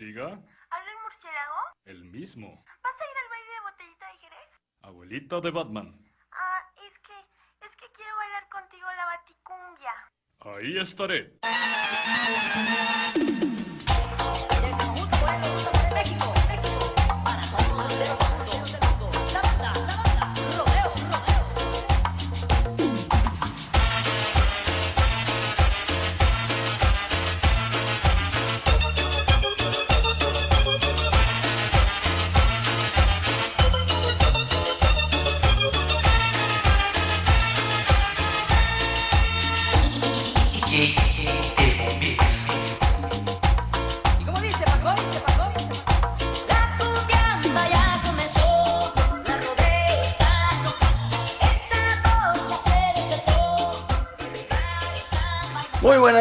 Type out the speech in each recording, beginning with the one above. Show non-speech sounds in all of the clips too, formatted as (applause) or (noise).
Diga, ¿Habla el murciélago? el mismo. ¿Vas a ir al baile de botellita de Jerez? Abuelita de Batman. Ah, es que, es que quiero bailar contigo la baticumbia. Ahí estaré. ¿Y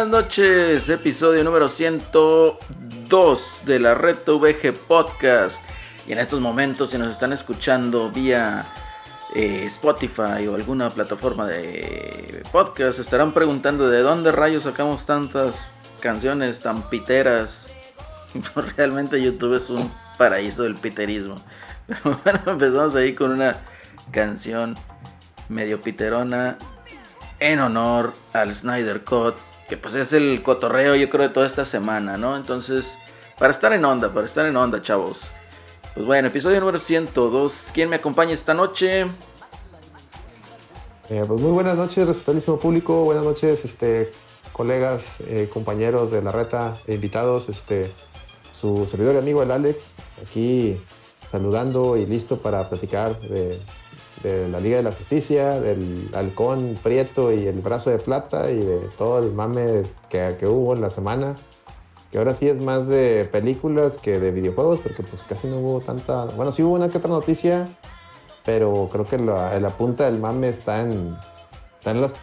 noches, episodio número 102 de la Red VG Podcast. Y en estos momentos, si nos están escuchando vía eh, Spotify o alguna plataforma de podcast, estarán preguntando de dónde rayos sacamos tantas canciones tan piteras. (laughs) Realmente YouTube es un paraíso del piterismo. Pero (laughs) bueno, empezamos ahí con una canción medio piterona en honor al Snyder Cut, que pues es el cotorreo yo creo de toda esta semana, ¿no? Entonces, para estar en onda, para estar en onda, chavos. Pues bueno, episodio número 102. ¿Quién me acompaña esta noche? Eh, pues muy buenas noches, respetadísimo público, buenas noches, este, colegas, eh, compañeros de la reta, e invitados, este, su servidor y amigo el Alex, aquí saludando y listo para platicar de, de la Liga de la Justicia, del halcón prieto y el brazo de plata y de todo el mame que, que hubo en la semana, que ahora sí es más de películas que de videojuegos, porque pues casi no hubo tanta, bueno, sí hubo una que otra noticia, pero creo que la, la punta del mame está en, está en las,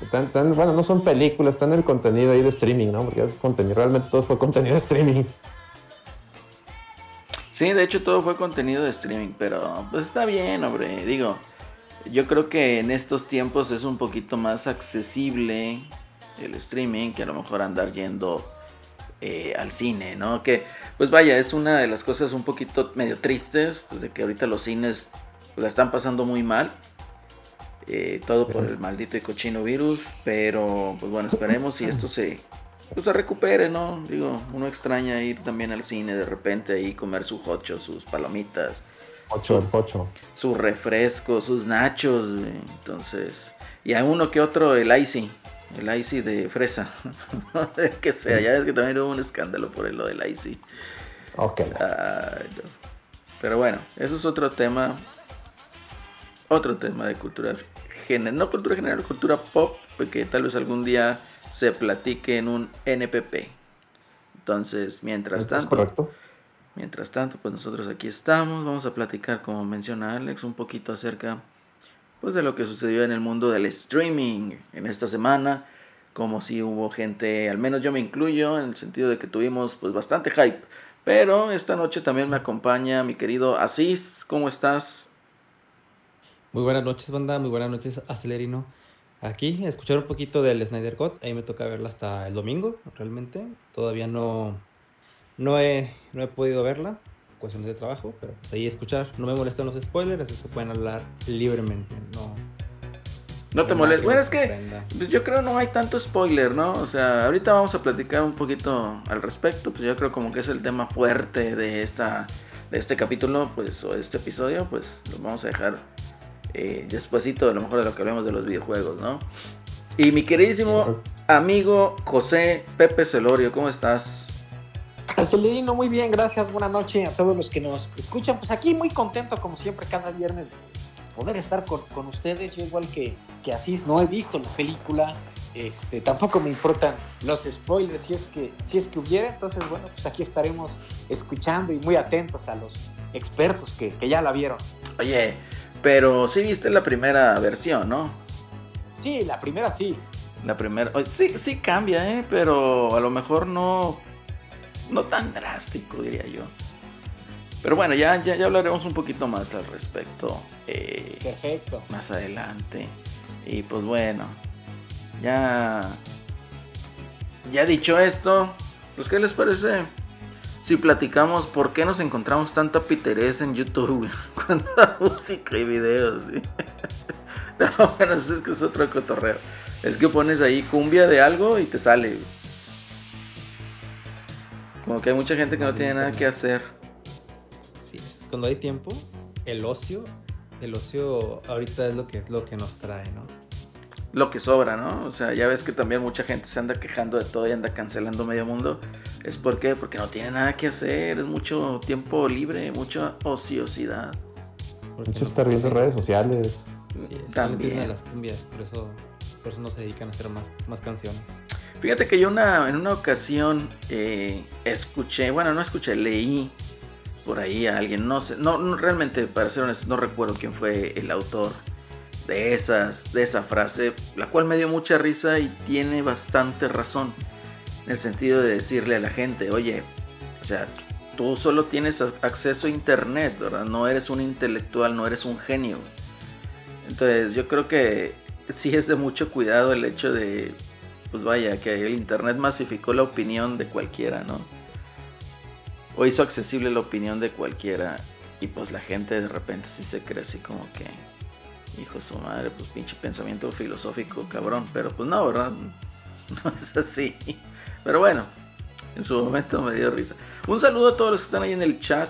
bueno, no son películas, está en el contenido ahí de streaming, ¿no? Porque es contenido, realmente todo fue contenido de streaming. Sí, de hecho todo fue contenido de streaming, pero pues está bien, hombre. Digo, yo creo que en estos tiempos es un poquito más accesible el streaming que a lo mejor andar yendo eh, al cine, ¿no? Que pues vaya, es una de las cosas un poquito medio tristes, pues de que ahorita los cines la están pasando muy mal. eh, todo por el maldito y cochino virus, pero pues bueno, esperemos si esto se, pues se recupere, ¿no? Digo, uno extraña ir también al cine de repente ahí comer su hocho, sus palomitas, Ocho, el pocho. su refresco, sus nachos, güey. entonces, y a uno que otro el icy, el icy de fresa, (laughs) que sea, ya es que también hubo un escándalo por lo del icy. Ok. Pero bueno, eso es otro tema. Otro tema de cultura general. No cultura general, cultura pop. Porque tal vez algún día se platique en un NPP. Entonces, mientras ¿Es tanto, correcto? Mientras tanto, pues nosotros aquí estamos. Vamos a platicar, como menciona Alex, un poquito acerca pues de lo que sucedió en el mundo del streaming en esta semana. Como si hubo gente, al menos yo me incluyo, en el sentido de que tuvimos pues bastante hype. Pero esta noche también me acompaña mi querido Asís. ¿Cómo estás? Muy buenas noches, banda. Muy buenas noches, Acelerino. Aquí, escuchar un poquito del Snyder Cut. Ahí me toca verla hasta el domingo, realmente. Todavía no, no, he, no he podido verla, cuestiones de trabajo, pero pues ahí escuchar. No me molestan los spoilers, así que pueden hablar libremente. No, No te molestes. Bueno, es que pues, yo creo no hay tanto spoiler, ¿no? O sea, ahorita vamos a platicar un poquito al respecto. Pues yo creo como que es el tema fuerte de esta de este capítulo, pues, o de este episodio, pues lo vamos a dejar eh, despuesito, a lo mejor de lo que hablemos de los videojuegos, ¿no? Y mi queridísimo amigo José Pepe Celorio, ¿cómo estás? (laughs) Acelerino, muy bien, gracias. Buenas noches a todos los que nos escuchan. Pues aquí muy contento, como siempre, cada viernes de poder estar con, con ustedes. Yo, igual que, que Asís, no he visto la película. Este, tampoco me importan los spoilers si es que si es que hubiera. Entonces, bueno, pues aquí estaremos escuchando y muy atentos a los expertos que, que ya la vieron. Oye, pero sí viste la primera versión, ¿no? Sí, la primera sí. La primera, sí, sí cambia, ¿eh? Pero a lo mejor no, no tan drástico, diría yo. Pero bueno, ya, ya, ya hablaremos un poquito más al respecto eh, Perfecto. más adelante. Y pues bueno, ya, ya dicho esto, pues ¿qué les parece si platicamos por qué nos encontramos tanta piterez en YouTube, da (laughs) música y videos. ¿sí? (laughs) No, bueno, es que es otro cotorreo. Es que pones ahí cumbia de algo y te sale. Como que hay mucha gente que no tiene nada que hacer. Sí, es- cuando hay tiempo, el ocio, el ocio ahorita es lo que, lo que nos trae, ¿no? Lo que sobra, ¿no? O sea, ya ves que también mucha gente se anda quejando de todo y anda cancelando medio mundo. ¿Es por qué? Porque no tiene nada que hacer, es mucho tiempo libre, mucha ociosidad. Mucho no- estar viendo redes sociales. Sí, también. las cumbias, por eso, por eso no se dedican a hacer más, más canciones. Fíjate que yo una, en una ocasión eh, escuché, bueno, no escuché, leí por ahí a alguien, no sé, no, no, realmente, para ser honesto, no recuerdo quién fue el autor de, esas, de esa frase, la cual me dio mucha risa y tiene bastante razón, en el sentido de decirle a la gente, oye, o sea, tú solo tienes acceso a internet, ¿verdad? No eres un intelectual, no eres un genio. Entonces yo creo que sí es de mucho cuidado el hecho de, pues vaya, que el internet masificó la opinión de cualquiera, ¿no? O hizo accesible la opinión de cualquiera y pues la gente de repente sí se cree así como que, hijo su madre, pues pinche pensamiento filosófico, cabrón, pero pues no, ¿verdad? (laughs) No es así. Pero bueno, en su momento me dio risa. Un saludo a todos los que están ahí en el chat.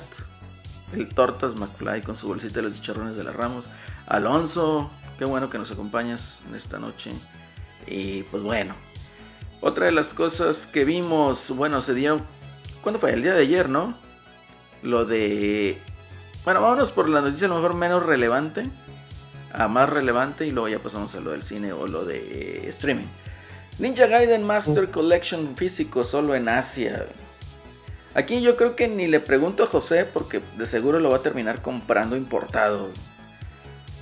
El Tortas McFly con su bolsita de los chicharrones de la Ramos. Alonso, qué bueno que nos acompañas en esta noche. Y pues bueno, otra de las cosas que vimos, bueno, se dio, ¿cuándo fue? El día de ayer, ¿no? Lo de... Bueno, vámonos por la noticia a lo mejor menos relevante a más relevante y luego ya pasamos a lo del cine o lo de streaming. Ninja Gaiden Master Collection físico solo en Asia. Aquí yo creo que ni le pregunto a José porque de seguro lo va a terminar comprando importado.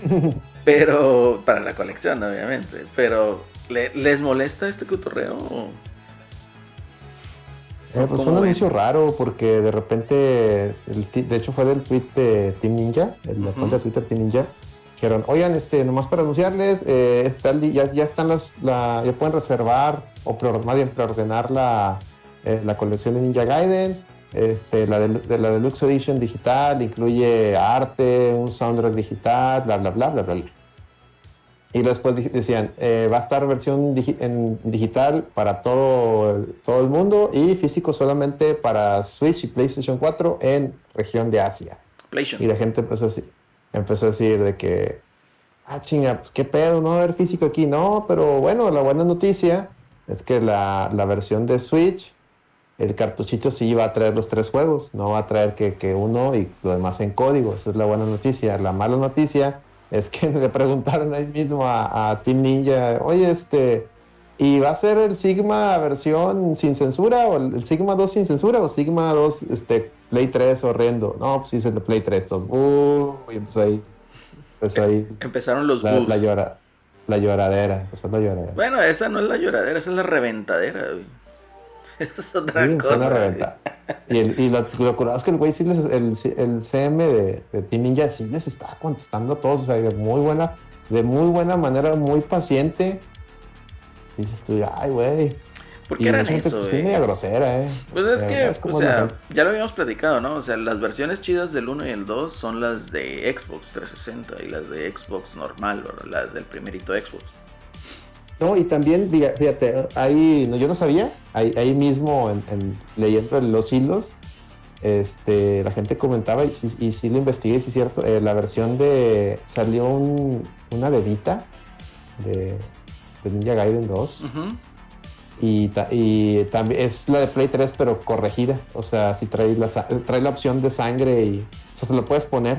(laughs) Pero para la colección, obviamente. Pero ¿le- ¿les molesta este cotorreo? o- Eh, pues ¿Cómo fue un anuncio raro porque de repente, el de hecho fue del tweet de Team Ninja, el la Ujú. cuenta de Twitter Team Ninja, dijeron, oigan, este, nomás para anunciarles, eh, está ya, ya están las, la, ya pueden reservar o preor- más bien preordenar la, eh, la colección de Ninja Gaiden, este, la, del- de, la Deluxe Edition digital, incluye arte, un soundtrack digital, bla, bla, bla, bla, bla. Y después decían, eh, va a estar versión digi- en digital para todo, el- todo el mundo y físico solamente para Switch y PlayStation 4 en región de Asia. PlayStation. Y la gente empezó a, decir- empezó a decir de que, ah, chinga, pues qué pedo, no va a haber físico aquí. No, pero bueno, la buena noticia es que la, la versión de Switch, el cartuchito sí va a traer los tres juegos, no va a traer que, que uno y lo demás en código. Esa es la buena noticia. La mala noticia es que (laughs) le preguntaron ahí mismo a, a Team Ninja, oye, este, ¿y va a ser el Sigma versión sin censura o el, Sigma 2 sin censura o Sigma 2 este, Play 3 horrendo? No, pues sí es el de Play 3, todos, "Uh", y empezó ahí, empezó ahí (laughs) Empezaron los la, la, llora, la lloradera, empezó la lloradera. Bueno, esa no es la lloradera, esa es la reventadera, güey. (laughs) Es otra Sí, cosa. reventar. Y, el, y lo, lo curioso es que el güey sí les, el, el CM de, de Team Ninja sí les estaba contestando a todos, o sea, de muy buena, de muy buena manera, muy paciente. Dices tú, ay, güey. ¿Por Y qué harán mucha gente, eso, pues, media grosera, eh. Pues es que, es o sea, ya lo habíamos platicado, ¿no? O sea, las versiones chidas del 1 y el 2 son las de Xbox 360 y las de Xbox normal, ¿verdad? Las del primerito Xbox. No, y también, fíjate, ahí, no, yo no sabía, ahí, ahí mismo, en, en- leyendo los hilos, este, la gente comentaba, y sí, y sí lo investigué, sí es cierto, eh, la versión de, salió un, una bebita de, de Ninja Gaiden 2, Ujú. y, y también es la de Play 3, pero corregida, o sea, si trae la, trae la opción de sangre y, o sea, se lo puedes poner.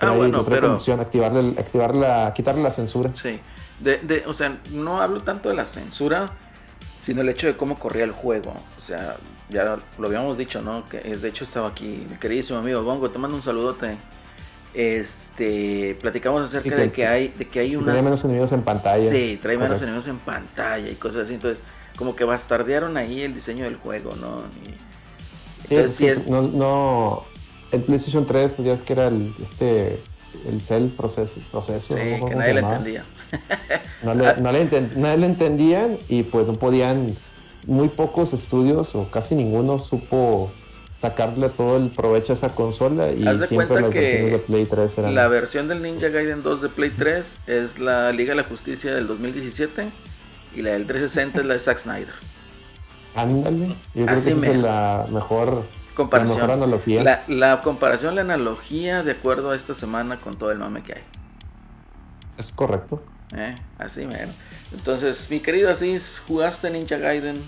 Ah, bueno, pero- opción, activarle, activarle la, quitarle la censura. Sí. De, de, o sea, no hablo tanto de la censura, sino el hecho de cómo corría el juego. O sea, ya lo habíamos dicho, ¿no? Que eh, de hecho estaba aquí mi queridísimo amigo Bongo, te mando un saludote. Este, platicamos acerca que- de que hay, de que hay unas menos enemigos en pantalla. Sí, trae menos enemigos en pantalla y cosas así. Entonces, como que bastardearon ahí el diseño del juego, ¿no? Y- Sí, entonces, sí es- no, no, el PlayStation 3, pues ya es que era el, este, el cell proceso, proceso sí, no que nadie le entendía. No le, no le enten- nadie le entendían y pues no podían, muy pocos estudios o casi ninguno supo sacarle todo el provecho a esa consola y Haz de siempre las que versiones de Play 3 eran... La versión del Ninja Gaiden 2 de Play 3 es la Liga de la Justicia del 2017 y la del 360 es la de Zack Snyder. Ándale, yo creo Así que esa es la mejor, Comparación. la mejor analogía. La, la comparación, la analogía de acuerdo a esta semana con todo el mame que hay. Es correcto. ¿Eh? Así mero. Entonces, mi querido Asís, ¿jugaste Ninja Gaiden?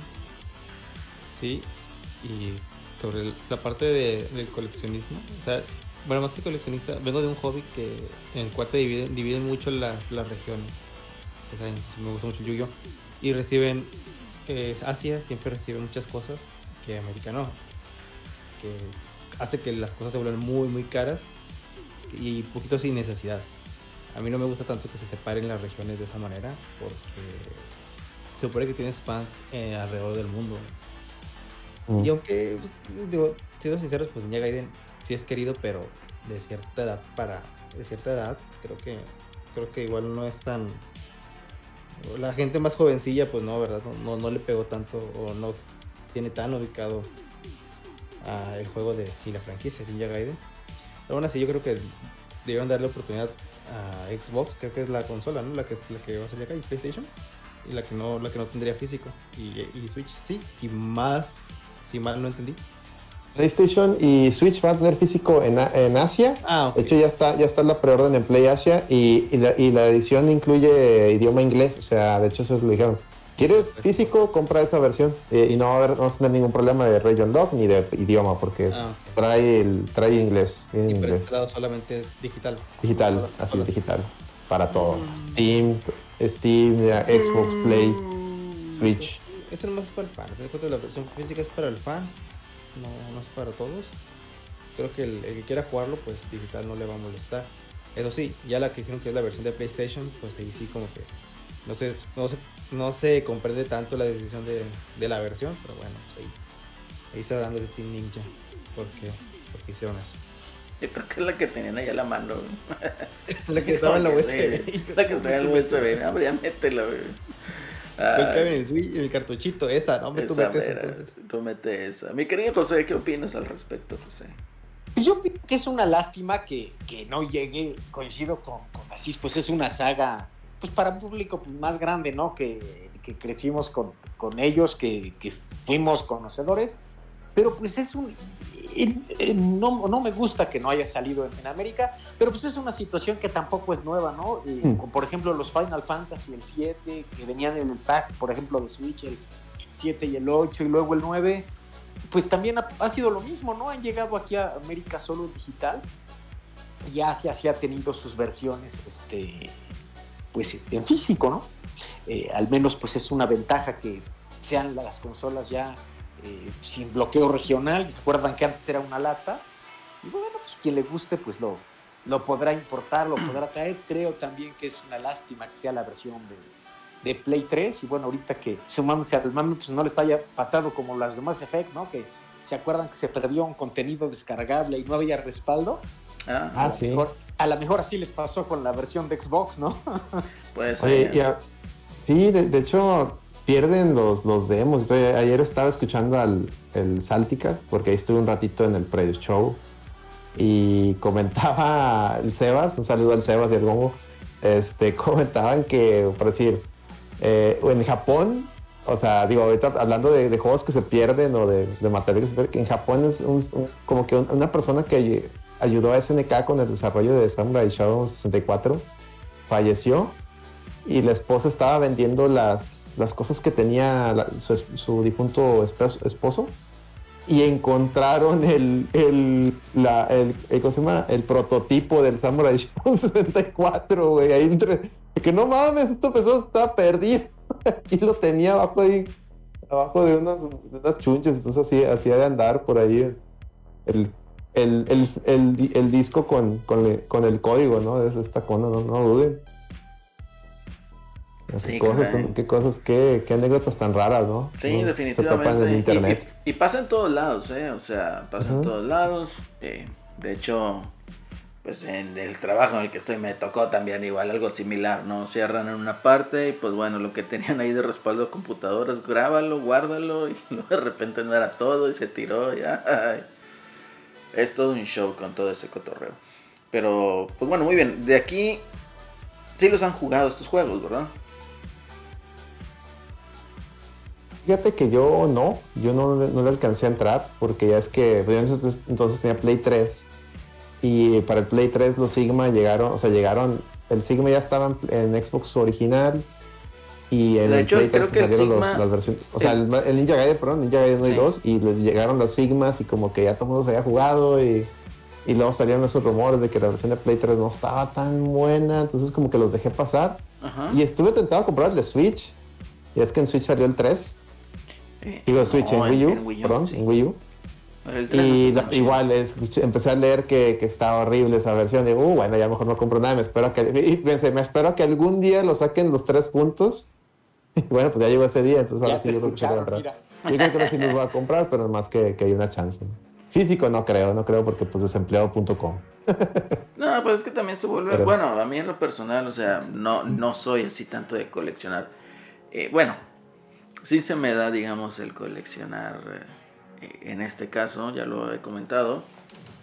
Sí, y sobre la parte de- del coleccionismo, o sea, bueno, más que coleccionista, vengo de un hobby que en el cual te dividen, mucho la- las regiones. Ya saben, me gusta mucho el! Y reciben, eh, Asia siempre recibe muchas cosas que América no. Que hace que las cosas se vuelvan muy, muy caras y poquito sin necesidad. A mí no me gusta tanto que se separen las regiones de esa manera porque se supone que tienes fans eh, alrededor del mundo. Mm. Y aunque, pues, digo, siendo sinceros, pues Ninja Gaiden sí es querido, pero de cierta edad para. De cierta edad, creo que. Creo que igual no es tan. La gente más jovencilla, pues no, ¿verdad? No, no, no le pegó tanto o no tiene tan ubicado a el juego de, y la franquicia Ninja Gaiden. Pero aún así, yo creo que debieron darle oportunidad a Xbox, creo que es la consola, ¿no? La que, la que va a salir acá, y PlayStation. Y la que no, la que no tendría físico. Y, y Switch, sí, si más, si mal no entendí. PlayStation y Switch va a tener físico en, en Asia. Ah, ok. De hecho, ya está, ya está la preorden en Play Asia y, y la, y la edición incluye idioma inglés. O sea, de hecho, eso lo dijeron. ¿Quieres físico? Compra esa versión. Eh, y no va a haber, no vas a tener ningún problema de region lock ni de idioma, porque Ah, trae, el, trae inglés. Y inglés. solamente es digital. Digital, Hola, así hola. digital. Para todo. Steam, Steam, ya, Xbox, Play, Switch. Eso nomás es para el fan. de cuentas, la versión física es para el fan. No, no es para todos. Creo que el, el que quiera jugarlo, pues digital no le va a molestar. Eso sí, ya la que dijeron que es la versión de PlayStation, pues ahí sí como que no se, no se, no se comprende tanto la decisión de, de la versión, pero bueno, pues ahí, ahí está hablando de Team Ninja. Porque, porque hicieron eso. Yo creo que es la que tenían ahí a la mano. (laughs) La que estaba en la (laughs) USB. La que estaba en la USB. Hombre, ya métela, güey. ¿Cuál cabe en Ay, el Switch? El cartuchito, esa, no me tú esa metes mera, entonces. Tú mete esa. Mi querido José, ¿qué opinas al respecto, José? Pues Yo que es una lástima que, que no llegue, coincido con, con Asís, pues es una saga, pues para un público más grande, ¿no? Que, que crecimos con, con ellos, que, que fuimos conocedores, pero pues es un... eh, eh, No, no me gusta que no haya salido en, en América, pero pues es una situación que tampoco es nueva, ¿no? Con, por ejemplo, los Final Fantasy, el 7, que venían en el pack, por ejemplo, de Switch, el 7 y el 8, y luego el 9, pues también ha, ha sido lo mismo, ¿no? Han llegado aquí a América solo digital. Y Asia sí ha tenido sus versiones, este, pues en físico, ¿no? Eh, al menos pues es una ventaja que sean las consolas ya eh, sin bloqueo regional. Recuerdan que antes era una lata. Y bueno, pues quien le guste pues lo, lo podrá importar, lo podrá traer. Creo también que es una lástima que sea la versión de, de Play 3. Y bueno, ahorita que sumándose al mame, pues no les haya pasado como las de Mass Effect, ¿no? Que se acuerdan que se perdió un contenido descargable y no había respaldo. Ah, Ah, sí. mejor- a lo mejor así les pasó con la versión de Xbox, ¿no? (laughs) puede ser. Oye, y a- sí, de, de hecho pierden los, los demos. Estoy- ayer estaba escuchando al el Salticas, porque ahí estuve un ratito en el pre-show y comentaba el Sebas, un saludo al Sebas y al Gongo, este, (laughs) comentaban que, por decir, eh, en Japón, o sea, digo, ahorita hablando de, de juegos que se pierden o de, de material que se que en Japón es un- un- como que un- una persona que ayudó a SNK con el desarrollo de Samurai Shadow 64 falleció y la esposa estaba vendiendo las, las cosas que tenía su, difunto esposo, y encontraron el, el, la, el, ¿cómo se llama? el prototipo del Samurai Shadow (laughs) 64, güey, ahí entre, que no mames, esto empezó, estaba perdido, (laughs) aquí lo tenía abajo ahí, abajo de unas, unas chunches, entonces así, así ha de andar por ahí el, el, el, el, el disco con, con, el, con el código, ¿no? De esta cona, no, no duden. Sí, qué, cosas, son- qué cosas, qué, qué anécdotas tan raras, ¿no? Sí, definitivamente. en Y- el internet. Y, y pasa en todos lados, ¿eh? O sea, pasa en todos lados. eh, de hecho, pues en el trabajo en el que estoy me tocó también igual algo similar, ¿no? Cierran en una parte y pues bueno, lo que tenían ahí de respaldo de computadoras, grábalo, guárdalo (laughs) y luego de repente no era todo y se tiró ya. Es todo un show con todo ese cotorreo. Pero, pues bueno, muy bien. De aquí sí los han jugado estos juegos, ¿verdad? Fíjate que yo no, yo no, no le alcancé a entrar porque ya es que pues, entonces, tenía Play 3 y para el Play 3 los Sigma llegaron, o sea, llegaron, el Sigma ya estaba en Xbox original y en De el hecho, Play 3 creo que el salieron los- Sigma- las versiones, o sea, el, el Ninja Gaiden, perdón, Ninja Gaiden 1 y Sí. 2 y les llegaron los Sigmas y como que ya todo el mundo se había jugado y, y luego salieron esos rumores de que la versión de Play 3 no estaba tan buena, entonces como que los dejé pasar Ajá. y estuve tentado a comprar el de Switch y es que en Switch salió el 3 Eh, Digo Switch, no, en Wii U, en Wii U, perdón, sí. en Wii U. El 3 no Y la- igual escuché- empecé a leer que, que estaba horrible esa versión. Digo, uh, bueno, ya mejor no compro nada. Me espero que, (laughs) y pensé, me espero que algún día lo saquen los tres juntos. (laughs) Bueno, pues ya llegó ese día, entonces Ya ahora sí yo creo que sí voy a mira. Yo creo que ahora sí los voy a (laughs) comprar, pero más que, que hay una chance. Físico no creo, no creo porque pues desempleado.com. (laughs) No, pues es que también se vuelve. Pero- Bueno, a mí en lo personal, o sea, no, no soy así tanto de coleccionar. Eh, bueno, sí se me da, digamos, el coleccionar. eh, en este caso, ya lo he comentado.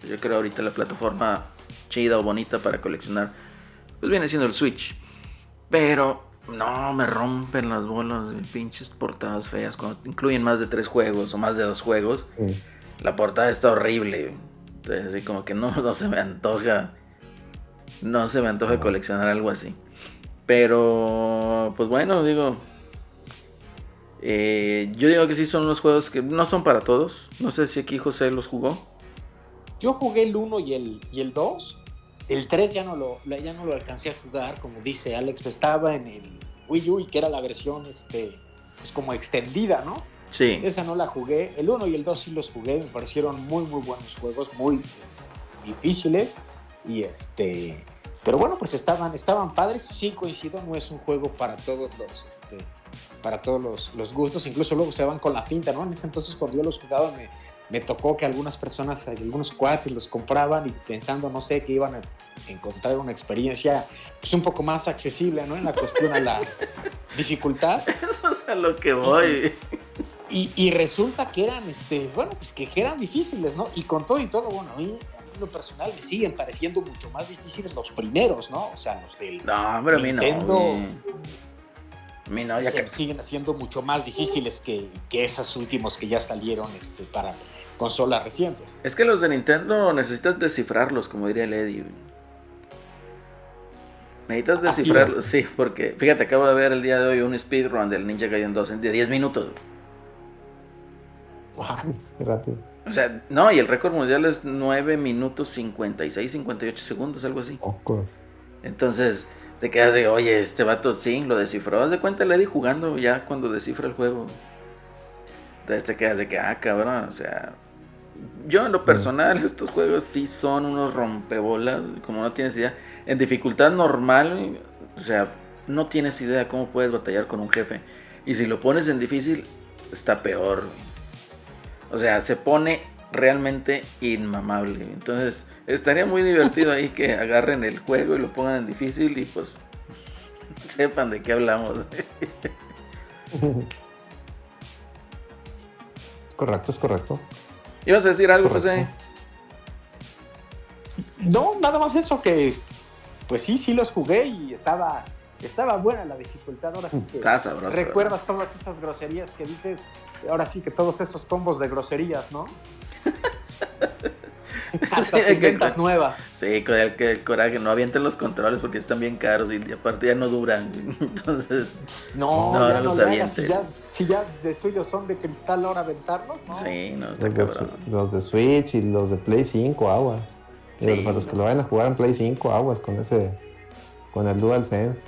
Yo creo ahorita la plataforma chida o bonita para coleccionar, pues viene siendo el Switch. Pero no, me rompen las bolas de pinches portadas feas. Cuando incluyen más de tres juegos o más de dos juegos. La portada está horrible. Entonces, así como que no, (laughs) no se me antoja. No se me antoja coleccionar algo así. Pero, pues bueno, digo. eh, yo digo que sí son los juegos que no son para todos. No sé si aquí José los jugó. Yo jugué el 1 y el, y el 2. El 3 ya no, lo, ya no lo alcancé a jugar, como dice Alex, pues estaba en el Wii U y que era la versión este, pues como extendida, ¿no? Sí. Esa no la jugué. El 1 y el 2 sí los jugué, me parecieron muy, muy buenos juegos, muy difíciles. Y este. Pero bueno, pues estaban, estaban padres. Sí, coincido, no es un juego para todos los. Este, para todos los, los gustos, incluso luego se van con la finta, ¿no? En ese entonces cuando yo los jugaba me, me tocó que algunas personas, algunos cuates los compraban y pensando, no sé, que iban a encontrar una experiencia pues un poco más accesible, ¿no? En la cuestión a la dificultad. (laughs) Eso es a lo que voy. Y, y resulta que eran, este, bueno, pues que, eran difíciles, ¿no? Y con todo y todo, bueno, a mí, a mí en lo personal me siguen pareciendo mucho más difíciles los primeros, ¿no? O sea, los del No, pero a mí no. Nintendo. A mí no, ya se que. siguen haciendo mucho más difíciles que, que esos últimos que ya salieron este, para consolas recientes. Es que los de Nintendo necesitas descifrarlos, como diría el Eddie. Necesitas Así descifrarlos, sí, porque fíjate, acabo de ver el día de hoy un speedrun del Ninja Gaiden 2 en de 10 minutos. (laughs) Qué rápido. O sea, no, y el récord mundial es 9 minutos 56, 58 segundos, algo así. Entonces, te quedas de, oye, este vato sí, lo descifró. Haz de cuenta el Eddie jugando ya cuando descifra el juego. Entonces te quedas de que, ah, cabrón, o sea. Yo en lo personal, (laughs) estos juegos sí son unos rompebolas, como no tienes idea. En dificultad normal, o sea, no tienes idea cómo puedes batallar con un jefe. Y si lo pones en difícil, está peor. O sea, se pone realmente inmamable. Entonces, estaría muy divertido ahí que agarren el juego y lo pongan en difícil y pues (laughs) sepan de qué hablamos. (laughs) Correcto, es correcto. ¿Ibas a decir algo, José? No, nada más eso que, pues sí, sí los jugué y estaba, estaba buena la dificultad. Ahora sí que sabroso. recuerdas todas esas groserías que dices. Ahora sí que todos esos combos de groserías, ¿no? (laughs) Hasta Sí, que- ventas nuevas. Sí, con el, coraje, no avienten los controles porque están bien caros y aparte ya no duran. (laughs) Entonces, No, No, ya no los hagas, si, ya, si ya de suyo son de cristal ahora aventarlos, ¿no? sí, no, está Los de, los de Switch y los de Play 5, aguas. Sí. para los que lo vayan a jugar en Play 5, aguas con ese, con el DualSense.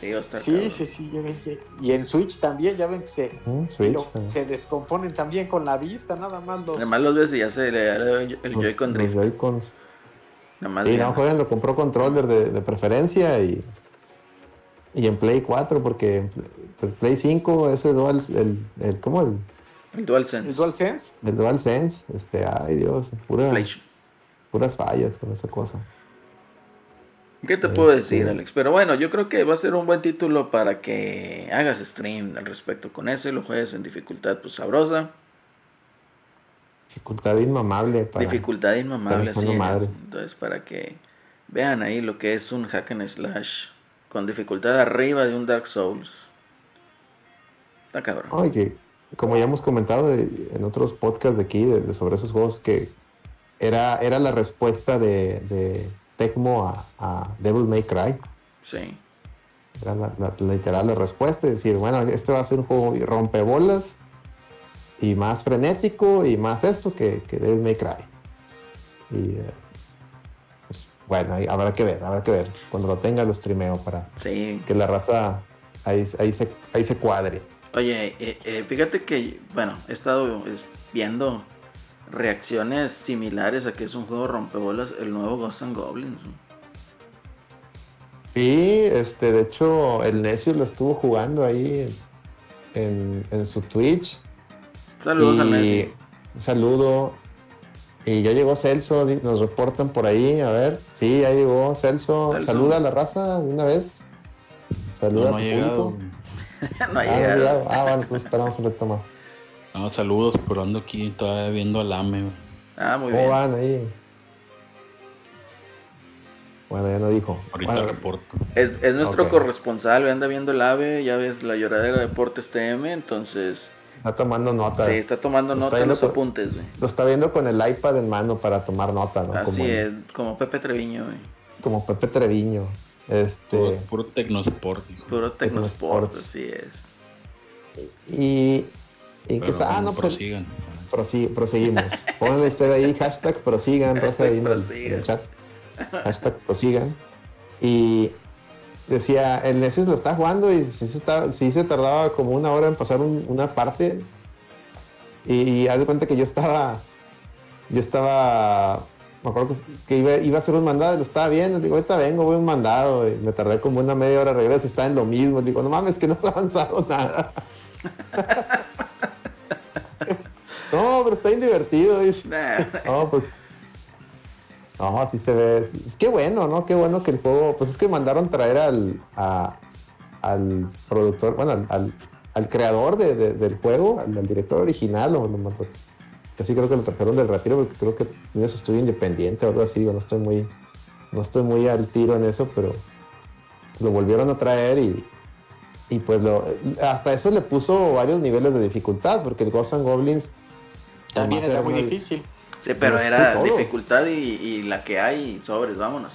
Sí, Sí, sí, sí, ya ven que- Y en Switch también, ya ven que se, Mm, que Switch. lo- también. se descomponen también con la vista, nada más los... Además los ves y ya se le da el Los- Joy-Con los Drift. Joy-Cons. Nada más Y no, jueguen, lo compró controller de, de preferencia y, y en Play 4 porque en Play- Play 5 ese Dual, el, el, ¿cómo? El, El DualSense. ¿El DualSense? el DualSense, este, ay Dios, pura- Play- puras fallas con esa cosa. ¿Qué te puedo Este- decir, Alex? Pero bueno, yo creo que va a ser un buen título para que hagas stream al respecto con eso y lo juegues en dificultad pues sabrosa. Dificultad inmamable para... Dificultad inmamable, madres. Entonces, para que vean ahí lo que es un hack and slash con dificultad arriba de un Dark Souls. Está cabrón. Que como ya hemos comentado eh, en otros podcasts de aquí, de, de sobre esos juegos, que era, era la respuesta de, de Tecmo a, a Devil May Cry. Sí. Era la, la- literal la respuesta, es decir, bueno, este va a ser un juego rompebolas y más frenético y más esto que, que Devil May Cry. Y eh, pues, bueno, ahí habrá que ver, habrá que ver. Cuando lo tenga lo streameo para Sí. que la raza ahí, ahí, se, ahí se cuadre. Oye, eh, eh, fíjate que, bueno, he estado es, viendo reacciones similares a que es un juego rompebolas, el nuevo Ghost and Goblins. Sí, este, de hecho, el Necio lo estuvo jugando ahí en, en su Twitch. Saludos y al Messi. Un saludo. Y ya llegó Celso, nos reportan por ahí, a ver. Sí, ya llegó Celso. Celso. Saluda a la raza de una vez. Saluda No, no a tu llegado. público. (laughs) no ha Ah, llegado. Ah, bueno, entonces esperamos un reto más. No, saludos, pero ando aquí todavía viendo al AME. güey. Ah, muy ¿Cómo bien. van ahí? Bueno, ya no dijo. Ahorita Bueno, reporto. Es, es nuestro corresponsal, anda viendo el AVE, ya ves la lloradera de Deportes TM, entonces está tomando nota. sí, está tomando Lo nota está en los con- apuntes, güey. Lo está viendo con el iPad en mano para tomar nota, ¿no? Así como, es, como Pepe Treviño, güey. como Pepe Treviño. Este, Puro, puro Tecnosport, hijo. Puro Tecnosport, así es. y, que Pero está, ah, no, pues, prosigan. prosi- proseguimos. Pongan la historia ahí, hashtag prosigan, (laughs) ahí en Prosigan. en el chat. Hashtag prosigan. Y decía, el Nesis lo está jugando y sí se, está, sí se tardaba como una hora en pasar un- una parte. Y, y haz de cuenta que yo estaba, yo estaba, me acuerdo que, que iba, iba a hacer un mandado y lo estaba viendo. Digo, ahorita vengo, voy a un mandado. Y me tardé como una media hora, regreso y está en lo mismo. Digo, no mames, que no se ha avanzado nada. (laughs) no, pero está bien divertido. No, pues. No, así se ve. Es que bueno, ¿no? Qué bueno que el juego. Pues es que mandaron traer al. a- al productor, bueno, al, al- al creador de- de- del juego, al, al director original, o lo mandó. Casi creo que lo trajeron del retiro porque creo que tiene su estudio independiente o algo así. Digo, no estoy muy. No estoy muy al tiro en eso, pero lo volvieron a traer y. Y pues lo, hasta eso le puso varios niveles de dificultad, porque el Ghosts and Goblins También era muy una- difícil. sí, pero era dificultad y, y la que hay, sobres, vámonos.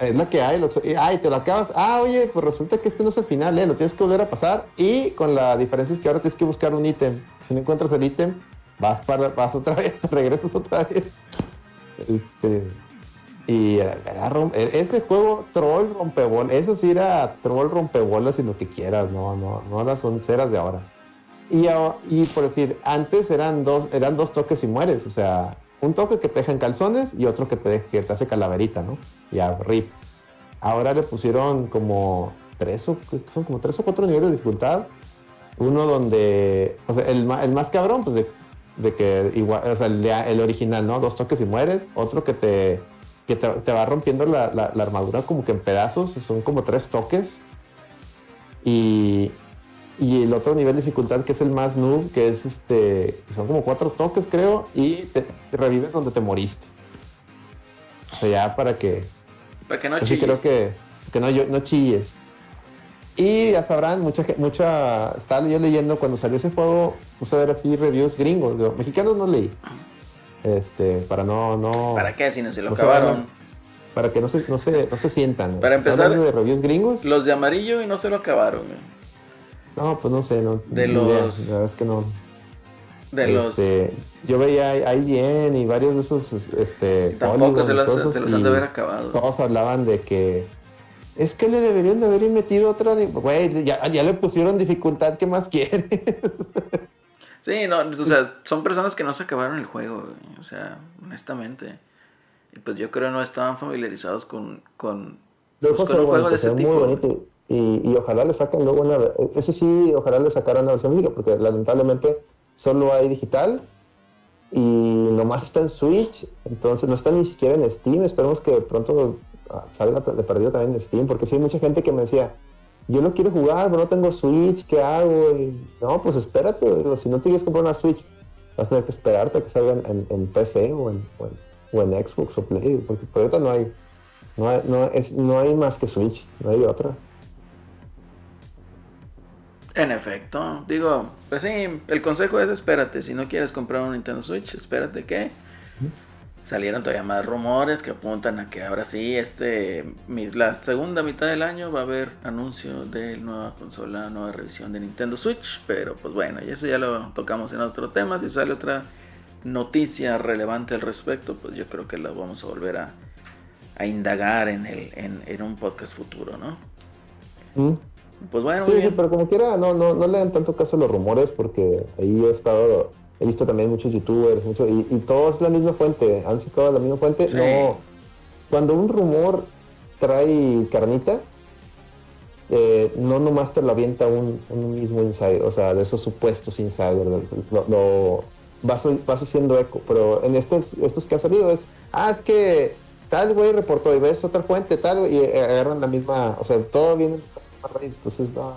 Es la que hay. Lo, y- ay, te lo acabas. Ah, oye, pues resulta que este no es el final, ¿eh? Lo tienes que volver a pasar. Y con la diferencia es que ahora tienes que buscar un ítem. Si no encuentras el ítem, vas, para, vas otra vez, (laughs) regresas otra vez. Este, y era- era rom- este juego, troll rompebolas. Eso sí era troll rompebolas y lo que quieras, no, no, no las onceras de ahora. Y, por decir, antes eran dos, eran dos toques y mueres. O sea, un toque que te deja en calzones y otro que te, que te hace calaverita, ¿no? Ya, rip. Ahora le pusieron como tres o, son como tres o cuatro niveles de dificultad. Uno donde, o sea, el, el más cabrón, pues de, de que igual, o sea, el, original, ¿no? Dos toques y mueres. Otro que te, que te, va rompiendo la armadura como que en pedazos, son como tres toques. Y, y el otro nivel de dificultad que es el más noob, que es este, son como cuatro toques creo, y te, te revives donde te moriste. O sea, ya para que, Para que no sí chilles. creo que, que no, yo- no chilles. Y ya sabrán, mucha, mucha, estaba yo leyendo cuando salió ese juego, puse a ver así reviews gringos, mexicanos no leí. Este, para no, no. ¿Para qué? Si no se lo no se acabaron. van para que no se, no se, no se sientan. Para empezar- de reviews gringos. Los de amarillo y no se lo acabaron, güey. No, pues no sé, no. De idea, los- La verdad es que no. De los. Este, yo veía a IGN y varios de esos, este, Tampoco se los, se los han de haber acabado. Todos hablaban de que es que le deberían de haber metido otra, güey, ya, ya le pusieron dificultad, ¿qué más quiere? (laughs) Sí, no, o sea, son personas que no se acabaron el juego, güey, o sea, honestamente. Y pues yo creo no estaban familiarizados con, con, pues, con un juego de se ese tipo. muy bonito y, ojalá le saquen luego una, ese sí, ojalá le sacaran una versión física porque lamentablemente solo hay digital y nomás está en Switch, entonces no está ni siquiera en Steam, esperemos que pronto ah, salga de perdido también en Steam, porque sí hay mucha gente que me decía, yo lo quiero jugar, pero no tengo Switch, ¿qué hago? No, pues espérate, si no te quieres comprar una Switch vas a tener que esperarte a que salgan en, PC o en, o, en, o en Xbox o Play, porque por ahorita no hay, no hay, no, es, no hay más que Switch, no hay otra. En efecto, digo, pues sí, el consejo es espérate, si no quieres comprar un Nintendo Switch, espérate que salieron todavía más rumores que apuntan a que ahora sí, este, la segunda mitad del año va a haber anuncio de nueva consola, nueva revisión de Nintendo Switch, pero pues bueno, y eso ya lo tocamos en otro tema, si sale otra noticia relevante al respecto, pues yo creo que la vamos a volver a, a indagar en, el, en, en un podcast futuro, ¿no? ¿Mm? Pues bueno, Sí, muy sí, bien. pero como quiera, no, no, no le dan tanto caso a los rumores porque ahí he estado, he visto también muchos youtubers, mucho, y, y todo es la misma fuente, han sacado la misma fuente. Sí. No, cuando un rumor trae carnita, eh, no nomás te lo avienta un, un mismo insider, o sea, de esos supuestos insiders, lo, lo- vas, vas haciendo eco, pero en estos, estos que han salido es, ah, es que tal güey reportó y ves otra fuente, tal, y agarran la misma, o sea, todo viene entonces, no,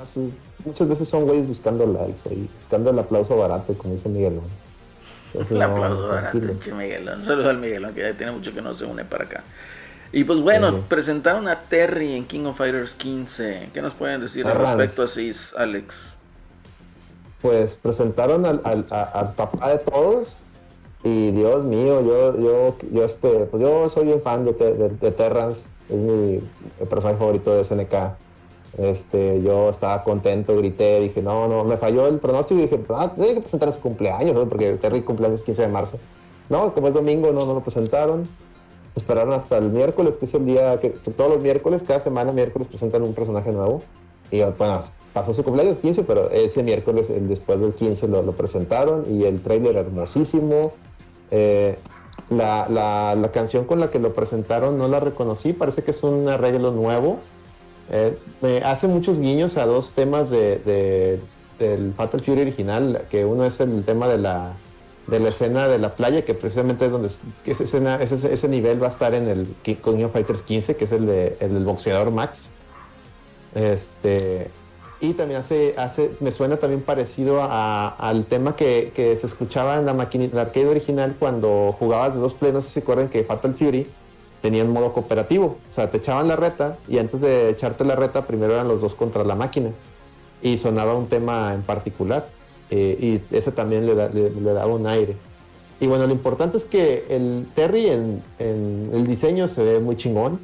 muchas veces son güeyes buscando likes ahí, buscando el aplauso barato, como dice Miguel. ¿no? Entonces, El no, aplauso barato, pinche Miguelón. Un saludo al Miguelón, que ya tiene mucho que no se une para acá. Y pues bueno, presentaron a Terry en King of Fighters 15. ¿Qué nos pueden decir al respecto así, Alex? pues presentaron al, al, a- al papá de todos y Dios mío, yo, yo, yo, este, pues yo soy un fan de, de, de Terrance, es mi personaje favorito de SNK. Este, yo estaba contento, grité, dije, no, no, me falló el pronóstico y dije, ah, tiene que presentar su cumpleaños, ¿no? porque Terry cumpleaños 15 de marzo. No, como es domingo, no, no lo presentaron. Esperaron hasta el miércoles, que es el día que todos los miércoles, cada semana miércoles presentan un personaje nuevo. Y bueno, pasó su cumpleaños 15, pero ese miércoles, el después del 15, lo, lo presentaron y el trailer hermosísimo. Eh, la, la- la canción con la que lo presentaron no la reconocí, parece que es un arreglo nuevo. Eh, me hace muchos guiños a dos temas de, de- del Fatal Fury original, que uno es el tema de la, de la escena de la playa, que precisamente es donde que escena, ese, ese nivel va a estar en el King of Fighters 15, que es el, de, el del boxeador Max. Este, y también hace, hace, me suena también parecido a- al tema que, que se escuchaba en la máquina, en la arcade original cuando jugabas de dos play. No sé si se acuerdan que Fatal Fury tenía un modo cooperativo. O sea, te echaban la reta y antes de echarte la reta, primero eran los dos contra la máquina. Y sonaba un tema en particular. eh, y ese también le, da- le- le daba un aire. Y bueno, lo importante es que el Terry en, en el diseño se ve muy chingón.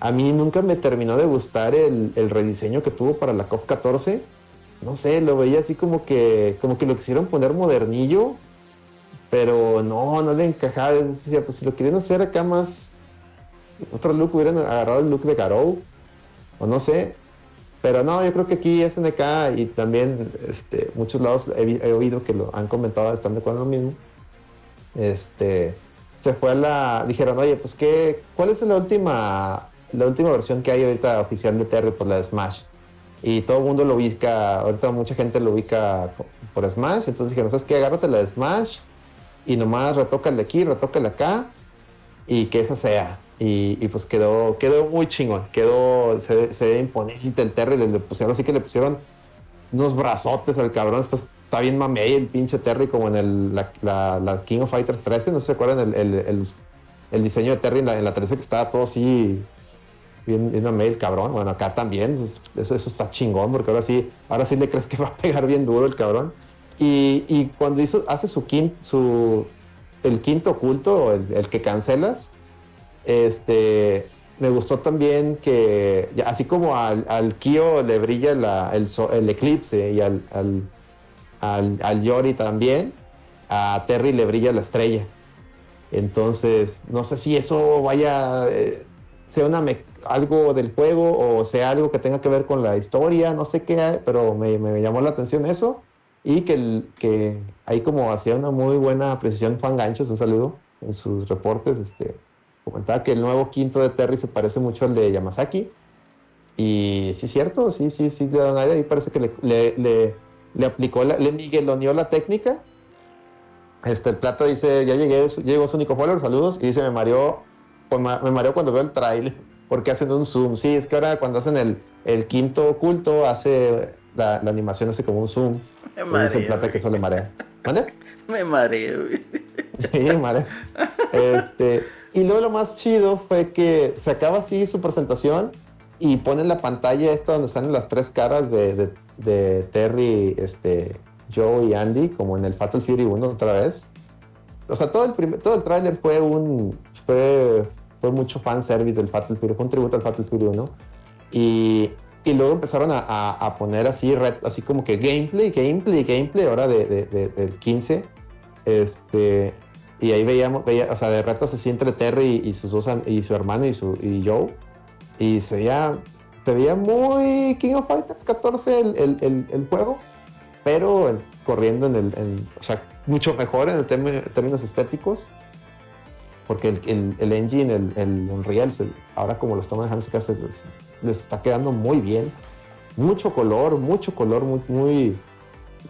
A mí nunca me terminó de gustar el, el rediseño que tuvo para la COP 14. No sé, lo veía así como que, como que lo quisieron poner modernillo, pero no, no le encajaba. Decía, pues si lo querían hacer acá más, otro look, hubieran agarrado el look de Garou, o no sé. Pero no, yo creo que aquí SNK y también este, muchos lados he, oído que lo han comentado, están de acuerdo lo mismo. Este, se fue a la, dijeron, oye, pues qué, ¿cuál es la última, la última versión que hay ahorita oficial de Terry? Pues la de Smash. Y todo el mundo lo ubica, ahorita mucha gente lo ubica po- por Smash, entonces dijeron, ¿sabes qué? Agárrate la de Smash y nomás retócale aquí, retócale acá y que esa sea. Y, y pues quedó, quedó muy chingón, quedó, se, se ve imponente el Terry, le, le pusieron, así que le pusieron unos brazotes al cabrón, está, está bien mamey el pinche Terry como en el, la, la- la King of Fighters 13, no sé si se acuerdan el, el, el- diseño de Terry en la, en la 13 que estaba todo así bien, bien mamey el cabrón, bueno acá también, eso, eso, está chingón porque ahora sí, ahora sí le crees que (laughs) va a pegar bien duro el cabrón. Y, y cuando hizo, hace su, quin- su el quinto oculto, el, el que cancelas, este, me gustó también que, así como al, al Kyo le brilla la- el, eclipse y al, al, al, Yori también, a Terry le brilla la estrella. Entonces, no sé si eso vaya, eh, sea una algo del juego o sea algo que tenga que ver con la historia, no sé qué, pero me, llamó la atención eso. Y que, que ahí como hacía una muy buena precisión Juan Ganchos, un saludo en sus reportes, este, comentaba que el nuevo quinto de Terry se parece mucho al de Yamazaki. Y sí, es cierto, sí, sí, sí, le dan aire. Ahí parece que le, le, le- le aplicó, la, le migueloneó la técnica. Este, el plata dice, ya llegué, llegó su Nico Follower, saludos. Y dice, me mareó, pues, me mareó cuando veo el trailer, porque hacen un zoom. Sí, es que ahora cuando hacen el, el quinto oculto, hace la, la animación hace como un zoom. Me Y dice el mareo, plata que eso le marea. ¿Mande? (laughs) Me mareo, güey. Sí. Este, y luego lo más chido fue que se acaba así su presentación y ponen la pantalla esta donde salen las tres caras de, de- de Terry, este, Joe y Andy, como en el Fatal Fury 1 otra vez. O sea, todo el, prim- todo el tráiler fue un... Fue, fue mucho fanservice del Fatal Fury, fue un tributo al Fatal Fury 1. Y, y luego empezaron a, a- a poner así, red- así como que gameplay, gameplay, gameplay, ahora de, de- de- del 15. Este, y ahí veíamos, veía, o sea, de retos así entre Terry y, sus dos, y su hermano y, su, y Joe. Y se veía, se veía muy King of Fighters 14 el, el- el- el juego, pero en- corriendo en el, en- o sea, mucho mejor en el término- términos estéticos. Porque el, engine, el, Unreal, se- ahora como lo están manejando, se- se- les, les está quedando muy bien. Mucho color, mucho color, muy, muy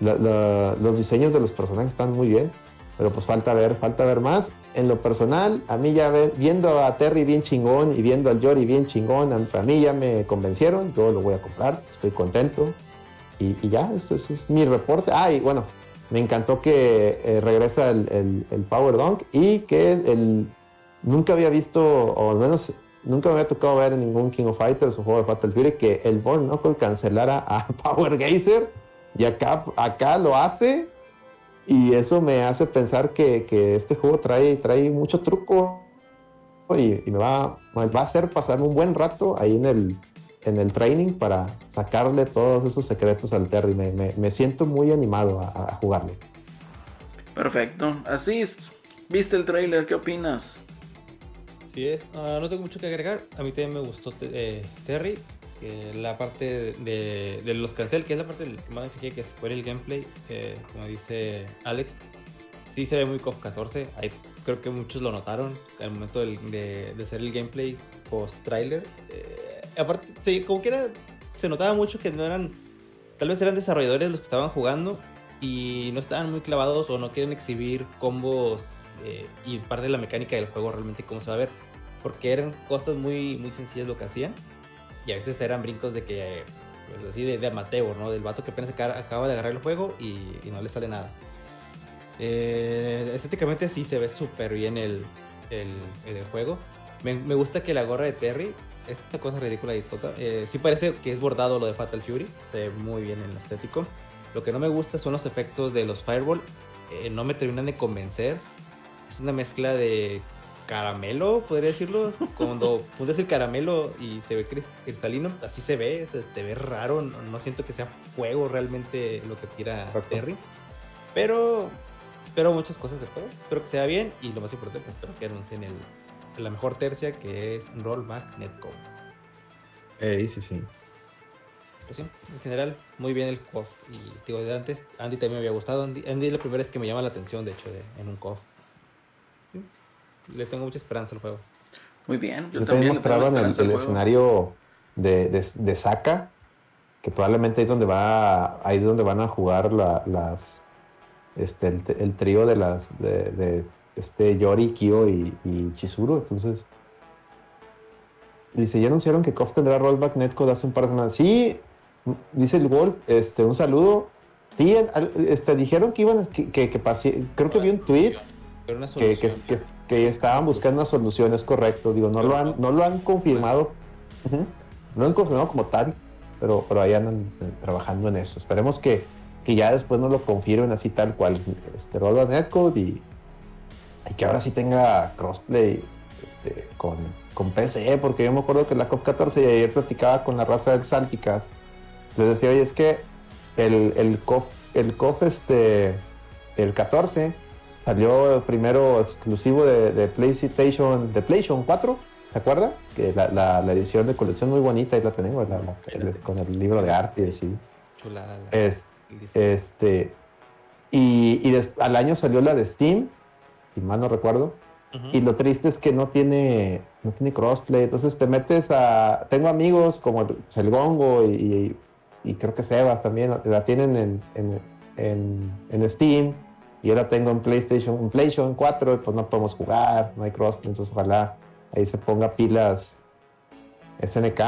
la- la- los diseños de los personajes están muy bien, pero pues falta ver, falta ver más. En lo personal, a mí ya viendo a Terry bien chingón y viendo al Jory bien chingón, a, mí ya me convencieron, yo lo voy a comprar, estoy contento. Y, ya, eso, es mi reporte. Ah, y bueno, me encantó que eh, regresa el, Power Dunk y que el, nunca había visto, o al menos nunca me había tocado ver en ningún King of Fighters o juego de Fatal Fury que el Born Knuckle cancelara a (laughs) Power Gazer y acá, acá lo hace y eso me hace pensar que, que este juego trae, trae mucho truco y, y me va, me va a hacer pasar un buen rato ahí en el, en el training para sacarle todos esos secretos al Terry. Me, me- me siento muy animado a, a jugarle. Perfecto. Así es. ¿Viste el trailer? ¿Qué opinas? Así es, Ah, no tengo mucho que agregar. A mí también me gustó eh, Terry. La parte de, de los cancel, que es la parte que más me fijé, que fue el gameplay, como dice Alex, sí se ve muy KOF 14. Ahí creo que muchos lo notaron al momento del- de, de hacer el gameplay post-trailer. Eh, aparte, sí, como que se notaba mucho que no eran, tal vez eran desarrolladores los que estaban jugando y no estaban muy clavados o no quieren exhibir combos eh, y parte de la mecánica del juego realmente cómo se va a ver. Porque eran cosas muy, muy sencillas lo que hacían. Y a veces eran brincos de que, pues así de, de amateur, ¿no? Del vato que apenas aca- acaba de agarrar el juego y, no le sale nada. Eh, estéticamente sí se ve súper bien el, el, el juego. Me, me gusta que la gorra de Terry, esta cosa ridícula y tota, eh, sí parece que es bordado lo de Fatal Fury. Se ve muy bien en lo estético. Lo que no me gusta son los efectos de los Fireball. eh, no me terminan de convencer. Es una mezcla de caramelo, podría decirlo. Cuando fundes el caramelo y se ve cris- cristalino, así se ve, se, se ve raro. No, no siento que sea fuego realmente lo que tira Terry. Pero espero muchas cosas del juego. Espero que sea bien y lo más importante, espero que anuncien el, la mejor tercia que es Rollback Netcode. Eh, sí, sí. Pues sí, en general, muy bien el KOF. Y digo, de antes, Andy también me había gustado. Andy, Andy es la primera vez que me llama la atención, de hecho, de, en un KOF. Le tengo mucha esperanza al juego. Muy bien. Yo Yo también mostraban el, escenario de, de, de Saka, que probablemente ahí es donde va, ahí es donde van a jugar la- las este el, el trío de las de, de, este Yori, Kyo y, y Chizuru. Entonces dice, ya anunciaron que KOF tendrá rollback netcode hace un par de semanas. Sí, dice el Wolf, este, un saludo. Sí, este, dijeron que iban a- que, que, que pase- creo que vi un tweet Pero una que, que, que- estaban buscando una solución, es correcto. Digo, no lo han, no lo han confirmado. No han confirmado como tal, pero, pero ahí andan eh, trabajando en eso. Esperemos que, que ya después nos lo confirmen así tal cual. Este Rollback Netcode y, que ahora sí tenga crossplay este, con, con PC, porque yo me acuerdo que la COP14 y ayer platicaba con la raza de Exálticas. Les decía, oye, es que el, el COF, el COF este, el 14 salió primero exclusivo de, de PlayStation, de PlayStation 4, ¿se acuerda? Que la, la- la edición de colección muy bonita, ahí la tenemos, la- el- con el libro de arte y así. Chulada. la- Es, el este, y, y des- al año salió la de Steam, si mal no recuerdo, y lo triste es que no tiene, no tiene crossplay. Entonces te metes a. Tengo amigos como el, pues, el Gongo y, y creo que Sebas también la tienen en, en, en- en Steam. Y la tengo en PlayStation, en PlayStation 4, y pues no podemos jugar, no hay crossplay. Entonces ojalá ahí se ponga pilas SNK.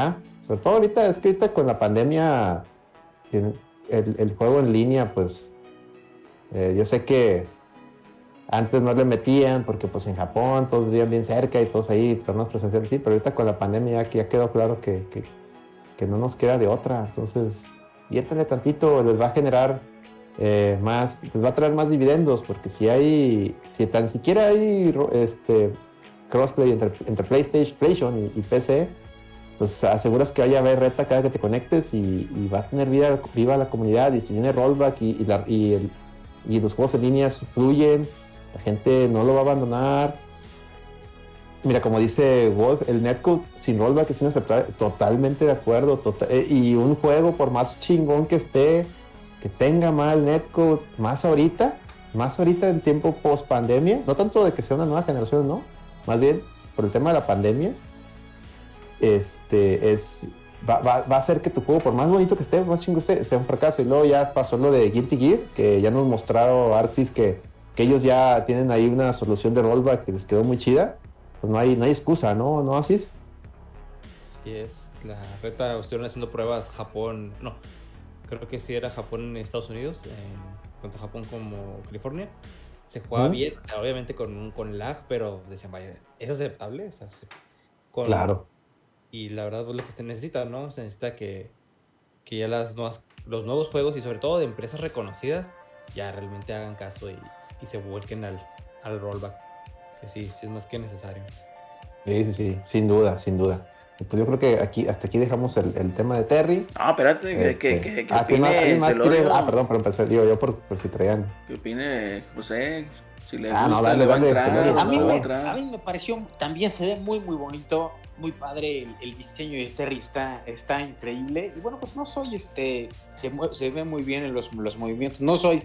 Sobre todo ahorita, es que ahorita con la pandemia, el, juego en línea, pues Eh, yo sé que antes no le metían porque pues en Japón todos vivían bien cerca y todos ahí, torneos presenciales, sí, pero ahorita con la pandemia ya, ya quedó claro que, que, no nos queda de otra. Entonces, viéntale tantito, les va a generar eh, más, les va a traer más dividendos, porque si hay, si tan siquiera hay este crossplay entre, PlayStation, PlayStation y, PC, pues aseguras que vaya a haber reta cada que te conectes y, y va a tener vida, viva la comunidad y si viene rollback y, y los juegos en línea fluyen, la gente no lo va a abandonar. Mira, como dice Wolf, el netcode sin rollback es inaceptable. Totalmente de acuerdo. tota- eh, y un juego, por más chingón que esté, que tenga mal netcode, más ahorita, más ahorita en tiempo post pandemia, no tanto de que sea una nueva generación, no, más bien por el tema de la pandemia, este es va, va- va a hacer que tu juego, por más bonito que esté, más chingo esté, sea un fracaso. Y luego ya pasó lo de Guilty Gear, que ya nos mostraron Arxis que, que ellos ya tienen ahí una solución de rollback que les quedó muy chida. Pues no hay, no hay excusa, ¿no? ¿No así es? Así es, la reta estuvieron haciendo pruebas Japón, no, creo que sí era Japón en Estados Unidos, en- tanto Japón como California. Se jugaba Ujú. bien, o sea, obviamente con, con lag, pero decían, vaya, ¿es aceptable? O sea, con- Claro. Y la verdad, pues lo que se necesita, ¿no? Se necesita que, que ya las nuevas, los nuevos juegos y sobre todo de empresas reconocidas ya realmente hagan caso y, y se vuelquen al, al rollback. Que sí, sí es más que necesario. Sí, sí, sí, sin duda, sin duda. Pues yo creo que aquí, hasta aquí dejamos el, el tema de Terry. No, espérate, que, Este, que, que, que ah, ¿quién más- opine alguien más quiere-. Ah, perdón, pero empecé, digo yo por, por si traían. Que opine José. Si le Ah, gusta, no, dale, le va a dale, entrar, Celorio. no A mí, me, a mí me pareció, también se ve muy, muy bonito, muy padre, el, el diseño de Terry está, está increíble. Y bueno, pues no soy, este, se, se ve muy bien en los, los movimientos, no soy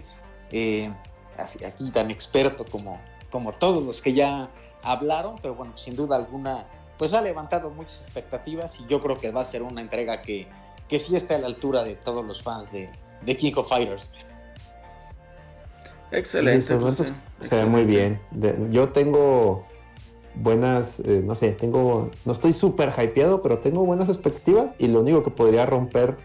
eh, así, aquí tan experto como, como todos los que ya hablaron, pero bueno, sin duda alguna, pues ha levantado muchas expectativas y yo creo que va a ser una entrega que, que sí está a la altura de todos los fans de, de King of Fighters. Excelente. Sí, esto se ve muy bien. De- yo tengo buenas, eh, no sé, tengo, no estoy súper hypeado, pero tengo buenas expectativas y lo único que podría romper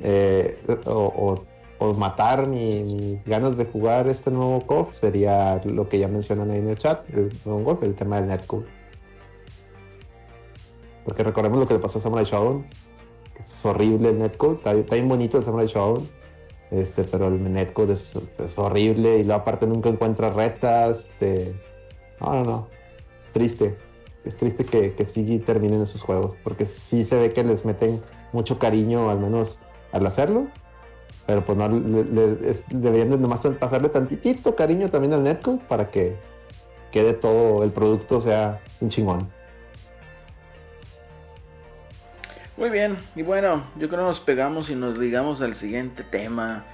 eh, o, o- o matar mi- mis ganas de jugar este nuevo COF sería lo que ya mencionan ahí en el chat, el el tema del netcode. Porque recordemos lo que le pasó a Samurai Shodown, que es horrible el netcode, está, bien bonito el Samurai Shodown, este, pero el netcode es, horrible y luego aparte nunca encuentra retas. Este, no, no, no. Triste. Es triste que, que sí terminen esos juegos, porque sí se ve que les meten mucho cariño, al menos al hacerlo. Pero pues no, le- le- deberían de nomás pasarle tantitito cariño también al netcode para que quede todo, el producto sea un chingón. Muy bien, y bueno, yo creo que nos pegamos y nos ligamos al siguiente tema.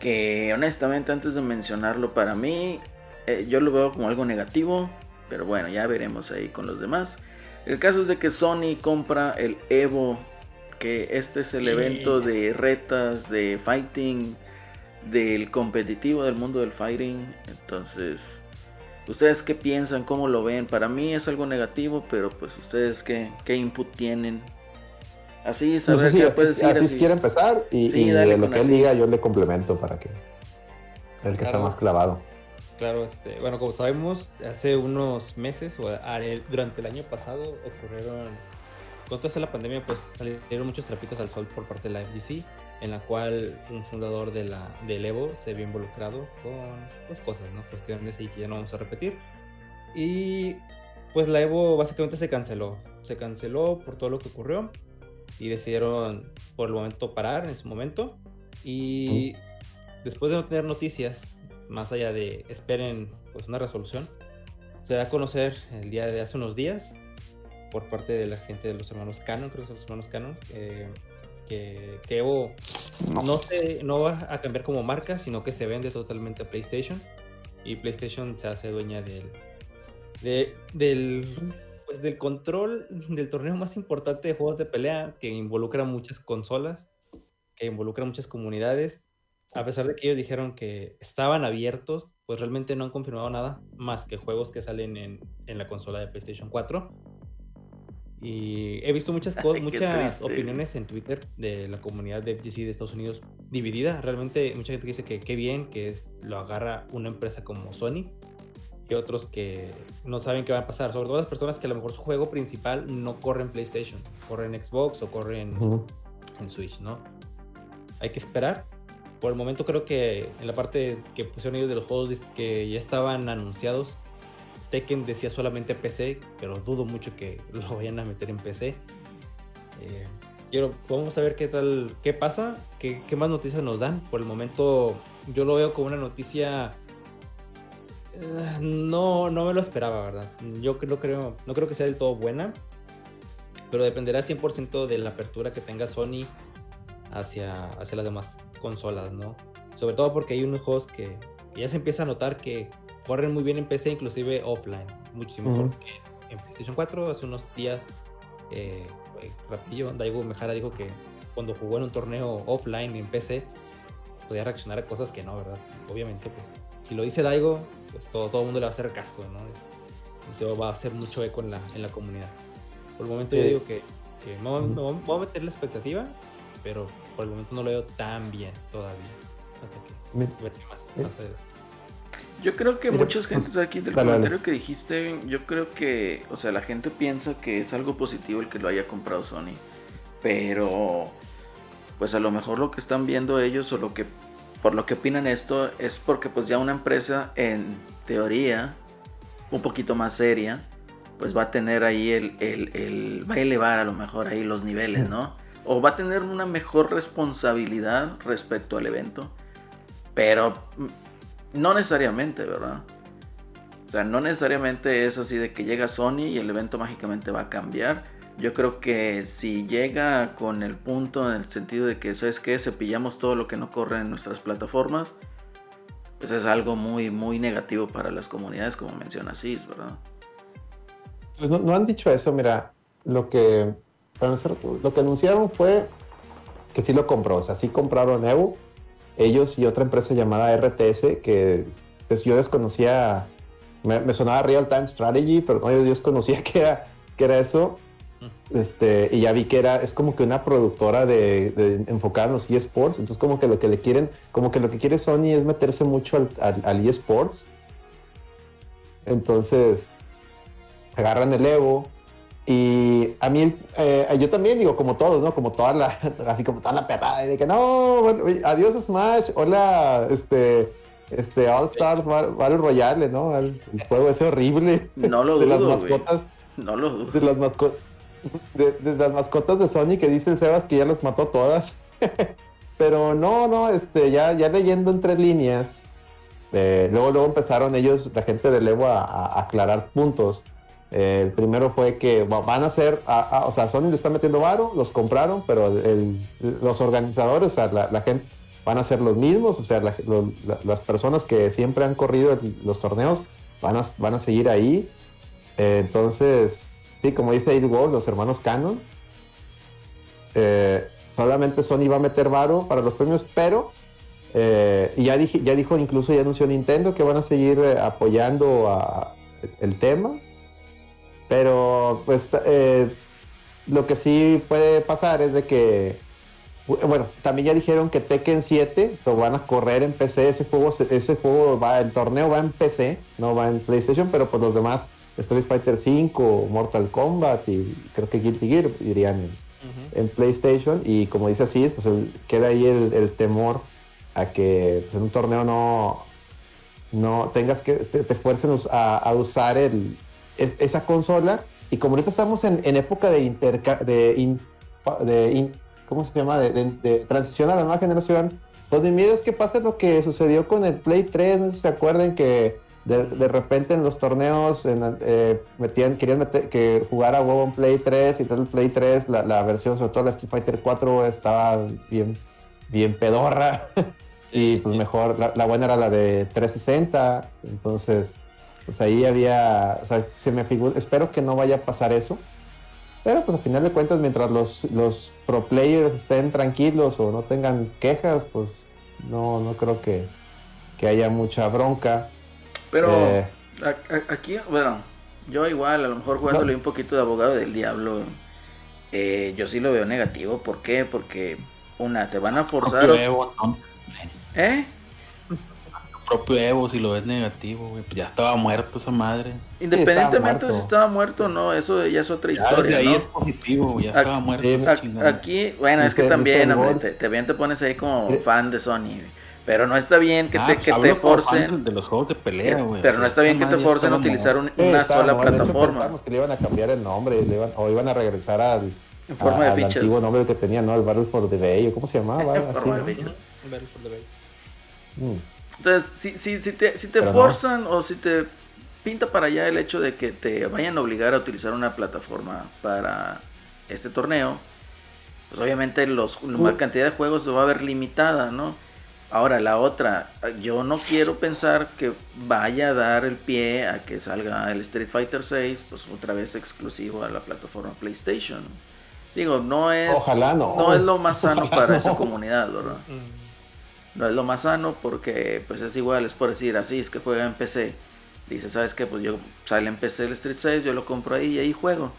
Que honestamente, antes de mencionarlo, para mí, eh, yo lo veo como algo negativo. Pero bueno, ya veremos ahí con los demás. El caso es de que Sony compra el Evo. Que este es el Sí. evento de retas, de fighting, del competitivo del mundo del fighting. Entonces, ¿ustedes qué piensan? ¿Cómo lo ven? Para mí es algo negativo, pero pues ustedes qué, qué input tienen. Así, No saber sé si qué así, puedes decir. así así. quiere empezar y, Sí, y dale de lo que él así. diga yo le complemento para que el que está Claro. más clavado. Claro, este, bueno, como sabemos, hace unos meses o durante el año pasado ocurrieron, con toda la pandemia, pues salieron muchos trapitos al sol por parte de la FGC, en la cual un fundador de la, del Evo se vio involucrado con pues, cosas, ¿no? Cuestiones ahí que ya no vamos a repetir. Y pues la Evo básicamente se canceló, se canceló por todo lo que ocurrió y decidieron por el momento parar en su momento. Y después de no tener noticias, más allá de esperen pues una resolución, se da a conocer el día de hace unos días por parte de la gente de los hermanos Canon, creo que son los hermanos Canon, eh, que, que Evo no, se, no va a cambiar como marca, sino que se vende totalmente a PlayStation y PlayStation se hace dueña del, de- del, pues, del control del torneo más importante de juegos de pelea que involucra muchas consolas, que involucra muchas comunidades. A pesar de que ellos dijeron que estaban abiertos, pues realmente no han confirmado nada más que juegos que salen en, en la consola de PlayStation 4. Y he visto muchas Qué muchas triste. opiniones en Twitter de la comunidad de FGC de Estados Unidos dividida. Realmente mucha gente dice que qué bien que es- lo agarra una empresa como Sony y otros que no saben qué va a pasar. Sobre todo las personas que a lo mejor su juego principal no corre en PlayStation, corre en Xbox o corre en, Ujú. en Switch, ¿no? Hay que esperar. Por el momento creo que en la parte que pusieron ellos de los juegos que ya estaban anunciados, Tekken decía solamente PC, pero dudo mucho que (laughs) lo vayan a meter en PC. Eh, quiero, vamos a ver qué tal, qué pasa, qué, qué más noticias nos dan. Por el momento yo lo veo como una noticia... No, no me lo esperaba, ¿verdad? Yo no creo, no creo que sea del todo buena, pero dependerá 100% de la apertura que tenga Sony hacia, hacia las demás consolas, ¿no? Sobre todo porque hay unos juegos que, que ya se empieza a notar que corren muy bien en PC, inclusive offline, muchísimo mejor Ujú. que en PlayStation 4. Hace unos días, eh, rapidillo, Daigo Mejara dijo que cuando jugó en un torneo offline en PC, podía reaccionar a cosas que no, ¿verdad? Obviamente, pues, si lo dice Daigo, pues todo, todo el mundo le va a hacer caso, ¿no? Y se va a hacer mucho eco en la, en la comunidad. Por el momento yo Sí. digo que, que me, voy- me voy- a meter la expectativa, pero por el momento no lo veo tan bien todavía. Hasta que ver qué más, más adelante. Yo creo que muchas pues, gentes aquí del dale, dale. comentario que dijiste, yo creo que, o sea, la gente piensa que es algo positivo el que lo haya comprado Sony, pero pues a lo mejor lo que están viendo ellos o lo que por lo que opinan esto es porque pues ya una empresa en teoría un poquito más seria, pues va a tener ahí el, el, va a elevar a lo mejor ahí los niveles, ¿no? O va a tener una mejor responsabilidad respecto al evento, pero mm, no necesariamente, ¿verdad? O sea, no necesariamente es así de que llega Sony y el evento mágicamente va a cambiar. Yo creo que si llega con el punto en el sentido de que, ¿sabes qué? Cepillamos todo lo que no corre en nuestras plataformas, pues es algo muy, muy negativo para las comunidades, como menciona Cis, ¿verdad? Pues no, han dicho eso, mira, lo que, lo que anunciaron fue que sí lo compró, o sea, sí compraron Evo, ellos y otra empresa llamada RTS, que pues, yo desconocía, me, me sonaba Real Time Strategy, pero no, yo desconocía (laughs) que era, que era eso, este, y ya vi que era, es como que una productora de, de enfocada en los eSports, entonces como que lo que le quieren, como que lo que quiere Sony es meterse mucho al, al, al eSports, entonces agarran el Evo y a mí, eh, yo también digo, como todos, ¿no? Como toda la, (laughs) así como toda la perrada, y de que no, bueno, adiós Smash, hola, este, este All Stars Bar- Battle Royale, ¿no? El, juego ese horrible No lo (laughs) de las dudo, mascotas, No lo dudo. de las mascotas, de, de las mascotas de Sony que dice el Sebas que ya las mató todas. (laughs) Pero no, no, este, ya, ya leyendo entre líneas, eh, luego, luego empezaron ellos, la gente de Evo, a, a aclarar puntos. Eh, el primero fue que va- van a ser, a- a- o sea, Sony le está metiendo varo, los compraron, pero el- los organizadores, o sea, la, la gente, van a ser los mismos, o sea, la- lo- la- las personas que siempre han corrido el- los torneos van a, van a seguir ahí. Eh, entonces, sí, como dice Aid World, los hermanos Canon, eh, solamente Sony va a meter varo para los premios, pero eh, ya, dije, ya dijo, incluso ya anunció Nintendo que van a seguir eh, apoyando a- el tema. Pero pues eh, lo que sí puede pasar es de que, bu- bueno, también ya dijeron que Tekken 7 lo van a correr en PC. Ese juego, se- ese juego va, el torneo va en PC, no va en PlayStation, pero pues los demás, Street Fighter 5, Mortal Kombat y creo que Guilty Gear irían en, en PlayStation. Y como dice así, pues el- queda ahí el, el temor a que pues, en un torneo no, no tengas que te, te fuercen a, a usar el, es- esa consola. Y como ahorita estamos en, en época de interca de, in- de in- ¿cómo se llama? De, de- de transición a la nueva generación, pues mi miedo es que pase lo que sucedió con el Play 3, no sé si se acuerdan que de, de repente en los torneos en, eh, metían, querían meter, que jugara huevo en Play 3 y todo el Play 3, la, la versión, sobre todo la Street Fighter 4, estaba bien, bien pedorra. (laughs) y pues mejor, la, la buena era la de 360. Entonces, pues ahí había, o sea, se me figura, espero que no vaya a pasar eso. Pero pues a final de cuentas, mientras los, los pro players estén tranquilos o no tengan quejas, pues no, no creo que, que haya mucha bronca. Pero Eh, a- a- aquí, bueno, Yo igual, a lo mejor jugándole un poquito de abogado del diablo, eh, yo sí lo veo negativo. ¿Por qué? Porque, una, te van a forzar... propio Evo, ¿no? ¿Eh? Tu propio Evo, si lo ves negativo, güey, pues ya estaba muerto esa madre. Independientemente muerto. si estaba muerto o no, eso ya es otra Ya desde historia, ahí ¿no? es positivo, ya estaba muerto. sí, Ac- chingada. Aquí, bueno, es que también, el hombre, te, te, bien te pones ahí como Sí. fan de Sony, güey. Pero no está bien que Ah, te, que te forcen... de los juegos de pelea, güey. Pero no está bien que te forcen a utilizar un- Sí, una estaba sola. De plataforma. pensábamos que le iban a cambiar el nombre, le iban, o iban a regresar al, En forma de al fichas. antiguo nombre que tenía, ¿no? El Battle for the Bay, o ¿cómo se llamaba? (laughs) En Así, forma de ¿no? fichas. Battle for the Bay. Mm. Entonces, si, si, si te, si te Pero no. forzan o si te pinta para allá el hecho de que te vayan a obligar a utilizar una plataforma para este torneo, pues obviamente los, la cantidad de juegos se va a ver limitada, ¿no? Ahora, la otra, yo no quiero pensar que vaya a dar el pie a que salga el Street Fighter 6, pues otra vez exclusivo a la plataforma PlayStation. Digo, no es, Ojalá no. es lo más sano Ojalá para no. esa comunidad, ¿verdad? no es lo más sano porque pues es igual, es por decir así, es que juega en PC. Dice, ¿sabes qué? Pues yo sale en PC el Street 6, yo lo compro ahí y ahí juego.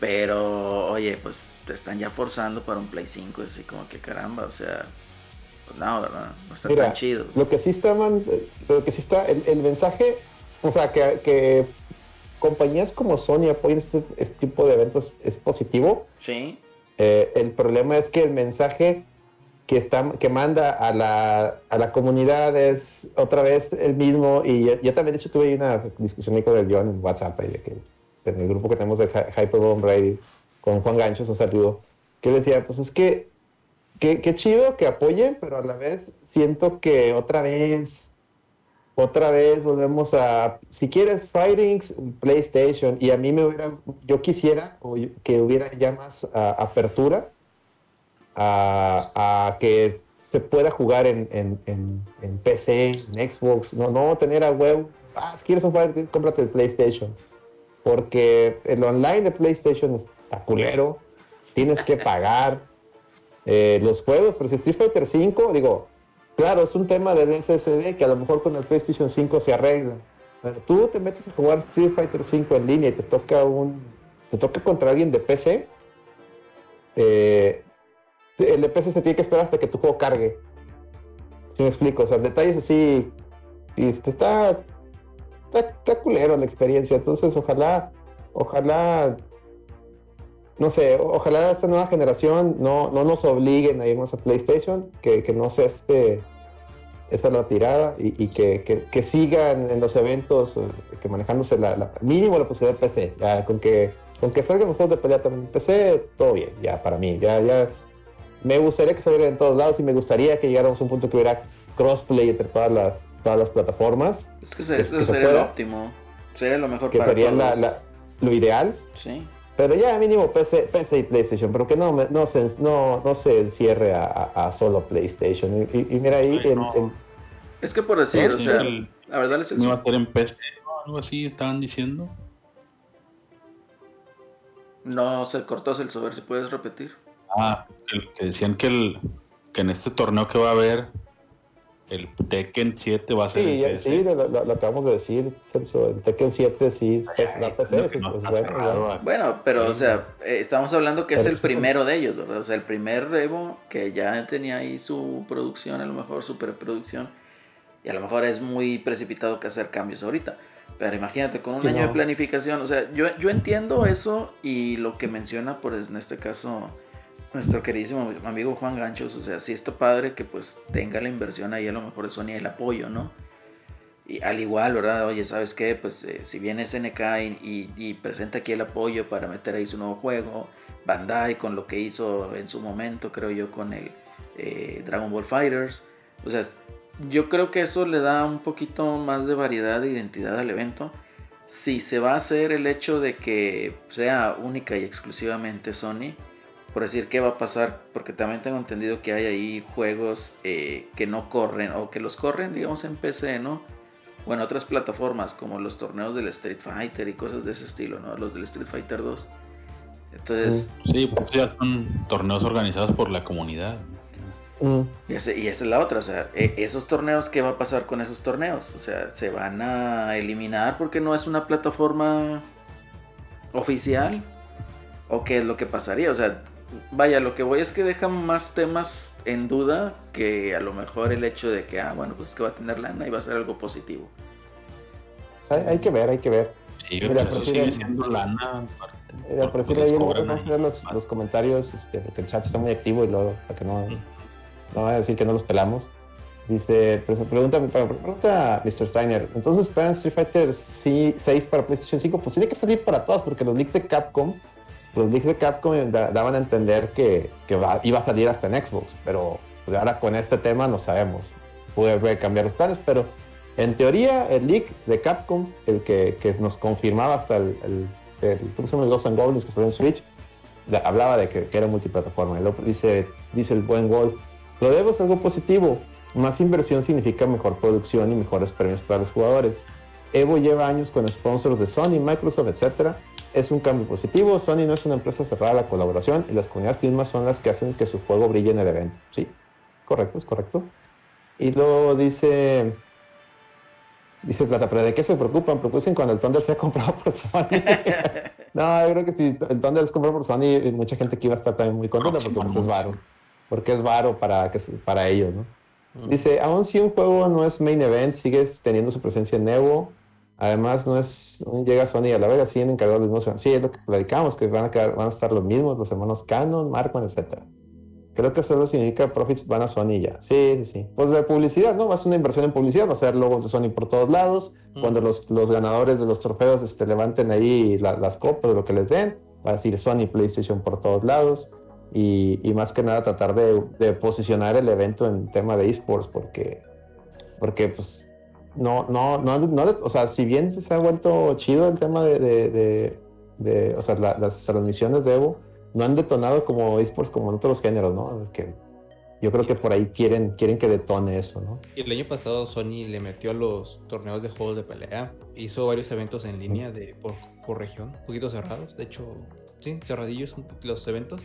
Pero, oye, pues te están ya forzando para un Play 5, es así como que caramba, o sea, no, ¿verdad? No está Mira, tan chido. Lo que sí está, man- lo que sí está, el, el mensaje, o sea, que, que compañías como Sony apoyen este, este tipo de eventos es positivo. Sí, Eh, el problema es que el mensaje que, está, que manda a la, a la comunidad es otra vez el mismo. Y yo, yo también, de hecho, tuve una discusión ahí con el John en WhatsApp, ahí de que, en el grupo que tenemos de Hy- Hyperbomb Radio, con Juan Ganchos, un saludo, que decía, pues es que, qué qué chido que apoyen, pero a la vez siento que otra vez otra vez volvemos a, si quieres Fightings, PlayStation, y a mí me hubiera, yo quisiera que hubiera ya más apertura a, que se pueda jugar en, en, en- PC, en Xbox, no, no tener a web, ah, si quieres un Fighting, cómprate el PlayStation, porque el online de PlayStation está culero, tienes que pagar eh, los juegos, pero si Street Fighter 5, digo, Claro, es un tema del SSD que a lo mejor con el PlayStation 5 se arregla. Pero tú te metes a jugar Street Fighter 5 en línea y te toca un te toca contra alguien de PC. eh, el de PC se tiene que esperar hasta que tu juego cargue. Si me explico, o sea, detalles así. Y este, está, está, está culero la experiencia. Entonces, ojalá, ojalá, no sé, ojalá esta nueva generación no, no nos obliguen a irnos a PlayStation, que, que no sea este, esa la tirada y, y que, que- que sigan en los eventos, eh, que manejándose la, la- mínimo la posibilidad de PC. Ya, con que, con que salgan los juegos de pelea también en PC, todo bien, ya para mí. Ya, ya me gustaría que salieran en todos lados y me gustaría que llegáramos a un punto que hubiera crossplay entre todas las, todas las plataformas, es que, se- que eso se sería lo pueda. óptimo, sería lo mejor que para sería todos. la- la- lo ideal. Sí. Pero ya mínimo PC, PC y PlayStation, pero que no, no, se, no, no se encierre a, a- a solo PlayStation. Y, y- y mira ahí, Ay, en- no. en- Es que por decir, No, o sí, sea, el- la verdad es No iba a ser en PC, ¿no? algo así estaban diciendo. no se cortó el a ver si puedes repetir. Ah, que, que decían que, el, que en este torneo que va a haber, el Tekken 7 va a ser sí, ya- sí, lo, lo- lo acabamos de decir, Celso. El Tekken 7 sí, es la PC, es no pues, bueno, cerrado, ya. Bueno, pero, o sea, eh, estamos hablando que es el primero de ellos, ¿verdad? O sea, el primer Evo que ya tenía ahí su producción, a lo mejor su preproducción, y a lo mejor es muy precipitado que hacer cambios ahorita. Pero imagínate, con un Sí, año de planificación, o sea, yo, yo entiendo eso y lo que menciona, pues en este caso, nuestro queridísimo amigo Juan Ganchos, o sea, sí está padre que pues tenga la inversión ahí, a lo mejor de Sony el apoyo, ¿no? Y al igual, ¿verdad? Oye, ¿sabes qué? Pues eh, si viene SNK y, y- y presenta aquí el apoyo para meter ahí su nuevo juego, Bandai con lo que hizo en su momento, creo yo, con el eh, Dragon Ball Fighters. O sea, yo creo que eso le da un poquito más de variedad e identidad al evento. Si se va a hacer el hecho de que sea única y exclusivamente Sony, por decir qué va a pasar, porque también tengo entendido que hay ahí juegos eh, que no corren o que los corren, digamos, en PC, ¿no? O en otras plataformas como los torneos del Street Fighter y cosas de ese estilo, ¿no? Los del Street Fighter 2. Entonces, Sí, porque ya son torneos organizados por la comunidad. Mm. y, ese- y esa es la otra, o sea, e- esos torneos, ¿qué va a pasar con esos torneos? O sea, se van a eliminar porque no es una plataforma oficial o qué es lo que pasaría. O sea, vaya, lo que voy es que dejan más temas en duda que a lo mejor el hecho de que, ah, bueno, pues es que va a tener lana y va a ser algo positivo. O sea, hay que ver, hay que ver. Sí, Mira, pero eso sigue siendo lana. porque por decirle ahí, vamos a ahí. ver los, los comentarios, este, porque el chat está muy activo y luego, para que no, no vaya a decir que no los pelamos. Dice, pues, pregunta, pregunta Mr. Steiner, entonces esperan Street Fighter 6 para PlayStation 5, pues tiene que salir para todos, porque los leaks de Capcom, los leaks de Capcom da- daban a entender que, iba a salir hasta en Xbox, pero pues, ahora con este tema no sabemos. Puede, cambiar los planes, pero en teoría el leak de Capcom, el que, nos confirmaba hasta el, el, el, ¿cómo se llama? el Ghosts and Goblins que salió en Switch, la- hablaba de que, era multiplataforma. Dice, dice el buen Wolf, lo debo es algo positivo. Más inversión significa mejor producción y mejores premios para los jugadores. Evo lleva años con sponsors de Sony, Microsoft, etc. Es un cambio positivo. Sony no es una empresa cerrada a la colaboración y las comunidades mismas son las que hacen que su juego brille en el evento. Sí, correcto, es correcto. Y luego dice, dice Plata, pero ¿de qué se preocupan? Preocupen cuando el Thunder sea (laughs) comprado por Sony. (laughs) no, yo creo que si el Thunder es comprado por Sony, hay mucha gente que iba a estar también muy contenta porque pues, es varo. Porque es varo para, para ellos, ¿no? Dice, aún si un juego no es main event, sigues teniendo su presencia en Evo. Además, no es un llega Sony a la verga, siguen encargados los mismos. Sí, es lo que platicamos, que van a, quedar, van a estar los mismos, los hermanos Canon, Marcon, etc. Creo que eso significa profits van a Sony ya. Sí, sí, sí. Pues de publicidad, ¿no? Va a ser una inversión en publicidad, va a ser logos de Sony por todos lados. Cuando los, los ganadores de los trofeos este, levanten ahí la- las copas de lo que les den, va a decir Sony PlayStation por todos lados. Y, y más que nada tratar de, de posicionar el evento en tema de esports, porque, porque pues no, no, no, no, o sea, si bien se ha vuelto chido el tema de, de, de- de, o sea, la- las transmisiones de Evo, no han detonado como esports como en otros géneros, ¿no? Que yo creo que por ahí quieren, quieren que detone eso, ¿no? Y el año pasado Sony le metió a los torneos de juegos de pelea. Hizo varios eventos en línea de, por, por región, un poquito cerrados. De hecho, sí, cerradillos los eventos.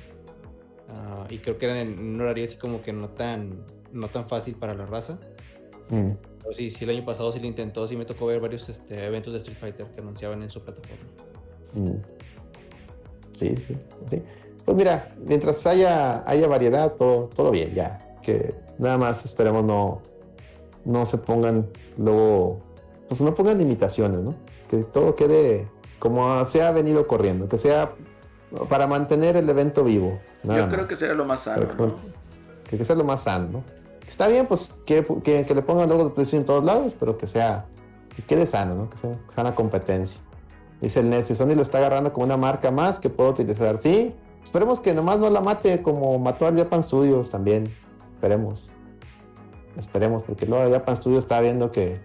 Ah, y creo que eran en un horario así como que no tan, no tan fácil para la raza. Mm. Pero sí, sí, el año pasado sí lo intentó. Sí me tocó ver varios este, eventos de Street Fighter que anunciaban en su plataforma. Mm. Sí, sí, sí. Pues mira, mientras haya, haya variedad, todo, todo bien, ya. Que nada más esperemos no, no se pongan luego, pues no pongan limitaciones, ¿no? Que todo quede como se ha venido corriendo, que sea para mantener el evento vivo. Yo creo más. que sería lo más sano, Pero, ¿no? Que, que sea lo más sano, ¿no? Está bien, pues que, que, que le pongan logos de PlayStation en todos lados, pero que sea, que quede sano, ¿no? Que sea sana competencia. Dice el Nessie, Sony lo está agarrando como una marca más que puedo utilizar. Sí, esperemos que nomás no la mate como mató al Japan Studios también. Esperemos. Esperemos, porque luego Japan Studios está viendo que,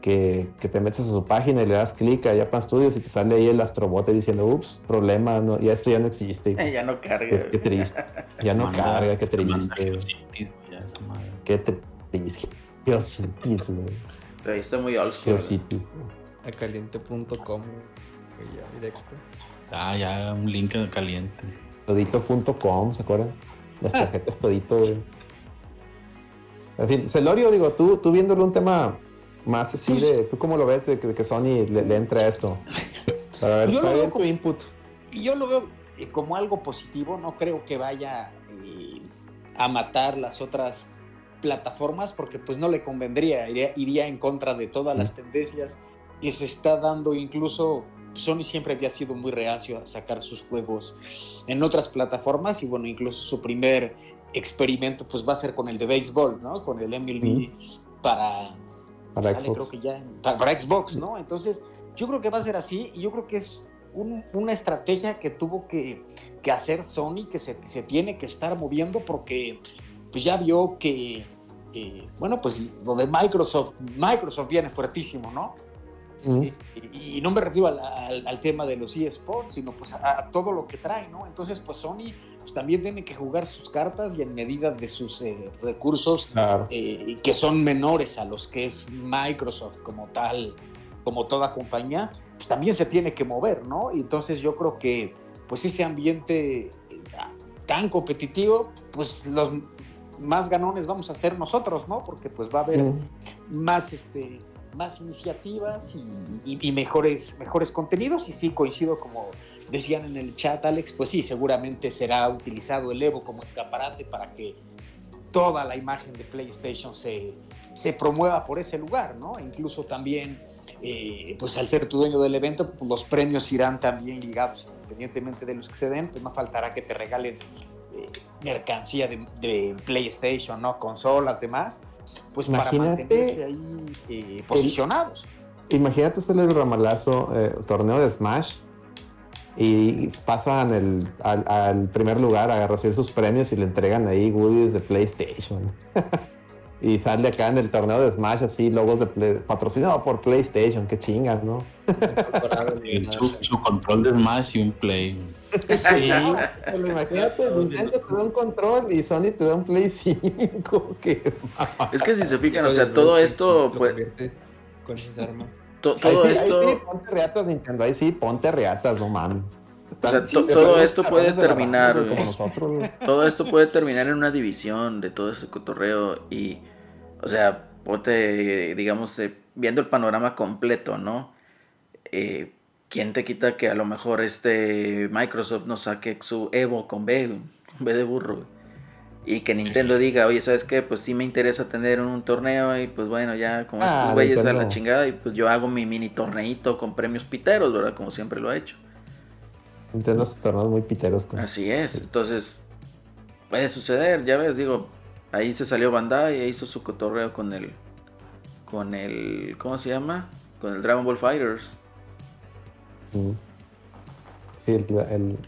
que, que te metes a su página y le das clic a Japan Studios y te sale ahí el astrobote diciendo, ups, problema, no, ya esto ya no existe. Ya no carga. Qué, qué triste. Ya no carga, qué triste. Esa madre. Qué triste. Geocities, güey. Pero ahí está muy old school. Geocities. A caliente.com. Ya directo. Ah, ya un link caliente. Todito.com, ¿se acuerdan? Las tarjetas Todito, güey. En fin, Celorio, digo, tú, tú viéndolo un tema más así de. ¿Tú cómo lo ves de que, de que Sony le, le entre a esto? (laughs) Para ver, Yo lo para veo ver tu como- input. Y yo lo veo eh, como algo positivo, no creo que vaya a matar las otras plataformas porque pues no le convendría, iría, iría en contra de todas las tendencias que se está dando, incluso Sony siempre había sido muy reacio a sacar sus juegos en otras plataformas y bueno, incluso su primer experimento pues va a ser con el de béisbol, ¿no? Con el MLB para, Para sale, Xbox. creo que ya en- para, para Xbox, ¿no? Entonces, yo creo que va a ser así y yo creo que es un- una estrategia que tuvo que, que hacer Sony, que se, se tiene que estar moviendo porque pues ya vio que, eh, bueno, pues lo de Microsoft, Microsoft viene fuertísimo, ¿no? Mm. Y, y no me refiero al, al- al tema de los eSports, sino pues a, a todo lo que trae, ¿no? Entonces, pues Sony pues, también tiene que jugar sus cartas y en medida de sus eh, recursos Claro. eh, que son menores a los que es Microsoft como tal, como toda compañía, pues también se tiene que mover, ¿no? Y entonces yo creo que pues ese ambiente eh, tan competitivo, pues los más ganones vamos a ser nosotros, ¿no? Porque pues va a haber Mm. más este más iniciativas y, y- y mejores, mejores contenidos. Y sí, coincido como decían en el chat, Alex, pues sí, seguramente será utilizado el Evo como escaparate para que toda la imagen de PlayStation se, se promueva por ese lugar, ¿no? E incluso también, eh, pues al ser tu dueño del evento, pues los premios irán también ligados, independientemente de los que se den, pues no faltará que te regalen eh, mercancía de, de PlayStation, ¿no? Consolas, demás, pues para Imagínate mantenerse ahí eh, posicionados. Imagínate hacerle el ramalazo, eh, torneo de Smash, y pasan el, al, al primer lugar a recibir sus premios y le entregan ahí goodies de PlayStation. (laughs) y sale acá en el torneo de Smash así, logos de Play- patrocinado por PlayStation, qué chingas, ¿no? (laughs) El- su, su control de Smash y un Play. Sí, (laughs) pero imagínate, Nintendo te da un control y Sony te da un Play 5. (laughs) qué. Es que si se fijan, o sea, todo esto, pues, con esa arma. to- todo Ahí sí, ahí esto, sí, ponte reatas, Nintendo, ahí sí, ponte reatas, no mames. o sea, Sí, to- pero todo esto puede terminar, como nosotros, todo esto puede terminar en una división de todo ese cotorreo y, o sea, ponte, digamos, eh, viendo el panorama completo, ¿no? Eh, ¿Quién te quita que a lo mejor este Microsoft nos saque su Evo con B, con B de burro? Y que Nintendo diga, oye, ¿sabes qué? Pues sí me interesa tener un torneo y pues bueno, ya como Ah, estos güeyes a la chingada y pues yo hago mi mini torneito con premios piteros, ¿verdad? Como siempre lo ha hecho. Nintendo se tornó muy piteros. Con... Así es, entonces puede suceder, ya ves, digo, ahí se salió Bandai e hizo su cotorreo con el, con el, ¿cómo se llama? Con el Dragon Ball Fighters. Sí, el, el-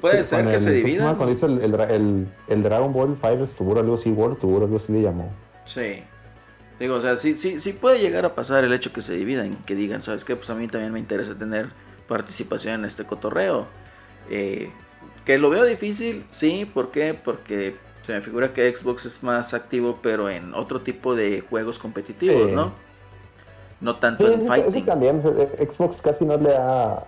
Puede sí, ser que el- se dividan. ¿cómo Cuando hizo el, el- el Dragon Ball Fighters, tuvo algo así, World, tuvo algo así le llamó. Sí. Digo, o sea, sí, sí, sí puede llegar a pasar el hecho que se dividan, que digan, ¿sabes qué? Pues a mí también me interesa tener participación en este cotorreo. Eh, que lo veo difícil, sí, ¿por qué? Porque se me figura que Xbox es más activo, pero en otro tipo de juegos competitivos, Sí. ¿no? No Sí, tanto en fighting. también, eh, Xbox casi no le ha,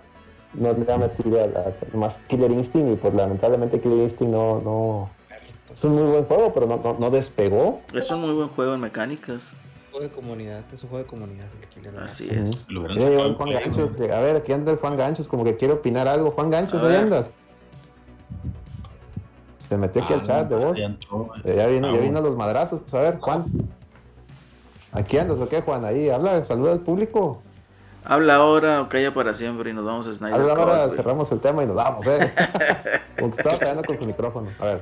no le ha metido a la- más Killer Instinct y pues lamentablemente Killer Instinct no, no es un muy buen juego, pero no, no, no despegó. Es un muy buen juego en mecánicas. juego de comunidad, es un juego de comunidad. el Killer Así es. Lo Juan Ganchos, a ver, aquí anda el Juan Ganchos, como que quiere opinar algo. Juan Ganchos, ahí andas. Se metió aquí Ah, al chat de voz. entró. Eh, Ya vino, Ah, ya bueno. vino los madrazos. Pues, a ver, Juan. Aquí andas o qué, Juan? Ahí, habla, saluda al público. Habla ahora o calla para siempre y nos vamos a Snyder Habla ahora, cerramos el tema y nos vamos, ¿eh? (laughs) Estaba callando con su micrófono. A ver.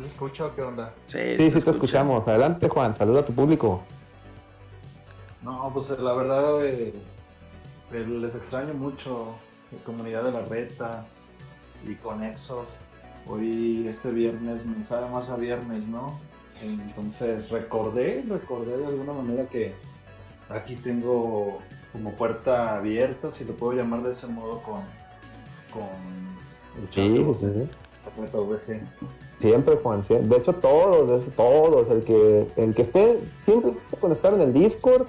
¿Se escucha o qué onda? Sí, Sí, se sí, te escucha. escuchamos. Adelante, Juan, saluda a tu público. No, pues la verdad, eh, eh, les extraño mucho la comunidad de la reta y conexos. Hoy, este viernes, me sabe más a viernes, ¿no? Entonces recordé, recordé de alguna manera que aquí tengo como puerta abierta, si lo puedo llamar de ese modo, con, con el Sí, de sí, VG. Siempre, Juan, siempre. De hecho, todos, todos. El que, el que esté, siempre con estar en el Discord,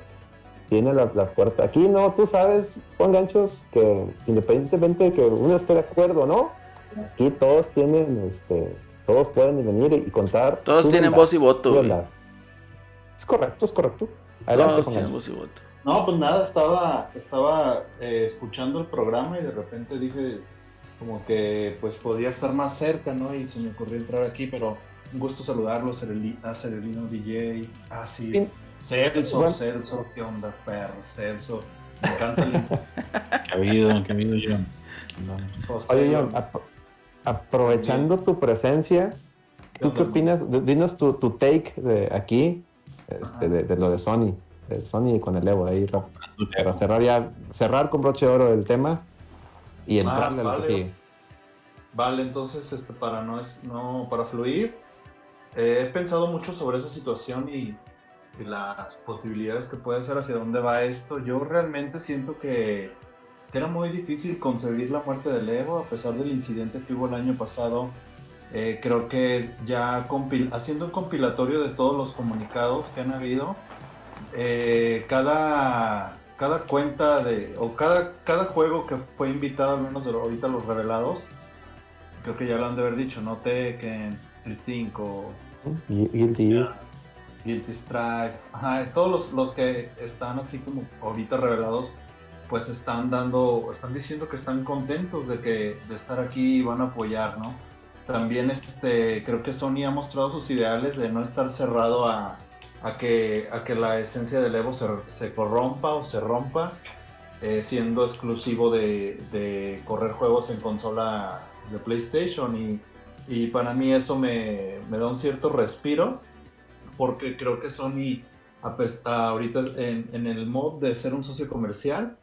tiene la, la puerta. Aquí no, tú sabes, Juan Ganchos, que independientemente de que uno esté de acuerdo o no, aquí todos tienen, este, todos pueden venir y, contar. Todos tienen verdad, voz y voto. Es correcto, es correcto. Adelante, Todos Juan tienen Ganchos. voz y voto. No, pues nada, estaba, estaba eh, escuchando el programa y de repente dije como que pues podía estar más cerca, ¿no? Y se me ocurrió entrar aquí, pero un gusto saludarlos, Cereli- a Cerelino DJ, ah sí, Sí. Celso, Bueno. Celso, ¿qué onda, perro? Celso, me encanta (laughs) el ¿Qué ha habido? ¿Qué ha habido, John? Oye, John, aprovechando tu presencia, ¿tú qué opinas? Dinos tu, tu take de aquí, este, de, de lo de Sony, de Sony con el Evo, ahí, Rafa, para cerrar ya, cerrar con broche de oro el tema y entrarle a lo que vale. sigue. Vale, entonces este, para no, es- no para fluir, eh, he pensado mucho sobre esa situación y, y las posibilidades que puede ser hacia dónde va esto. Yo realmente siento que, que era muy difícil concebir la muerte del Evo a pesar del incidente que hubo el año pasado. Eh, creo que ya haciendo un compilatorio de todos los comunicados que han habido, eh, cada, cada cuenta de, o cada, cada juego que fue invitado, al menos de ahorita los revelados, creo que ya lo han de haber dicho, ¿no? Tekken, el 5, Gui- Guilty. Guilty Strike, ajá, todos los, los que están así como ahorita revelados, pues están dando, están diciendo que están contentos de que de estar aquí y van a apoyar, ¿no? También este, creo que Sony ha mostrado sus ideales de no estar cerrado a, a que, a que la esencia del Evo se, corrompa o se rompa, eh, siendo exclusivo de, correr juegos en consola de PlayStation y, y para mí eso me, me da un cierto respiro porque creo que Sony ahorita en, el mod de ser un socio comercial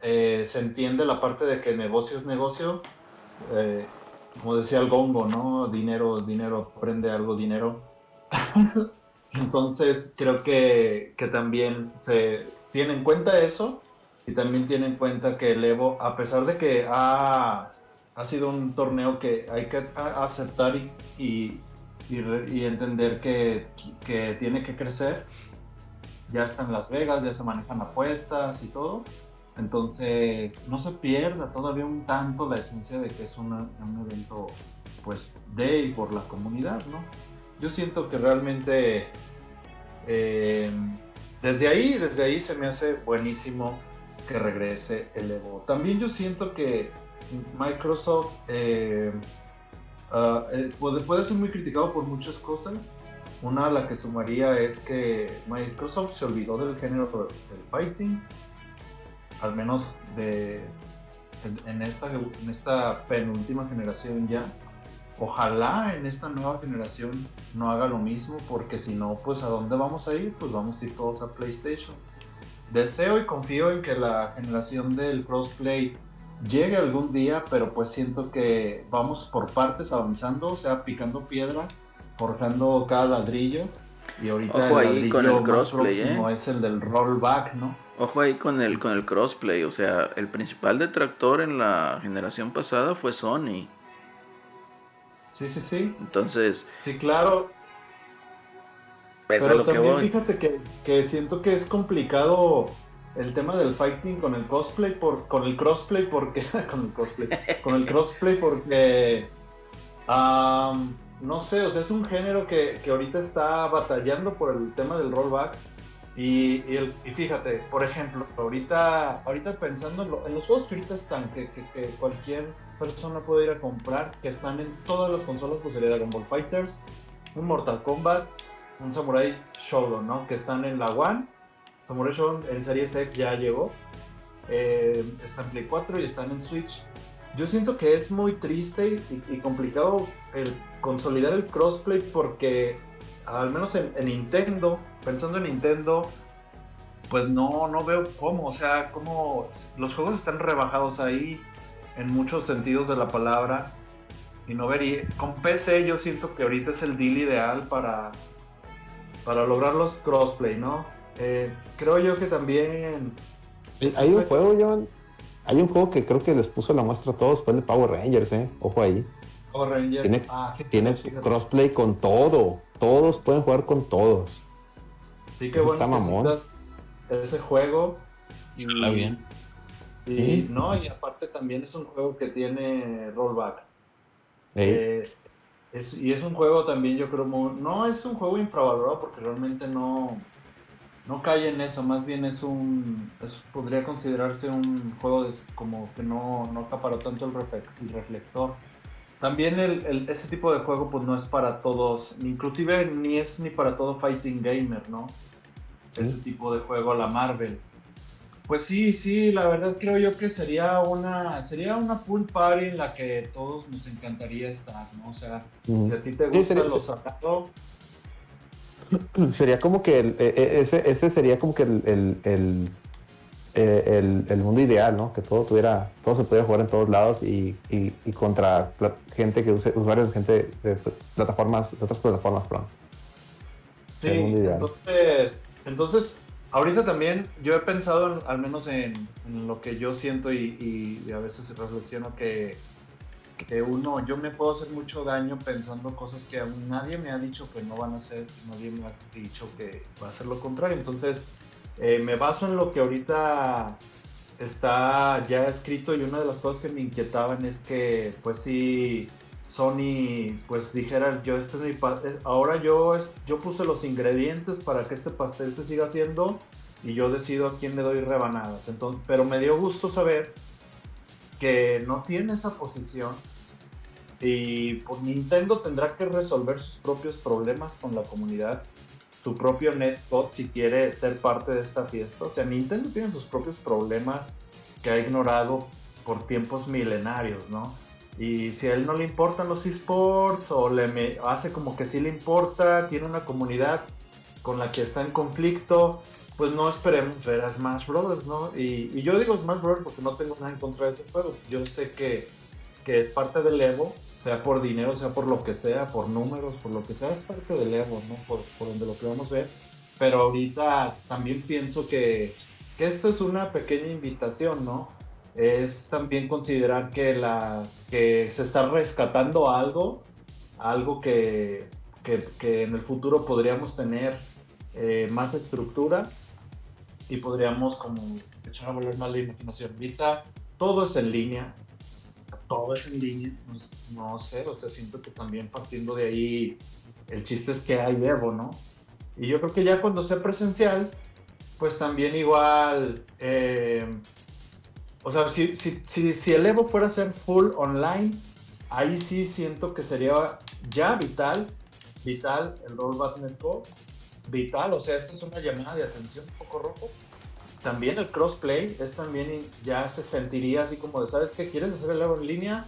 eh, se entiende la parte de que negocio es negocio eh, como decía el gongo no dinero dinero prende algo dinero (laughs) entonces creo que, que también se tiene en cuenta eso y también tiene en cuenta que el Evo a pesar de que ha ha sido un torneo que hay que aceptar y, y entender que, que tiene que crecer. Ya está en Las Vegas, ya se manejan apuestas y todo. Entonces, no se pierda todavía un tanto la esencia de que es una- un evento pues de y por la comunidad, ¿no? Yo siento que realmente eh, desde ahí, desde ahí se me hace buenísimo que regrese el Evo. También yo siento que Microsoft eh, ah, eh, puede, ser muy criticado por muchas cosas. Una a la que sumaría es que Microsoft se olvidó del género del fighting, al menos de, en, esta, en esta penúltima generación ya. Ojalá en esta nueva generación no haga lo mismo, porque si no, pues a dónde vamos a ir? Pues vamos a ir todos a PlayStation. Deseo y confío en que la generación del crossplay llegue algún día, pero pues siento que vamos por partes avanzando, o sea, picando piedra, forjando cada ladrillo. Y ahorita Ojo el ahí con ladrillo el más crossplay, próximo ¿eh? es el del rollback, ¿no? Ojo ahí con el, con el crossplay, o sea, el principal detractor en la generación pasada fue Sony. Sí, sí, sí. Entonces, Sí, claro. es a Pero que también voy. fíjate que, que siento que es complicado el tema del fighting con el cosplay por con el crossplay porque (laughs) con el cosplay con el crossplay porque am, no sé o sea es un género que, que ahorita está batallando por el tema del rollback y, el- y fíjate por ejemplo ahorita ahorita pensando en, lo- en los juegos que ahorita están que, que- cualquier persona puede ir a comprar que están en todas las consolas pues sería Dragon Ball Fighters un Mortal Kombat un Samurai Shodown, ¿no? Que están en la One. Samurai Shodown en Series X ya llegó. Eh, está en Play 4 y están en Switch. Yo siento que es muy triste y, complicado el consolidar el crossplay porque al menos en, en Nintendo, pensando en Nintendo, pues no, no veo cómo, o sea, cómo los juegos están rebajados ahí en muchos sentidos de la palabra y no vería. Con PC yo siento que ahorita es el deal ideal para, para lograr los crossplay, ¿no? Eh, creo yo que también. Eh, Hay un juego, John. Hay un juego que creo que les puso la muestra a todos, fue el Power Rangers, ¿eh? Ojo ahí. Power Rangers. Tiene, ah, tiene crossplay con todo. Todos pueden jugar con todos. Sí, que Eso bueno está que mamón. citas ese juego. Y, Está bien. Y, Sí. no, y aparte también es un juego que tiene rollback. Eh, es- y es un juego también, yo creo, muy- no es un juego infravalorado porque realmente no, no cae en eso, más bien es un, es- podría considerarse un juego de- como que no, no acaparó tanto el, refle- el reflector. También el, el- ese tipo de juego pues no es para todos, inclusive ni es ni para todo fighting gamer, ¿no? Ese tipo de juego, la Marvel. Pues sí, sí, la verdad creo yo que sería una sería una pool party en la que todos nos encantaría estar, ¿no? O sea, si a ti te Sí, gusta sería- lo sacado, (clears throat) Sería como que el- e- e- ese, ese sería como que el, el, el, eh, el- el mundo ideal, ¿no? Que todo tuviera, todo se pudiera jugar en todos lados y, y- y contra gente que use, usuarios de gente de pl- plataformas, de otras plataformas, perdón. Sí, entonces, entonces, ahorita también yo he pensado en- al menos en, lo que yo siento y, a veces reflexiono que, uno, yo me puedo hacer mucho daño pensando cosas que aún nadie me ha dicho que no van a hacer, nadie me ha dicho que va a ser lo contrario. Entonces, eh, me baso en lo que ahorita está ya escrito y una de las cosas que me inquietaban es que, pues sí, Sony pues dijera, yo este es mi pa- es- ahora yo, yo puse los ingredientes para que este pastel se siga haciendo y yo decido a quién le doy rebanadas. Entonces, pero me dio gusto saber que no tiene esa posición y pues, Nintendo tendrá que resolver sus propios problemas con la comunidad, su propio netbot si quiere ser parte de esta fiesta. O sea, Nintendo tiene sus propios problemas que ha ignorado por tiempos milenarios, ¿no? Y si a él no le importan los esports o le hace como que sí le importa, tiene una comunidad con la que está en conflicto, pues no esperemos ver a Smash Brothers, ¿no? Y, yo digo Smash Brothers porque no tengo nada en contra de ese juego. Yo sé que, que es parte del Evo, sea por dinero, sea por lo que sea, por números, por lo que sea, es parte del Evo, ¿no? Por, donde lo podemos ver. Pero ahorita también pienso que, que esto es una pequeña invitación, ¿no? Es también considerar que, la, que se está rescatando algo, algo que, que, que en el futuro podríamos tener eh, más estructura y podríamos como echar a volar más la imaginación. Ahorita todo es en línea, todo es en línea, no, sé, o sea, siento que también partiendo de ahí, el chiste es que hay Evo, ¿no? Y yo creo que ya cuando sea presencial, pues también igual, eh, o sea, si, si, si, el Evo fuera a ser full online, ahí sí siento que sería ya vital, vital el Roll Battle Go, vital, o sea, esta es una llamada de atención un poco rojo. También el crossplay es también ya se sentiría así como de, ¿sabes qué? ¿Quieres hacer el Evo en línea?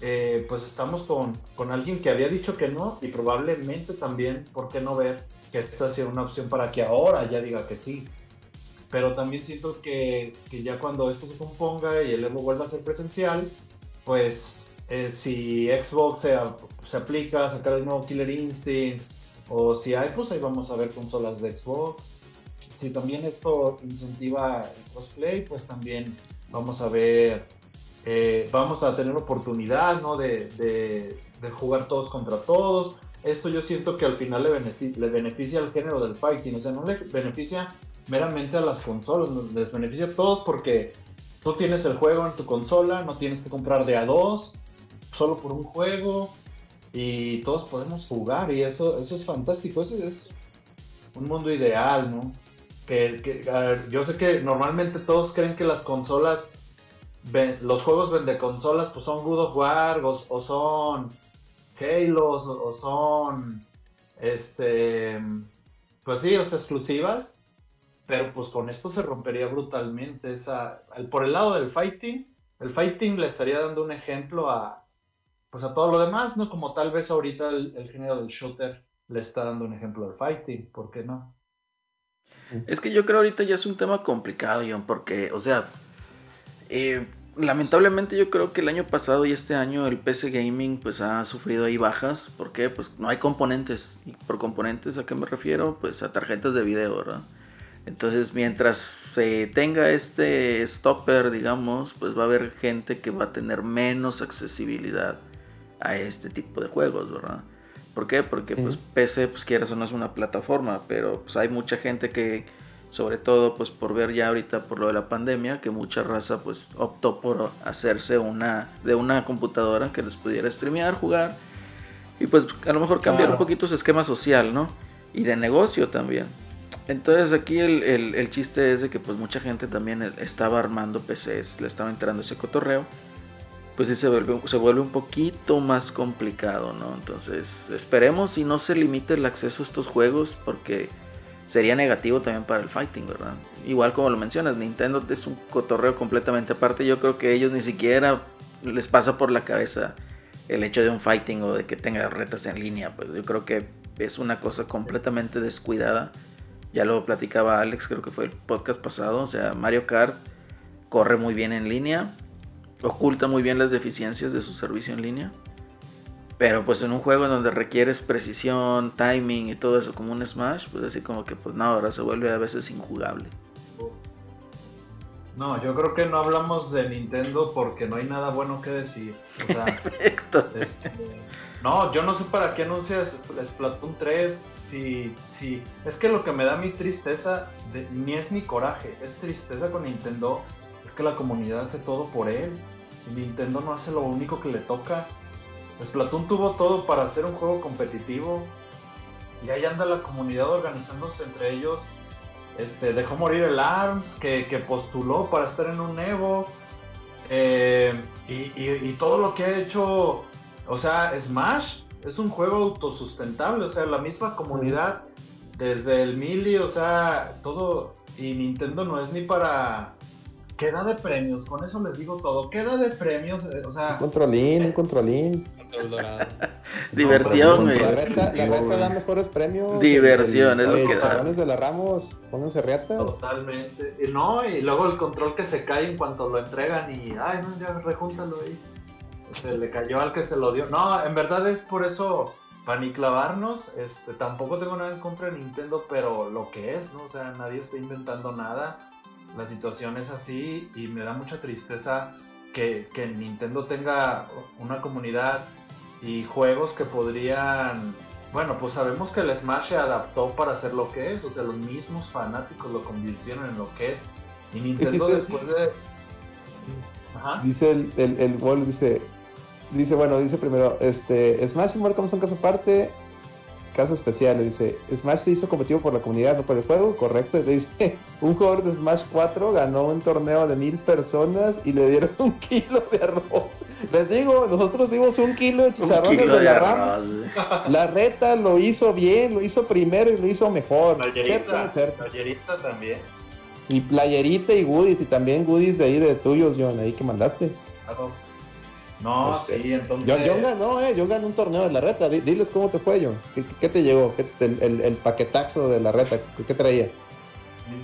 Eh, pues estamos con, con alguien que había dicho que no y probablemente también, ¿por qué no ver que esta sea una opción para que ahora ya diga que sí? Pero también siento que, que ya cuando esto se componga y el Evo vuelva a ser presencial, pues eh, si Xbox se, se aplica a sacar el nuevo Killer Instinct o si hay, pues ahí vamos a ver consolas de Xbox. Si también esto incentiva el cosplay, pues también vamos a ver, eh, vamos a tener oportunidad, ¿no? De, de, de, jugar todos contra todos. Esto yo siento que al final le beneficia, le beneficia al género del fighting, o sea, no le beneficia meramente a las consolas, les beneficia a todos porque tú tienes el juego en tu consola, no tienes que comprar de a dos, solo por un juego y todos podemos jugar y eso, eso es fantástico, eso es un mundo ideal, ¿no? Que, que yo sé que normalmente todos creen que las consolas, los juegos vende consolas pues son God of War o, o son Halo o, o son, este, pues sí, o sea, exclusivas, pero pues con esto se rompería brutalmente esa, por el lado del fighting, el fighting le estaría dando un ejemplo a, pues a todo lo demás, ¿no? Como tal vez ahorita el, género del shooter le está dando un ejemplo al fighting, ¿por qué no? Es que yo creo ahorita ya es un tema complicado, John, porque, o sea, eh, lamentablemente yo creo que el año pasado y este año el PC Gaming pues ha sufrido ahí bajas. ¿Por qué? Pues no hay componentes. Y por componentes a qué me refiero? Pues a tarjetas de video, ¿verdad? Entonces mientras se tenga este stopper, digamos, pues va a haber gente que va a tener menos accesibilidad a este tipo de juegos, ¿verdad? ¿Por qué? Porque pues PC, pues quieras o no es una plataforma, pero pues hay mucha gente que, sobre todo pues por ver ya ahorita por lo de la pandemia, que mucha raza pues optó por hacerse una de una computadora que les pudiera streamear, jugar y pues a lo mejor cambiar Claro. un poquito su esquema social, ¿no? Y de negocio también. Entonces aquí el, el- el chiste es de que pues mucha gente también estaba armando PCs, le estaba entrando ese cotorreo pues sí se vuelve, se vuelve un poquito más complicado, ¿no? Entonces, esperemos y no se limite el acceso a estos juegos porque sería negativo también para el fighting, ¿verdad? Igual como lo mencionas, Nintendo es un cotorreo completamente aparte. Yo creo que ellos ni siquiera les pasa por la cabeza el hecho de un fighting o de que tenga retas en línea. Pues yo creo que es una cosa completamente descuidada. Ya lo platicaba Alex, creo que fue el podcast pasado. O sea, Mario Kart corre muy bien en línea oculta muy bien las deficiencias de su servicio en línea. Pero pues en un juego en donde requieres precisión, timing y todo eso como un Smash, pues así como que pues no, ahora se vuelve a veces injugable. No, yo creo que no hablamos de Nintendo porque no hay nada bueno que decir. O sea, (laughs) este, no, yo no sé para qué anuncias Splatoon 3 si, si... Es que lo que me da mi tristeza ni es ni coraje, es tristeza con Nintendo. Es que la comunidad hace todo por él. Y Nintendo no hace lo único que le toca. Splatoon tuvo todo para hacer un juego competitivo. Y ahí anda la comunidad organizándose entre ellos. Este, dejó morir el ARMS, que, que postuló para estar en un Evo. Eh, y, y- y todo lo que ha hecho, o sea, Smash es un juego autosustentable, o sea, la misma comunidad, desde el Mili, o sea, todo, y Nintendo no es ni para... Queda de premios, con eso les digo todo, queda de premios, eh, o sea... Un controlín, un controlín. Control dorado. (laughs) Diversión, No, La güey. reta, la reta da mejores premios. Diversión, es lo Oye, que da. de la Ramos, pónganse reatas. Totalmente. Y no, y luego el control que se cae en cuanto lo entregan y, ay, no, ya rejúntalo ahí. Se le cayó al que se lo dio. No, en verdad es por eso, para ni clavarnos, este, tampoco tengo nada en contra de Nintendo, pero lo que es, ¿no? O sea, nadie está inventando nada. La situación es así y me da mucha tristeza que, que Nintendo tenga una comunidad y juegos que podrían bueno, pues sabemos que el Smash se adaptó para hacer lo que es, o sea, los mismos fanáticos lo convirtieron en lo que es. Y Nintendo después de... Ajá. Dice el, el, el Wolf, dice, dice, bueno, dice primero, este, Smash y Mortal Kombat son caso aparte, caso especial, le dice, Smash se hizo competitivo por la comunidad, no por el juego, correcto, y le dice, un jugador de Smash 4 ganó un torneo de mil personas y le dieron un kilo de arroz. Les digo, nosotros dimos un kilo de Un chicharrones kilo de de la arroz. La reta lo hizo bien, lo hizo primero y lo hizo mejor. Playerita, playerita también. Y playerita y goodies, y también goodies de ahí de tuyos, John, ahí que mandaste. claro. No, Este, sí, entonces... John, John ganó, eh, John ganó un torneo de la reta. Di- Diles cómo te fue, John. ¿Qué, qué te llegó? ¿Qué te- el, el- el paquetazo de la reta, ¿qué, qué traía?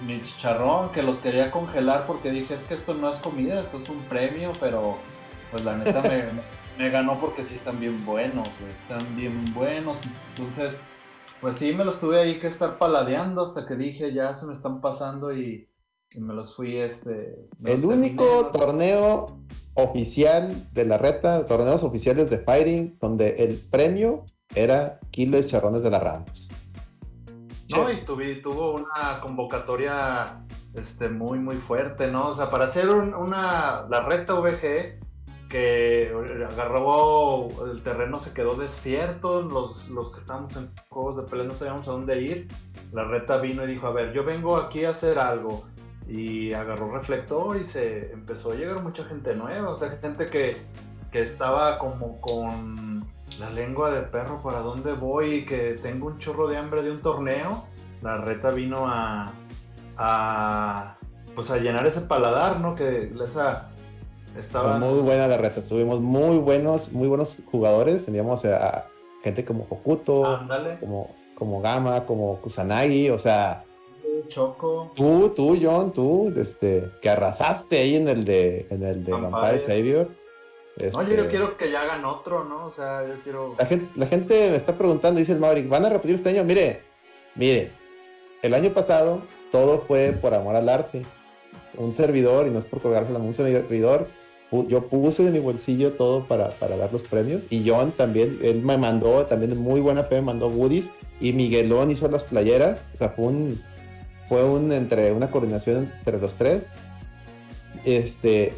mi, mi chicharrón que los quería congelar porque dije es que esto no es comida, esto es un premio, pero pues la neta me, (laughs) me ganó porque sí están bien buenos, güey, están bien buenos. Entonces, pues sí me los tuve ahí que estar paladeando hasta que dije ya se me están pasando y, y me los fui este. El único terminé, ¿no? torneo oficial de la reta, torneos oficiales de Fighting, donde el premio era kilo de charrones de la Ramos. No, y tuvo una convocatoria este, muy, muy fuerte, ¿no? O sea, para hacer un- una, la recta VG, que agarró el terreno, se quedó desierto, los, los que estábamos en juegos de pelea no sabíamos a dónde ir, la reta vino y dijo, a ver, yo vengo aquí a hacer algo, y agarró reflector y se empezó a llegar mucha gente nueva, o sea, gente que, que estaba como con la lengua de perro para dónde voy y que tengo un chorro de hambre de un torneo, la reta vino a, a pues a llenar ese paladar, ¿no? Que esa estaba muy buena la reta, tuvimos muy buenos, muy buenos jugadores. Teníamos a gente como Hokuto, ándale, como, como Gama, como Kusanagi, o sea, Choco, tú, tú, John, tú, este, que arrasaste ahí en el de, en el de Vampire. Savior. no, yo, Este, quiero que ya hagan otro, ¿no? O sea, yo quiero La gente, la gente me está preguntando, dice el Maverick, ¿van a repetir este año? Mire, mire, el año pasado todo fue por amor al arte. Un servidor, y no es por colgársela, un servidor, yo puse de mi bolsillo todo para, para dar los premios. Y John también, él me mandó, también de muy buena fe, me mandó goodies. Y Miguelón hizo las playeras. O sea, fue un, fue un, entre, una coordinación entre los tres. Este,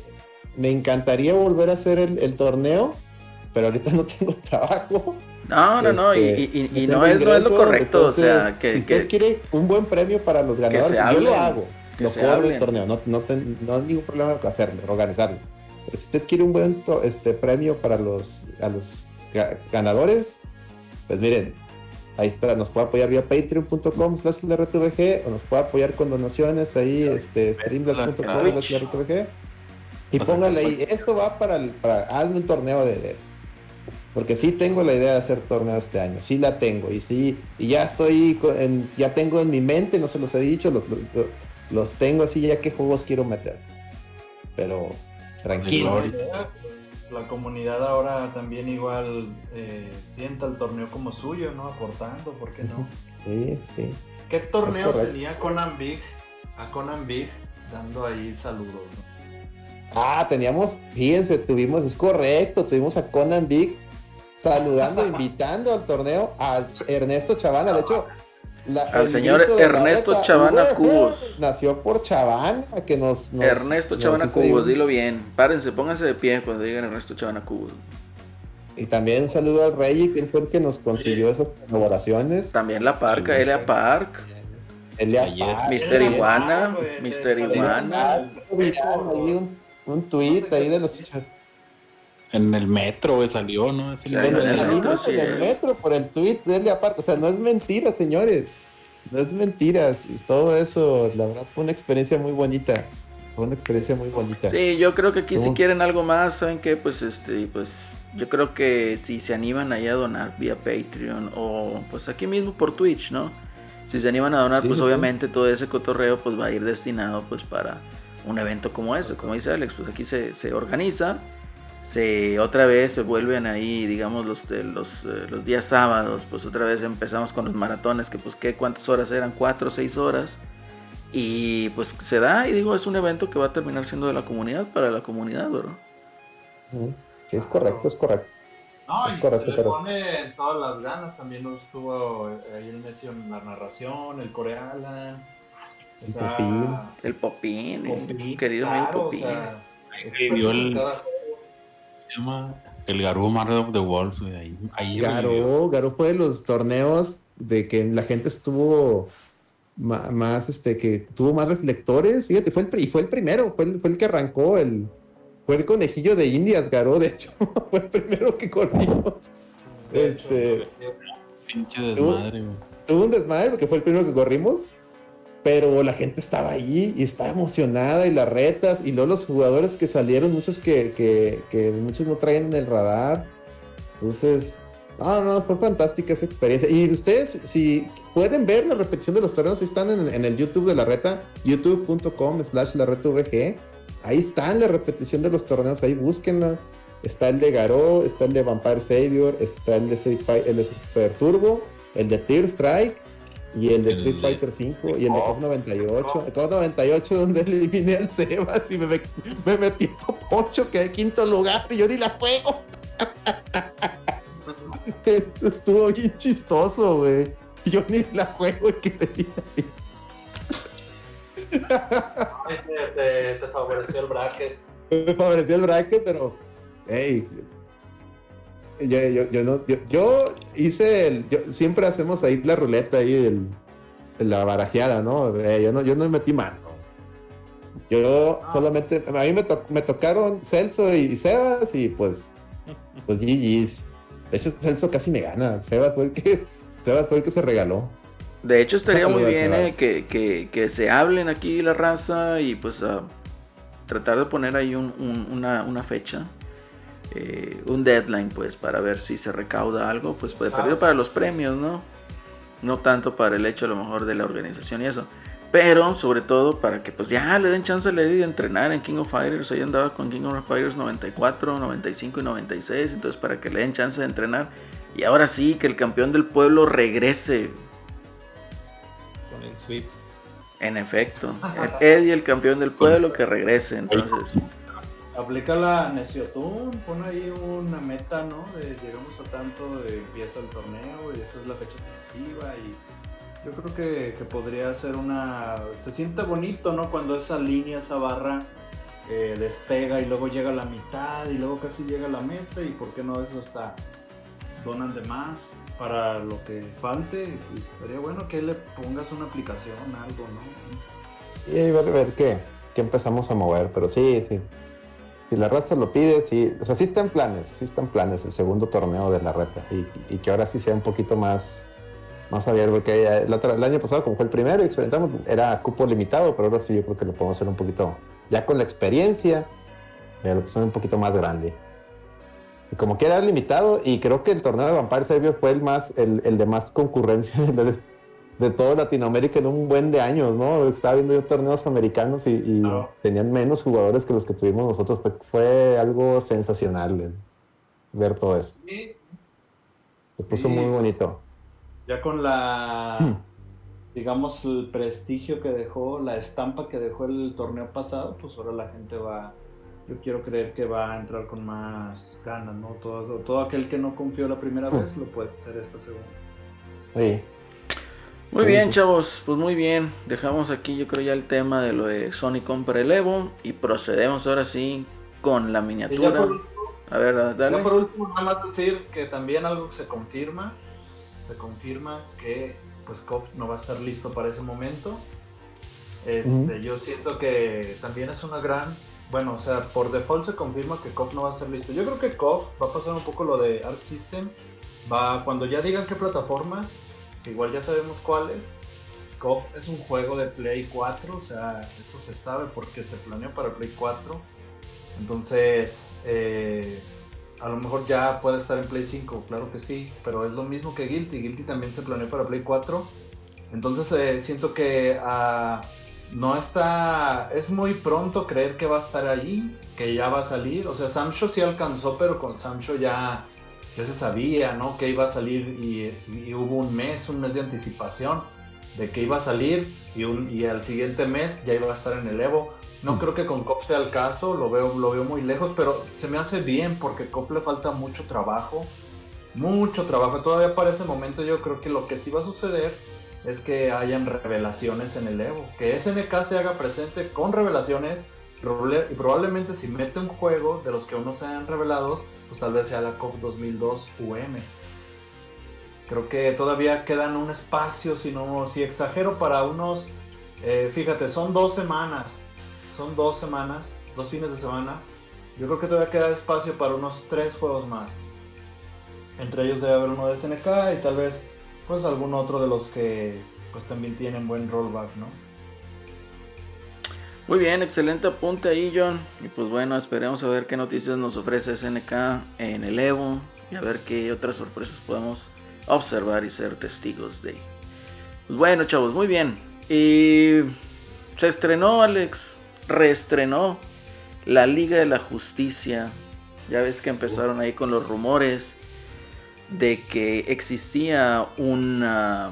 me encantaría volver a hacer el, el torneo, pero ahorita no (laughs) tengo trabajo. No, no, no, y, Este, y- y- no es, no es lo correcto, o entonces, sea, que, si que- usted quiere un buen premio para los ganadores, yo lo hago, lo se cobro el torneo, no, no, ten- no hay ningún problema con hacerlo, organizarlo. Si usted quiere un buen to- este, premio para los, a los ga- ganadores, pues miren, ahí está, nos puede apoyar vía patreon.com slash o nos puede apoyar con donaciones ahí, este, streamlabs.com slash y póngale ahí, esto va para, el, para hazme un torneo de, de esto. Porque sí tengo la idea de hacer torneo este año, sí la tengo y sí, y ya estoy, en- ya tengo en mi mente, no se los he dicho, los, los- los tengo así ya qué juegos quiero meter. Pero tranquilo. La comunidad ahora también igual eh, sienta el torneo como suyo, ¿no? Aportando, ¿por qué no? Sí, sí. ¿Qué torneo tenía Conan Big? A Conan Big dando ahí saludos. ¿no? Ah, teníamos, fíjense, tuvimos, es correcto, tuvimos a Conan Big saludando, (laughs) invitando al torneo a Ernesto Chavana. De hecho, la- Al el señor Ernesto Chavana "Ué, Cubos". Nació por Chavana, que nos. nos- Ernesto nos Chavana Cubos, dilo bien. Párense, pónganse de pie cuando digan Ernesto Chavana Cubos. Y también un saludo al Rey, que él fue el que nos consiguió esas colaboraciones. También la Parca, Elia Park, Elia. Park. Mr. Elia Iguana, salió Iguana. un tweet ahí de los En el metro, güey, salió, ¿no? Ese metro. en el Salimos metro, sí en el es. metro por el tweet de Elia Park. O sea, no es mentira, señores. No es mentiras. Todo eso, la verdad, fue una experiencia muy bonita. Fue una experiencia muy bonita. Sí, yo creo que aquí si quieren algo más, ¿saben qué? Pues este, pues yo creo que si se animan ahí a donar vía Patreon o pues aquí mismo por Twitch, ¿no? Si se animan a donar, Sí, pues sí. obviamente todo ese cotorreo pues va a ir destinado pues para un evento como este, como dice Alex, pues aquí se, se organiza, se otra vez se vuelven ahí, digamos los los, eh, los días sábados, pues otra vez empezamos con los maratones, que pues qué cuántas horas eran, cuatro o seis horas. Y pues se da, y digo, es un evento que va a terminar siendo de la comunidad para la comunidad, ¿verdad? Ujú. Es correcto, es correcto. No, Es y correcto, se le pero- pone todas las ganas. También estuvo ahí el Messi en la narración, el coreala. O El sea, Popín. El Popín, el Popín, querido claro, amigo o Popín. sea, Vivió el- cada. Se llama el Garú Marvel of the güey. Ahí, ahí. Garó, Garó fue de los torneos de que la gente estuvo más, este, que tuvo más reflectores. Fíjate, fue el, y fue el primero, fue el, fue el que arrancó el, fue el conejillo de Indias, Garó, de hecho, (laughs) fue el primero que corrimos. Este, Pinche desmadre, tuvo un desmadre porque fue el primero que corrimos, pero la gente estaba ahí y estaba emocionada y las retas y luego los jugadores que salieron, muchos que, que, que muchos no traen en el radar. Entonces, no, no, fue fantástica esa experiencia. Y ustedes, si pueden ver la repetición de los torneos, están en, en el YouTube de la reta, youtube.com slash la reta VG. Ahí están la repetición de los torneos, ahí búsquenlas. Está el de Garou, está el de Vampire Savior, está el de Street Fighter, el de Super Turbo, el de Tear Strike y el de El Street de- Fighter 5 y el de COP 98. El COP 98 donde eliminé al Sebas y me, me, me metí en top 8, quedé quinto lugar y yo ni la juego. (laughs) Estuvo bien chistoso, güey. Yo ni la juego y quedé ahí. Ay, te, te- te favoreció el bracket. me favoreció el bracket, pero hey, yo, yo, yo no, yo, yo hice el, yo- siempre hacemos ahí la ruleta ahí el, de la barajeada, ¿no? Eh, yo no, yo no metí mano. Yo solamente, a mí me, to- me tocaron Celso y Sebas y pues, pues GG's. De hecho, Celso casi me gana. Sebas fue el que, (laughs) Sebas fue el que se regaló. De hecho, estaría muy bien eh, que, que- que se hablen aquí la raza y pues tratar de poner ahí un- un- una, una fecha, eh, un deadline pues para ver si se recauda algo, pues pues, perdido para los premios, ¿no? No tanto para el hecho a lo mejor de la organización y eso. Pero sobre todo para que pues ya le den chance a Lady de entrenar en King of Fighters. Ahí andaba con King of Fighters 94, 95 y 96. Entonces para que le den chance de entrenar. Y ahora sí, que el campeón del pueblo regrese. Con el sweep. En efecto, (laughs) Eddie, el campeón del pueblo, que regrese. Entonces, Aplica la Neciotun, pon ahí una meta, ¿no? De llegamos a tanto, de empieza el torneo y esta es la fecha efectiva y yo creo que, que podría ser una... Se siente bonito, ¿no? Cuando esa línea, esa barra eh, despega y luego llega la mitad y luego casi llega la meta y por qué no eso hasta donan de más para lo que falte y estaría bueno que le pongas una aplicación, algo, ¿no? Y ahí ver qué, qué empezamos a mover, pero sí, sí. Si la raza lo pide, sí. O sea, sí están planes, sí están planes el segundo torneo de la reta. Y, que ahora sí sea un poquito más, más abierto, porque el, el año pasado, como fue el primero experimentamos, era cupo limitado, pero ahora sí yo creo que lo podemos hacer un poquito, ya con la experiencia, lo hacer un poquito más grande. Y como que era limitado, y creo que el torneo de Vampire Savior fue el más, el, el de más concurrencia (laughs) de todo Latinoamérica en un buen de años, ¿no? Estaba viendo yo torneos americanos y, tenían menos jugadores que los que tuvimos nosotros. Fue, fue algo sensacional eh, ver todo eso. Sí, Se puso Sí. muy bonito. Ya con la, Hmm. digamos, el prestigio que dejó, la estampa que dejó el torneo pasado, pues ahora la gente va, yo quiero creer que va a entrar con más ganas, ¿no? Todo, todo aquel que no confió la primera Hmm. vez lo puede hacer esta segunda. Sí. Muy bien, chavos, pues muy bien. Dejamos aquí, yo creo, ya el tema de lo de Sony compra el Evo y procedemos ahora sí con la miniatura. por, A ver, dale. Ya por último, nada más decir que también algo se confirma, se confirma que pues KOF no va a estar listo para ese momento. Este. Yo siento que también es una gran, bueno, o sea, por default se confirma que KOF no va a estar listo. Yo creo que KOF va a pasar un poco lo de Arc System, va cuando ya digan qué plataformas, igual ya sabemos cuáles. KOF es un juego de Play 4, o sea, eso se sabe porque se planeó para Play 4. Entonces, eh, a lo mejor ya puede estar en Play 5, claro que sí, pero es lo mismo que Guilty. Guilty también se planeó para Play 4. Entonces, eh, siento que ah, no está. Es muy pronto creer que va a estar allí, que ya va a salir. O sea, Samsho sí alcanzó, pero con Samsho ya, ya se sabía, ¿no? Que iba a salir y, y hubo un mes, un mes de anticipación de que iba a salir y, un, y al siguiente mes ya iba a estar en el Evo. No creo que con Cop sea el caso, lo veo, lo veo muy lejos, pero se me hace bien porque Cop le falta mucho trabajo, mucho trabajo. Todavía para ese momento yo creo que lo que sí va a suceder es que hayan revelaciones en el Evo, que SNK se haga presente con revelaciones y probablemente si mete un juego de los que aún no se hayan revelados, tal vez sea la COP 2002 UM. Creo que todavía quedan un espacio, si no, si exagero para unos, eh, fíjate, son dos semanas, son dos semanas, dos fines de semana. Yo creo que todavía queda espacio para unos tres juegos más. Entre ellos debe haber uno de SNK y tal vez pues algún otro de los que pues también tienen buen rollback, ¿no? Muy bien, excelente apunte ahí, John. Y pues bueno, esperemos a ver qué noticias nos ofrece SNK en el Evo y a ver qué otras sorpresas podemos observar y ser testigos de. Pues bueno, chavos, muy bien. Y se estrenó, Alex, reestrenó la Liga de la Justicia. Ya ves que empezaron ahí con los rumores de que existía una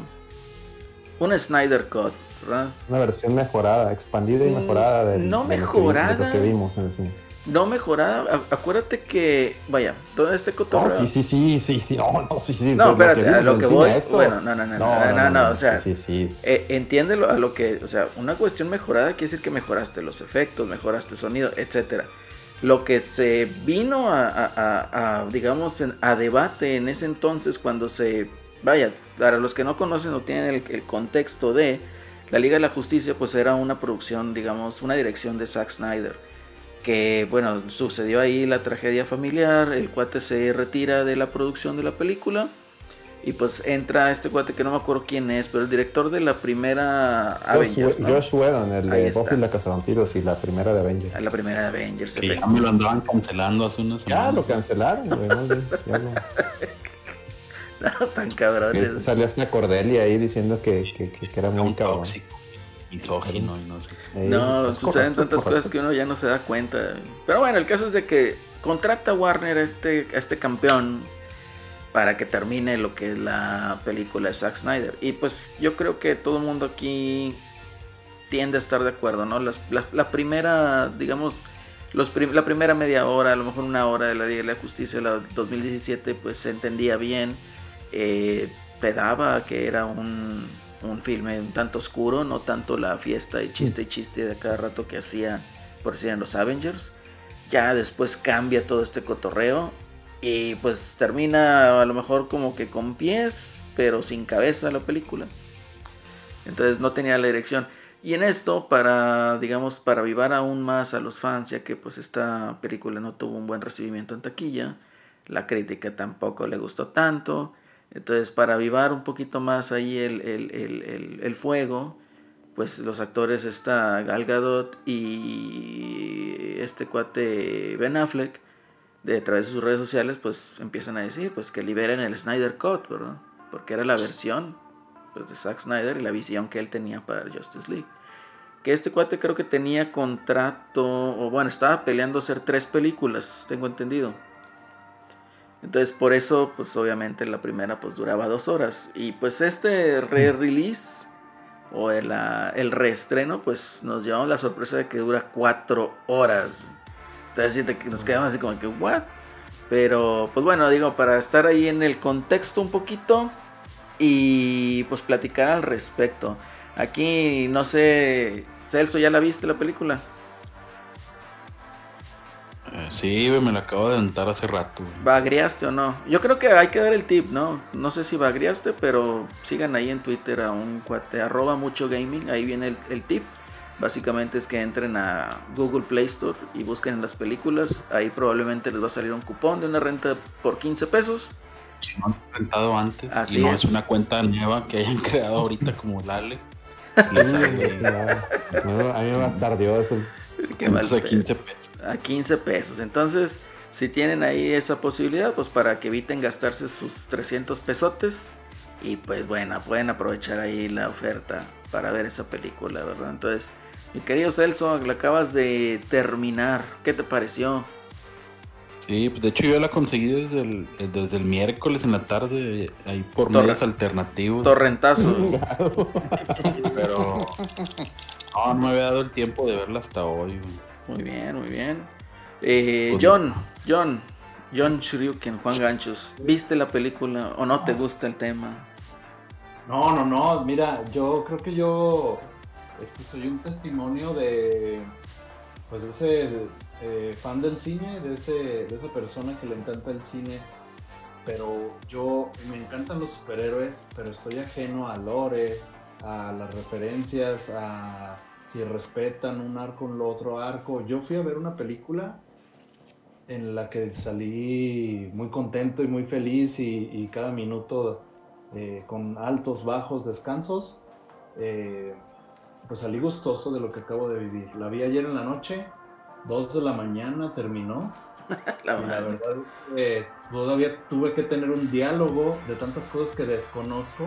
una Snyder Cut, ¿verdad? Una versión mejorada, expandida y Mm, mejorada del- no vi- de mejorada. lo que vimos en el cine. No mejorada, acuérdate que, vaya, todo este No, cotorreo. sí, sí, sí, sí, sí, no, no, sí, sí. No, espérate, a lo que voy. esto- Bueno, no, no, no, no, no, no, o sea, Sí, sí. eh, entiéndelo a lo que, o sea, una cuestión mejorada quiere decir que mejoraste los efectos, mejoraste el sonido, etcétera. Lo que se vino a, a- a- a, digamos, en- a debate en ese entonces cuando se, vaya, para los que no conocen o tienen el, el contexto de la Liga de la Justicia, pues era una producción, digamos, una dirección de Zack Snyder. Que, bueno, sucedió ahí la tragedia familiar, el cuate se retira de la producción de la película. Y pues entra este cuate que no me acuerdo quién es, pero el director de la primera Josh, Avengers, ¿no? Josh Whedon, el Ahí de. Buffy la Cazavampiros y la primera de Avengers. La primera de Avengers. Que ya me lo andaban cancelando hace unas Ya semanas. lo cancelaron, güey, ya lo- (laughs) No, tan cabrones. Salió hasta Cordelia ahí diciendo que, que, que- que era muy un cabrón. tóxico, misógino y no sé. No, es suceden correcto, tantas correcto. cosas que uno ya no se da cuenta. Pero bueno, el caso es de que contrata a Warner a este, a este campeón para que termine lo que es la película de Zack Snyder. Y pues yo creo que todo el mundo aquí tiende a estar de acuerdo, ¿no? Las- las- la primera, digamos, los prim- la primera media hora, a lo mejor una hora de la Liga de la Justicia, la 2017, pues se entendía bien. Eh, te daba que era un, un filme un tanto oscuro, no tanto la fiesta y chiste y chiste de cada rato que hacía, por decir, en los Avengers. Ya después cambia todo este cotorreo y pues termina a lo mejor como que con pies, pero sin cabeza la película. Entonces no tenía la dirección. Y en esto, para, digamos, para avivar aún más a los fans, ya que pues esta película no tuvo un buen recibimiento en taquilla, la crítica tampoco le gustó tanto. Entonces, para avivar un poquito más ahí el, el- el- el- fuego, pues los actores está Gal Gadot y este cuate Ben Affleck, de a través de sus redes sociales, pues empiezan a decir pues que liberen el Snyder Cut, ¿verdad? Porque era la versión pues, de Zack Snyder y la visión que él tenía para Justice League. Que este cuate creo que tenía contrato, o bueno, estaba peleando hacer tres películas, tengo entendido. Entonces por eso, pues obviamente la primera pues duraba dos horas. Y pues este re-release o el, reestreno, pues nos llevamos la sorpresa de que dura cuatro horas. Entonces nos quedamos así como que, ¿what? Pero pues bueno, digo, para estar ahí en el contexto un poquito y pues platicar al respecto. Aquí, no sé, Celso, ¿ya la viste la película? Eh, sí, me la acabo de aventar hace rato. ¿Bagriaste o no? Yo creo que hay que dar el tip, ¿no? No sé si bagriaste, pero sigan ahí en Twitter a un cuate, arroba mucho gaming, ahí viene el, el tip. Básicamente es que entren a Google Play Store y busquen las películas. Ahí probablemente les va a salir un cupón de una renta por 15 pesos. Y no han rentado antes. Así y no es. es. una cuenta nueva que hayan (laughs) creado ahorita como el Alex. (laughs) No, a mí me tardió eso. Qué mal a pedo. 15 pesos. A 15 pesos. Entonces, si tienen ahí esa posibilidad, pues para que eviten gastarse sus 300 pesotes. Y pues bueno, pueden aprovechar ahí la oferta para ver esa película, ¿verdad? Entonces, mi querido Celso, la acabas de terminar. ¿Qué te pareció? Sí, pues de hecho yo la conseguí desde el, desde el miércoles en la tarde, ahí por Torre- medios alternativos. Torrentazo. (laughs) Pero no, no me había dado el tiempo de verla hasta hoy. Muy bien, muy bien. Eh, Pues- John, John, John Shuriken, Juan Ganchos, ¿viste la película o no te gusta el tema? No, no, no, mira, yo creo que yo este, soy un testimonio de, pues, de ese eh, fan del cine, de, ese, de esa persona que le encanta el cine, pero yo me encantan los superhéroes, pero estoy ajeno a lore, a las referencias, a si respetan un arco en lo otro arco. Yo fui a ver una película en la que salí muy contento y muy feliz y, y cada minuto eh, con altos, bajos, descansos. Eh, pues salí gustoso de lo que acabo de vivir. La vi ayer en la noche, 2 de la mañana terminó. (laughs) La y la verdad eh, todavía tuve que tener un diálogo de tantas cosas que desconozco.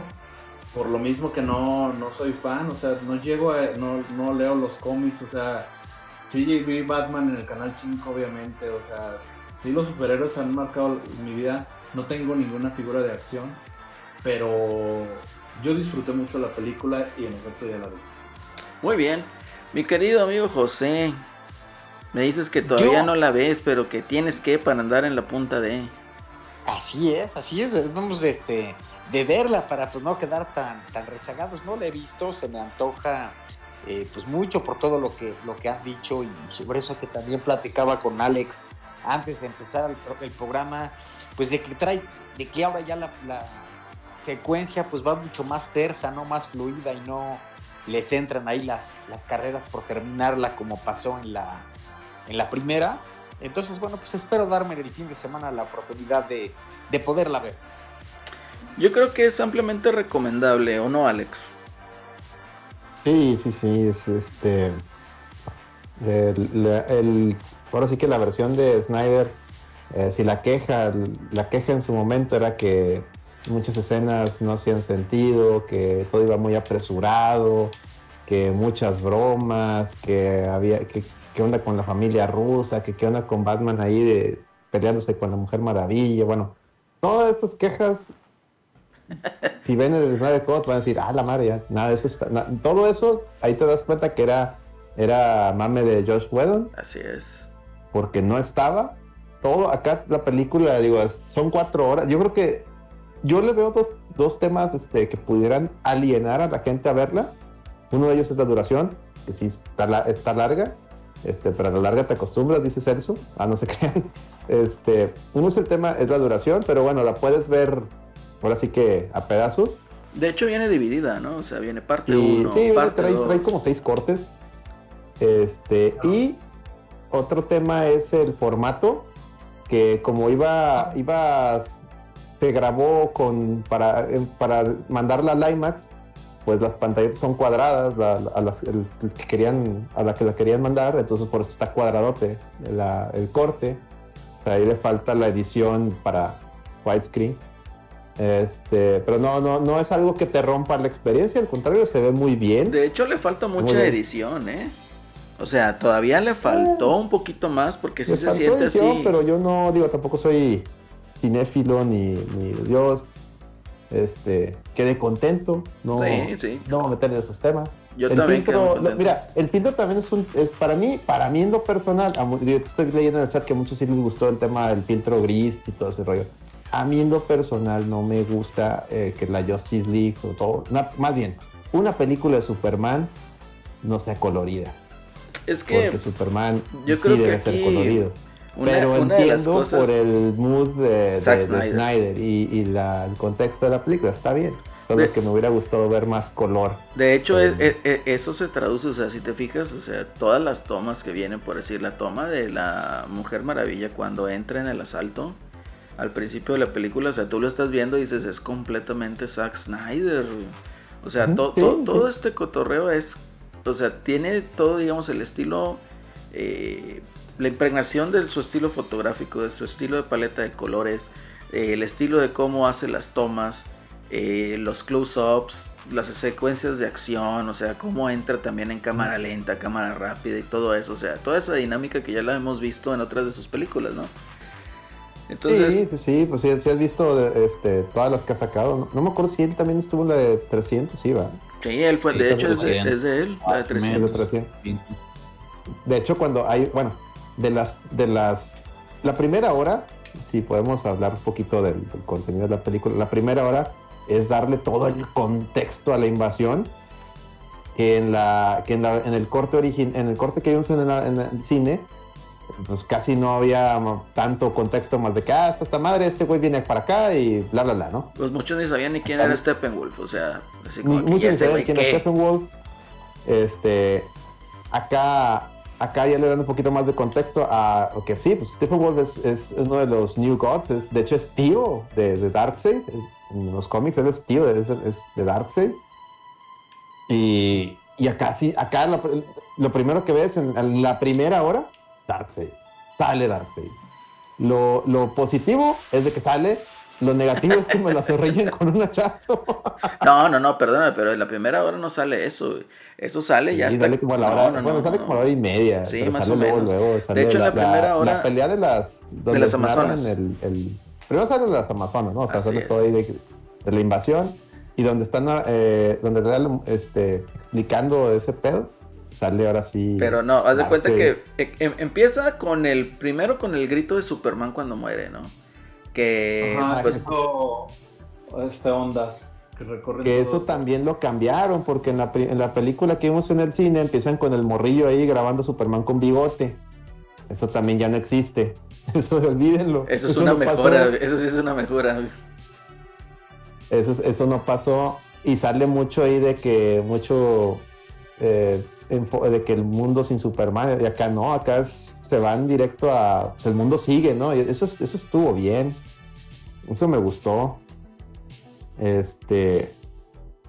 Por lo mismo que no, no soy fan, o sea, no llego a, no, no leo los cómics, o sea, sí vi Batman en el canal 5 obviamente, o sea, sí los superhéroes han marcado mi vida, no tengo ninguna figura de acción, pero yo disfruté mucho la película y en efecto ya la vi. Muy bien. Mi querido amigo José, me dices que todavía Yo- no la ves, pero que tienes que para andar en la punta de... Así es, así es, de, este, de verla para pues no quedar tan, tan rezagados. No la he visto, se me antoja eh, pues mucho por todo lo que, lo que han dicho y sobre eso que también platicaba con Alex antes de empezar el, pro- el programa, pues de que trae, de que ahora ya la, la secuencia pues va mucho más tersa, no más fluida y no les entran ahí las, las carreras por terminarla como pasó en la, en la primera. Entonces, bueno, pues espero darme el fin de semana la oportunidad de, de poderla ver. Yo creo que es ampliamente recomendable, ¿o no, Alex? Sí, sí, sí, es este. El, ahora sí que la versión de Snyder, eh, si la queja, la queja en su momento era que muchas escenas no hacían sentido, que todo iba muy apresurado, que muchas bromas, que había, que, que onda con la familia rusa, que qué onda con Batman ahí de, peleándose con la Mujer Maravilla, bueno, todas esas quejas si ven el Snyder Cut van a decir, ah, la madre, ya, nada de eso está, na- todo eso, ahí te das cuenta que era, era mame de Josh Whedon, Así es. porque no estaba. Todo, acá la película, digo, son cuatro horas. Yo creo que yo le veo dos, dos temas este, que pudieran alienar a la gente a verla. Uno de ellos es la duración, que sí está, la- está larga, este, pero a la larga te acostumbras, dice Celso, a no se crean. (laughs) Este, uno es el tema, es la duración, pero bueno, la puedes ver ahora sí que a pedazos. De hecho viene dividida, ¿no? O sea, viene parte Y 1, sí, parte trae, 2. trae como seis cortes. Este, y otro tema es el formato, que como iba, iba, se grabó con, para, para mandarla al IMAX, pues las pantallas son cuadradas a, las, el- el que querían, a la que la querían mandar, entonces por eso está cuadradote la- el corte. O sea, ahí le falta la edición para widescreen. Este, pero no, no, no es algo que te rompa la experiencia, al contrario, se ve muy bien. De hecho le falta mucha edición, ¿eh? O sea, todavía le faltó un poquito más porque sí se siente edición, así. pero yo no, digo, tampoco soy cinéfilo ni, ni yo este, quedé contento, no, Sí, sí. no meter en esos temas. Yo el también filtro, lo- mira, el filtro también es un, es para mí, para mí en lo personal, yo estoy leyendo en el chat que a muchos sí les gustó el tema del filtro gris y todo ese rollo. A mí en lo personal no me gusta eh, que la Justice League o todo, más bien, una película de Superman no sea colorida. Es que porque Superman yo sí creo que debe ser colorido. Una- pero una entiendo cosas- por el mood de, de- Zack de Snyder. Snyder, y, y la- el contexto de la película, está bien. Solo que me hubiera gustado ver más color. De hecho, eso se traduce, o sea, si te fijas, o sea, todas las tomas que vienen, por decir, la toma de la Mujer Maravilla cuando entra en el asalto, al principio de la película, o sea, tú lo estás viendo y dices, es completamente Zack Snyder. güey". O sea, to- sí, to- sí. todo este cotorreo es, o sea, tiene todo, digamos, el estilo, eh, la impregnación de su estilo fotográfico, de su estilo de paleta de colores, eh, el estilo de cómo hace las tomas, eh, los close-ups, las secuencias de acción, o sea, cómo entra también en cámara lenta, cámara rápida y todo eso, o sea, toda esa dinámica que ya la hemos visto en otras de sus películas, ¿no? Entonces, sí, sí, sí, pues sí, sí has visto este, todas las que ha sacado. No, no me acuerdo si él también estuvo en la de 300, sí, va. sí, él fue, Sí, de hecho es de, también. es de él, la de Ah, también. En la 300. de 300. De hecho, cuando hay, bueno, de las, de las, la primera hora, si podemos hablar un poquito del, del contenido de la película, la primera hora es darle todo el contexto a la invasión. Que en la, que en, la- en el corte origin, en el corte que vimos en, la- en el cine, pues casi no había tanto contexto más de que, ah, esta, esta madre, este güey viene para acá y bla, bla, bla, ¿no? Pues muchos ni sabían ni quién era Steppenwolf, o sea, así como que Muchos ni güey, quién es ¿qué? Steppenwolf. Este, acá, acá ya le dan un poquito más de contexto a que sí, pues Steppenwolf es, es uno de los New Gods, es, de hecho es tío de, de Darkseid. En los cómics él es tío de, es, es de Darkseid. Y, y acá sí, acá lo, lo primero que ves en, en la primera hora, Darkseid. Sale Darkseid. Lo, lo positivo es de que sale, lo negativo es que me lo zorrillen con un hachazo. (laughs) No, no, no, perdóname, pero en la primera hora no sale eso. Eso sale ya Sí, hasta... sale como a la No, hora, no, bueno, no, sale no. como a la hora y media. Sí, más o menos. luego, De sale hecho, en la primera hora- La pelea de las... donde las Amazonas. El, el- primero sale las Amazonas, ¿no? O sea, Así sale es. todo ahí de, de la invasión. Y donde están, eh, donde están este, explicando ese pedo, sale ahora sí... Pero no, haz de cuenta que eh, em- empieza con el... Primero con el grito de Superman cuando muere, ¿no? Que... Ajá, pues, esto, este ondas que recorren Que todo. eso también lo cambiaron, porque en la, en la película que vimos en el cine empiezan con el morrillo ahí grabando Superman con bigote. Eso también ya no existe. (laughs) Eso olvídenlo. eso es una no mejora, eso sí es una mejora. Eso, es- eso no pasó y sale mucho ahí de que mucho eh, de que el mundo sin Superman y acá no, acá se van directo a pues, el mundo sigue, ¿no? Y eso, es- eso estuvo bien, eso me gustó, este,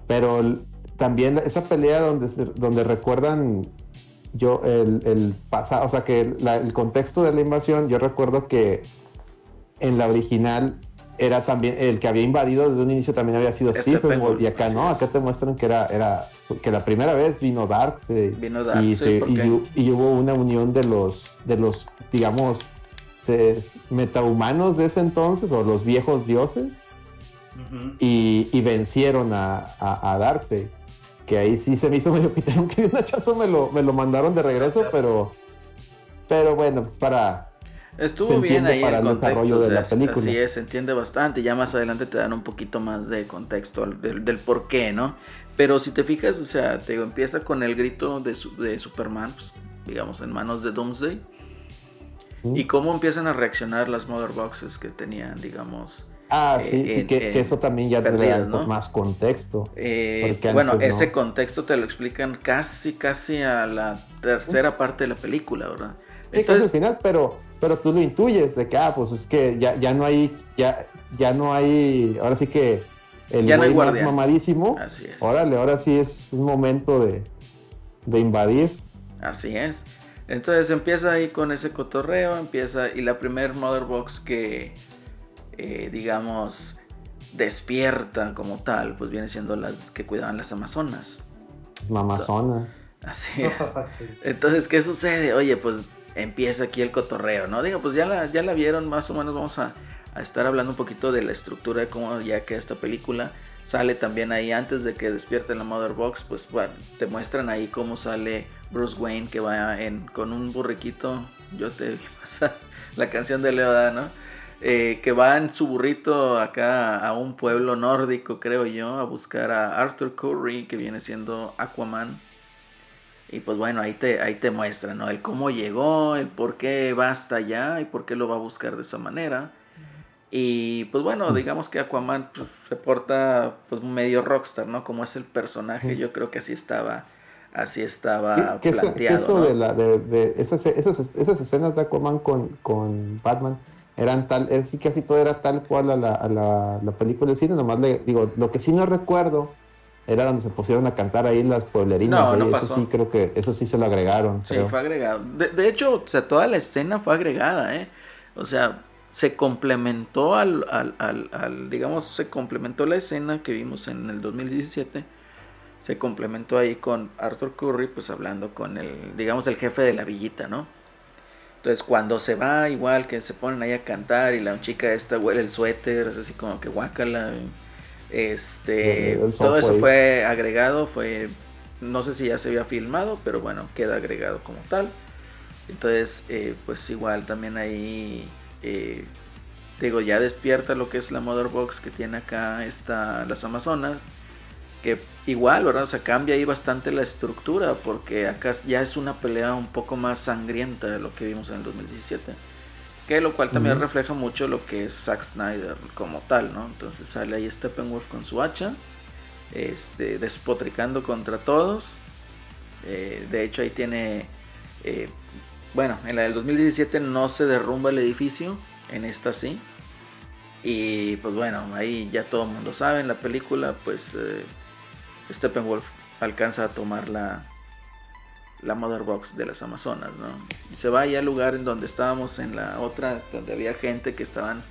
pero también esa pelea donde donde recuerdan yo el, pasado, o sea que el contexto de la invasión, yo recuerdo que en la original era también el que había invadido desde un inicio también había sido Steppenwolf, Steppenwolf y acá no, acá te muestran que era era que la primera vez vino Darkseid Vino y, Darkseid, se- ¿por y hubo una unión de los de los digamos se- metahumanos de ese entonces o los viejos dioses y, y vencieron a, a, a Darkseid. Que ahí sí se me hizo medio pitero que (laughs) un hachazo me lo, me lo mandaron de regreso, pero, pero bueno, pues para... Estuvo bien ahí para el contexto. desarrollo de o sea, la película. Así es, se entiende bastante. Ya más adelante te dan un poquito más de contexto del, del por qué, ¿no? Pero si te fijas, o sea, te digo, empieza con el grito de, su- de Superman, pues, digamos, en manos de Doomsday. Y cómo empiezan a reaccionar las Mother Boxes que tenían, digamos. Ah, eh, sí, sí, en- que, en- que eso también ya perdidas, da ¿no? más contexto. Eh, bueno, ese contexto te lo explican casi, casi a la tercera parte de la película, ¿verdad? Sí, casi al final, pero, pero tú lo intuyes de que, ah, pues es que ya, ya no hay, ya, ya no hay, ahora sí que el Ya no hay güey más guardia. mamadísimo, Así es. órale, ahora sí es un momento de, de invadir. Así es. Entonces empieza ahí con ese cotorreo, empieza y la primer Mother Box que, eh, digamos, despierta como tal, pues viene siendo las que cuidaban las Amazonas. Mamazonas. Así es. Entonces, ¿qué sucede? Oye, pues empieza aquí el cotorreo, ¿no? Digo, pues ya la, ya la vieron, más o menos vamos a, a estar hablando un poquito de la estructura de cómo ya que esta película sale también ahí antes de que despierte la Mother Box, pues bueno, te muestran ahí cómo sale Bruce Wayne que va en, con un burriquito, yo te vi pasar (laughs) la canción de Leoda, ¿no? Eh, que va en su burrito acá a un pueblo nórdico, creo yo, a buscar a Arthur Curry, que viene siendo Aquaman. Y pues bueno, ahí te, ahí te muestra, ¿no? El cómo llegó, el por qué va hasta allá y por qué lo va a buscar de esa manera. Y pues bueno, digamos que Aquaman pues, se porta pues medio rockstar, ¿no? Como es el personaje, yo creo que así estaba, así estaba eso, que planteado. eso ¿no? de, la, de, de esas, esas, esas escenas de Aquaman con, con Batman eran tal, eh, sí casi todo era tal cual a la, a la, la película de cine, nomás le digo, lo que sí no recuerdo era donde se pusieron a cantar ahí las pueblerinas, No, no eso pasó. sí creo que, eso sí se lo agregaron, Sí, creo. fue agregado. De, de hecho, o sea, toda la escena fue agregada, ¿eh? O sea, se complementó al, al, al, al- digamos, se complementó la escena que vimos en el 2017. Se complementó ahí con Arthur Curry, pues hablando con el, digamos, el jefe de la villita, ¿no? Entonces, cuando se va, igual que se ponen ahí a cantar y la chica esta huele el suéter, es así como que guácala. Este, El- el todo eso fue agregado, fue, no sé si ya se había filmado, pero bueno, queda agregado como tal. Entonces, eh, pues igual también ahí, eh, digo, ya despierta lo que es la Mother Box que tiene acá esta, las Amazonas. Que igual, ¿verdad? O sea, cambia ahí bastante la estructura porque acá ya es una pelea un poco más sangrienta de lo que vimos en el 2017. Que lo cual también refleja mucho lo que es Zack Snyder como tal, ¿no? Entonces sale ahí Steppenwolf con su hacha, este, despotricando contra todos. Eh, de hecho ahí tiene, eh, bueno, en la del 2017 no se derrumba el edificio, en esta sí. Y pues bueno, ahí ya todo el mundo sabe, en la película pues eh, Steppenwolf alcanza a tomar la, la Mother Box de las Amazonas, ¿no? Se va ahí al lugar en donde estábamos en la otra, donde había gente que estaban,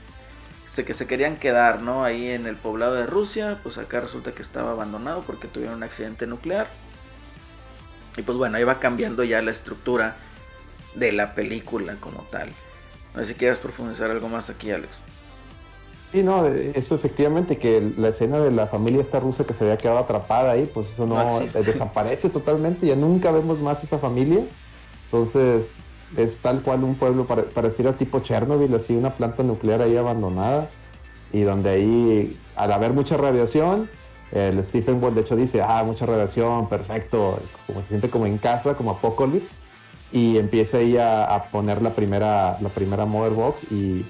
que se querían quedar, ¿no? Ahí en el poblado de Rusia, pues acá resulta que estaba abandonado porque tuvieron un accidente nuclear. Y pues bueno, ahí va cambiando ya la estructura de la película como tal. No sé si quieres profundizar algo más aquí, Alex. Sí, no, eso efectivamente, que la escena de la familia esta rusa que se había quedado atrapada ahí, pues eso no, eh, desaparece totalmente, ya nunca vemos más esta familia. Entonces, es tal cual un pueblo, pare- pareciera tipo Chernobyl, así una planta nuclear ahí abandonada, y donde ahí, al haber mucha radiación, el Stephen Wall de hecho dice, ah, mucha radiación, perfecto, como se siente como en casa, como Apocalypse, y empieza ahí a, a poner la primera, la primera Mother Box y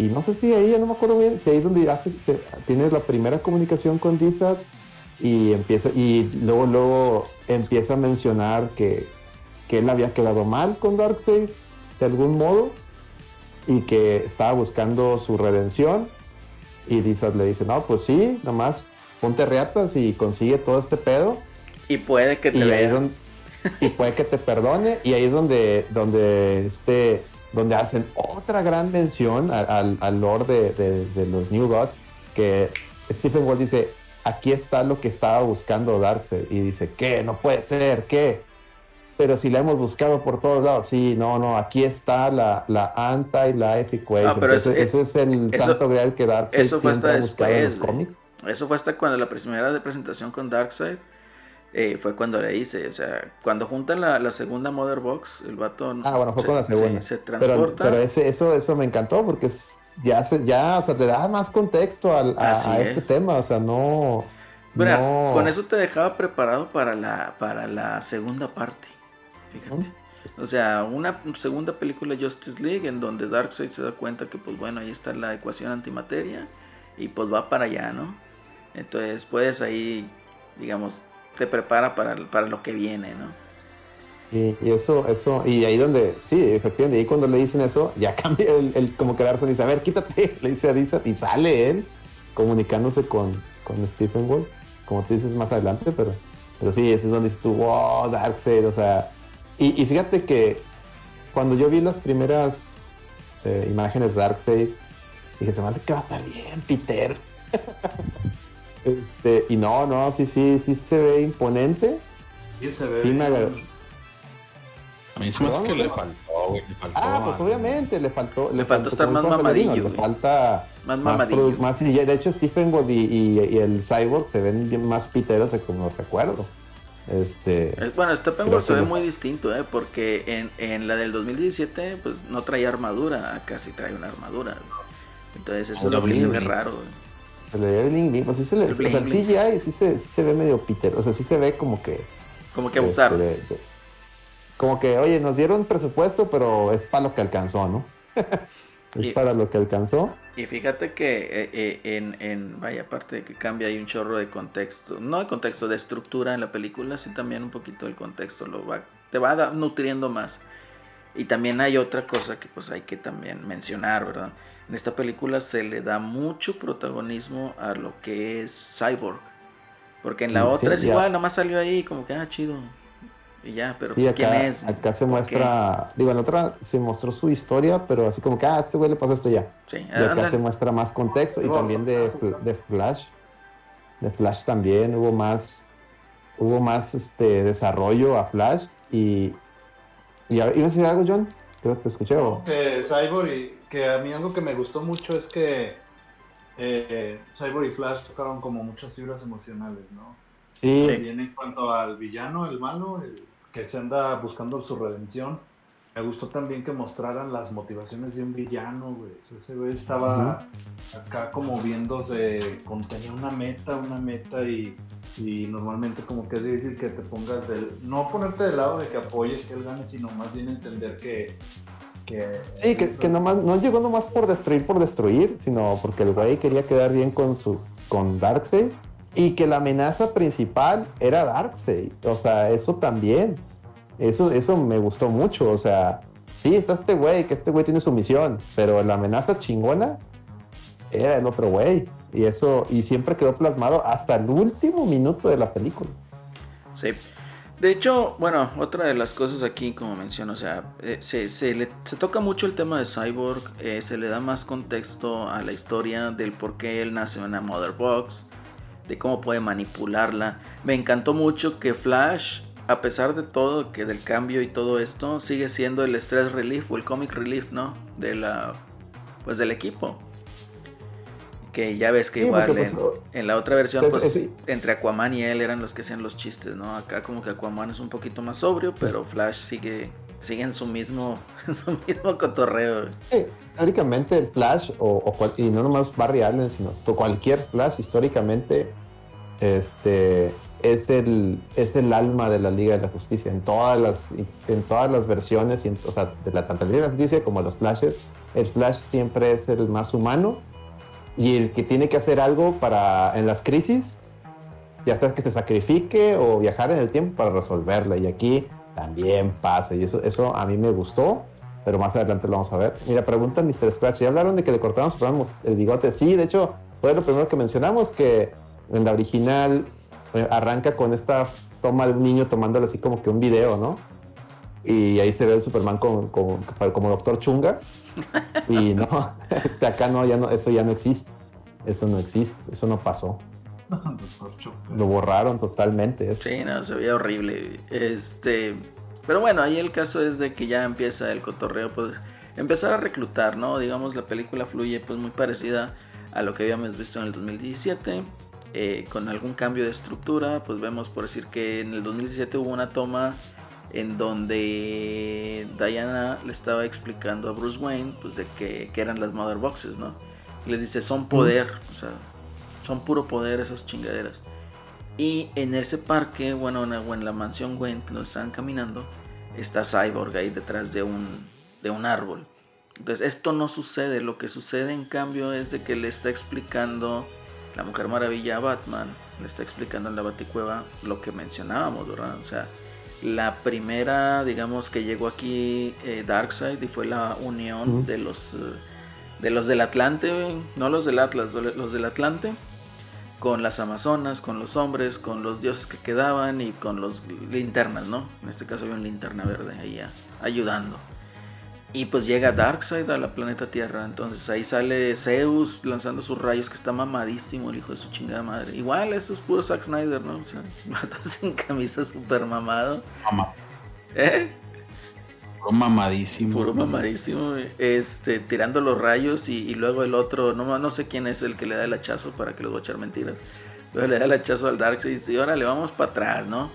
y no sé si ahí, ya no me acuerdo bien, si ahí es donde hace, te- tiene la primera comunicación con Dizat y empieza, y luego, luego empieza a mencionar que, que él había quedado mal con Darkseid de algún modo y que estaba buscando su redención y Dizat le dice, no, pues sí, nomás ponte reatas y consigue todo este pedo Y puede que te y ahí y puede que te perdone y ahí es donde donde este donde hacen otra gran mención al, al, lore de, de- de los New Gods que Stephen Wall dice aquí está lo que estaba buscando Darkseid y dice ¿qué? no puede ser ¿qué? pero si la hemos buscado por todos lados sí no no aquí está la, la Anta y la Epic Wave Ah, pero Entonces, eso- eso, es el eso- santo grial que Darkseid Eso fue hasta siempre ha buscado en los cómics Eso fue hasta cuando la primera de presentación con Darkseid. Eh, fue cuando le dice, o sea, cuando juntan la, la segunda Mother Box, el vato Ah, bueno, fue se- con la segunda. se, se pero transporta. pero ese, eso, eso me encantó porque es- ya, se, ya o sea, le da más contexto al- a, este es. tema. O sea, no. Mira, no- con eso te dejaba preparado para la, para la segunda parte. Fíjate. O sea, una segunda película Justice League en donde Darkseid se da cuenta que, pues bueno, ahí está la ecuación antimateria y pues va para allá, ¿no? Entonces, puedes ahí, digamos, te prepara para, para lo que viene, ¿no? Y, y eso, eso, y ahí donde, sí, efectivamente, ahí cuando le dicen eso, ya (laughs) cambia el, como que Darkseid dice, a ver, quítate, (laughs) le dice a Dizat y sale él comunicándose con, con Stephen Wall, como tú dices más adelante, pero, pero sí, ese es donde dices tú, wow, Darkseid, o sea, y, y fíjate que cuando yo vi las primeras eh, imágenes de Darkseid, dije, se me hace que va a estar bien, Peter. (laughs) este, y no, no, sí, sí, sí se ve imponente. Sí, se ve Sí, me bien. agradó. A mí se me que le faltó, güey. Le faltó. Ah, pues obviamente, le faltó. Le faltó estar más mamadillo, Le falta Más más, mamadillo. más- de hecho, Stephen Wood y, y- y el Cyborg se ven bien más piteros de como recuerdo. Este. Bueno, Steppenwolf Creo se ve muy distinto, ¿eh? Porque en, en la del 2017, pues no traía armadura, acá sí trae una armadura. Entonces eso es lo que se ve raro. güey. Se le ve el bling bling, sí se le, El o sea, el CGI sí se, sí se ve medio pitero, o sea, sí se ve como que Como que abusaron. este, como que, oye, nos dieron presupuesto, pero es para lo que alcanzó, ¿no? (laughs) es Y- para lo que alcanzó. Y fíjate que eh, eh, en, en, vaya, aparte de que cambia hay un chorro de contexto, no de contexto, de estructura en la película, sí también un poquito el contexto lo va, te va da- nutriendo más. Y también hay otra cosa que pues hay que también mencionar, ¿verdad? En esta película se le da mucho protagonismo a lo que es Cyborg. Porque en la Sí, otra es ya. igual, nomás salió ahí como que, ah, chido. Y ya, pero Y pues, ¿quién acá, es? acá se muestra, digo, en la otra se mostró su historia, pero así como que, ah, a este güey le pasó esto ya. Sí, Y acá se muestra más contexto y también de, de Flash. De Flash también hubo más, hubo más este desarrollo a Flash y, y ¿ibas a decir algo, John? Creo que te escuché. o- Que Cyborg y que a mí algo que me gustó mucho es que eh, Cyborg y Flash tocaron como muchas fibras emocionales, ¿no? Sí, También en cuanto al villano, el malo, el que se anda buscando su redención, me gustó también que mostraran las motivaciones de un villano, güey. Ese güey estaba acá como viéndose, con tenía una meta, una meta y, y normalmente como que es difícil que te pongas del, no ponerte del lado de que apoyes que él gane, sino más bien entender que... que sí que nomás, no llegó nomás por destruir por destruir, sino porque el güey quería quedar bien con su con Darkseid y que la amenaza principal era Darkseid. O sea, eso también. Eso, eso me gustó mucho. O sea, sí, está este güey, que este güey tiene su misión, pero la amenaza chingona era el otro güey. Y eso, y siempre quedó plasmado hasta el último minuto de la película. Sí. De hecho, bueno, otra de las cosas aquí, como menciono, o sea, eh, se, se le- se toca mucho el tema de Cyborg, eh, se le da más contexto a la historia del por qué él nace en una Mother Box, de cómo puede manipularla. Me encantó mucho que Flash, a pesar de todo, que del cambio y todo esto, sigue siendo el stress relief o el comic relief, ¿no? De la, pues del equipo. Que ya ves que Sí, igual porque, en, pues, en la otra versión, es- pues es- entre Aquaman y él eran los que hacían los chistes, ¿no? Acá como que Aquaman es un poquito más sobrio, pero Flash sigue, sigue en su mismo, (laughs) en su mismo cotorreo. Sí, teóricamente el Flash, o, o cual- y no nomás Barry Allen, sino cualquier Flash históricamente este, es, el, es el alma de la Liga de la Justicia. En todas las, en todas las versiones, y en- o sea, de la, tanto la Liga de la Justicia como los Flashes, el Flash siempre es el más humano y el que tiene que hacer algo para en las crisis, ya sea que te sacrifique o viajar en el tiempo para resolverla. Y aquí también pasa, y eso, eso a mí me gustó pero más adelante lo vamos a ver. Mira, pregunta Mr. Scratch, ¿ya hablaron de que le cortaron el bigote? Sí, de hecho, fue lo primero que mencionamos, que en la original eh, arranca con esta toma de un niño tomándole así como que un video, ¿no? Y ahí se ve el Superman con- como Doctor Chunga. Y no, (laughs) este, acá no, ya no, eso ya no existe. Eso no existe, eso no pasó. (laughs) Lo borraron totalmente. eso. Sí, no, se veía horrible. Este, pero bueno, ahí el caso es de que ya empieza el cotorreo, pues empezar a reclutar, ¿no? Digamos, la película fluye pues muy parecida a lo que habíamos visto en el 2017, eh, con algún cambio de estructura, pues vemos por decir que en el 2017 hubo una toma en donde Diana le estaba explicando a Bruce Wayne, pues de que, que eran las Mother Boxes, ¿no? Y le dice, son poder, o sea, son puro poder esas chingaderas. Y en ese parque, bueno, en en la mansión Gwen, que nos están caminando, está Cyborg ahí detrás de un, de un árbol. Entonces, esto no sucede. Lo que sucede, en cambio, es de que le está explicando la Mujer Maravilla a Batman. Le está explicando en la Baticueva lo que mencionábamos, ¿verdad? O sea, la primera, digamos, que llegó aquí eh, Darkseid y fue la unión de los eh, de los del Atlante, no los del Atlas, los del Atlante, con las Amazonas, con los hombres, con los dioses que quedaban y con los linternas, ¿no? En este caso había un linterna verde ahí ayudando. Y pues llega Darkseid a la planeta Tierra, entonces ahí sale Zeus lanzando sus rayos, que está mamadísimo el hijo de su chingada madre. Igual, esto es puro Zack Snyder, ¿no? O sea, (laughs) sin camisa super mamado. Mamá, ¿Eh? puro mamadísimo. Puro mamadísimo, este, tirando los rayos y, y luego el otro, no, no sé quién es el que le da el hachazo para que los voy a echar mentiras. Luego le da el hachazo al Darkseid y dice, órale, vamos para atrás, ¿no?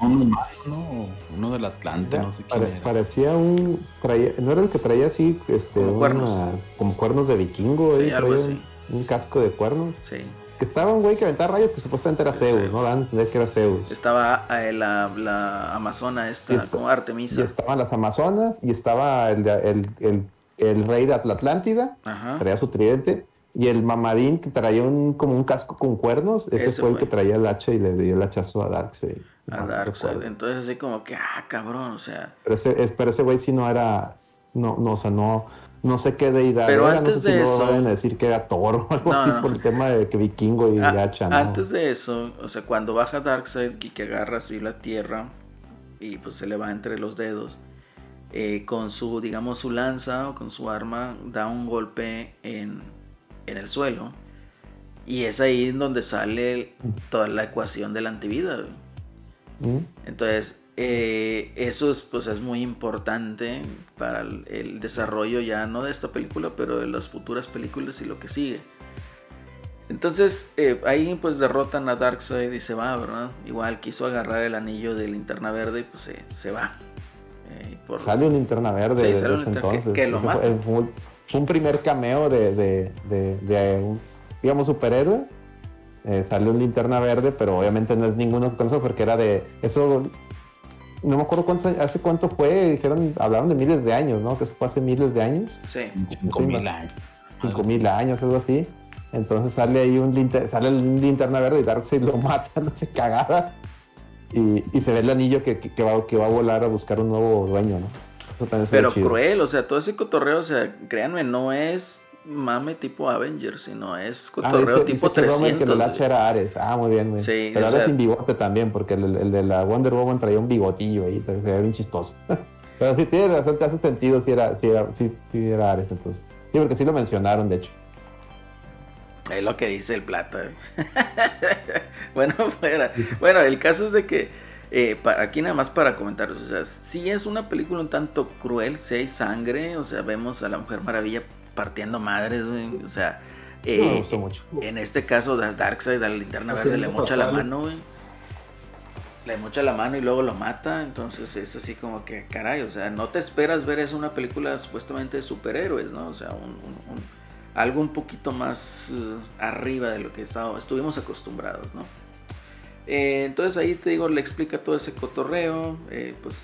Uno malo, ¿no? Uno del Atlante, no sé quién Pare- era. parecía un. traía- no era el que traía así, este, Como una- cuernos. como cuernos de vikingo, Sí, eh, algo así. Un, un casco de cuernos. Sí. que estaba un güey que aventaba rayos que supuestamente era Zeus, Zeus. ¿no? Dan entender que era Zeus. Estaba eh, la, la amazona esta, como Y Artemisa. estaban las Amazonas y estaba el, de- el, el, el rey de la Atlántida, Ajá. traía su tridente. Y el mamadín que traía un, como un casco con cuernos, ese, Ese fue, el fue. que traía el hacha y le dio el hachazo a Darkseid. A Darkseid. Entonces así como que, ah, cabrón, o sea. Pero ese, es- pero ese güey sí no era, no, no, o sea, no, no sé qué deidad Pero era, antes no sé de si eso- a decir que era Thor (laughs) o algo No, así no. por el tema de que vikingo y a- hacha, ¿no? Antes de eso, o sea, cuando baja Darkseid y que agarra así la tierra y pues se le va entre los dedos, eh, con su, digamos, su lanza o con su arma, da un golpe en, en el suelo. Y es ahí en donde sale toda la ecuación de la antivida. güey. ¿Mm? Entonces, eh, eso es, pues, es muy importante para el, el desarrollo ya no de esta película, pero de las futuras películas y lo que sigue. Entonces, eh, ahí pues derrotan a Darkseid y se va, ¿verdad? Igual quiso agarrar el anillo de linterna verde y pues se, se va. Eh, por- Sale un linterna verde Sí, de sale un ese linterna- que- entonces. que lo mata. fue un, fue un primer cameo de, de, de, de un, digamos, superhéroe. Eh, sale un linterna verde, pero obviamente no es ninguno con eso porque era de. Eso. No me acuerdo cuántos años- hace cuánto fue, dijeron, hablaron de miles de años, ¿no? Que eso fue hace miles de años. Sí. Cinco Sí, mil más- años. cinco mil años, algo así. Entonces sale ahí un linter- sale el linterna verde y Darkseid lo (laughs) mata, no se cagada. Y, y se ve el anillo que, que, que va, que va a volar a buscar un nuevo dueño, ¿no? Eso también Pero chido. cruel, o sea, todo ese cotorreo, o sea, créanme, no es mame tipo Avengers, sino es Ah, cotorreo tipo dice que Roman 300. que el güey. hacha era Ares. Ah, muy bien, bien. Sí, Pero ahora sea- sin bigote también, porque el, el de la Wonder Woman traía un bigotillo ahí, se veía bien chistoso. (laughs) Pero sí tiene razón, te hace sentido si era, si era, sí, sí era Ares, entonces. Sí, porque sí lo mencionaron, de hecho. Es lo que dice el plata. güey. (laughs) bueno, (laughs) fuera. Bueno, el caso es de que eh, pa- aquí nada más para comentarios. O sea, sí es una película un tanto cruel, si hay sangre. O sea, vemos a la Mujer Maravilla partiendo madres. güey, O sea, eh, No me gustó mucho. en este caso, Darkseid, a la linterna verde le mocha la mano, güey. Le mocha la mano y luego lo mata. Entonces es así como que, caray, o sea, no te esperas ver eso una película supuestamente de superhéroes, ¿no? O sea, un, un- un- algo un poquito más eh, arriba de lo que estaba- estuvimos acostumbrados, ¿no? Eh, entonces ahí te digo, le explica todo ese cotorreo, eh, pues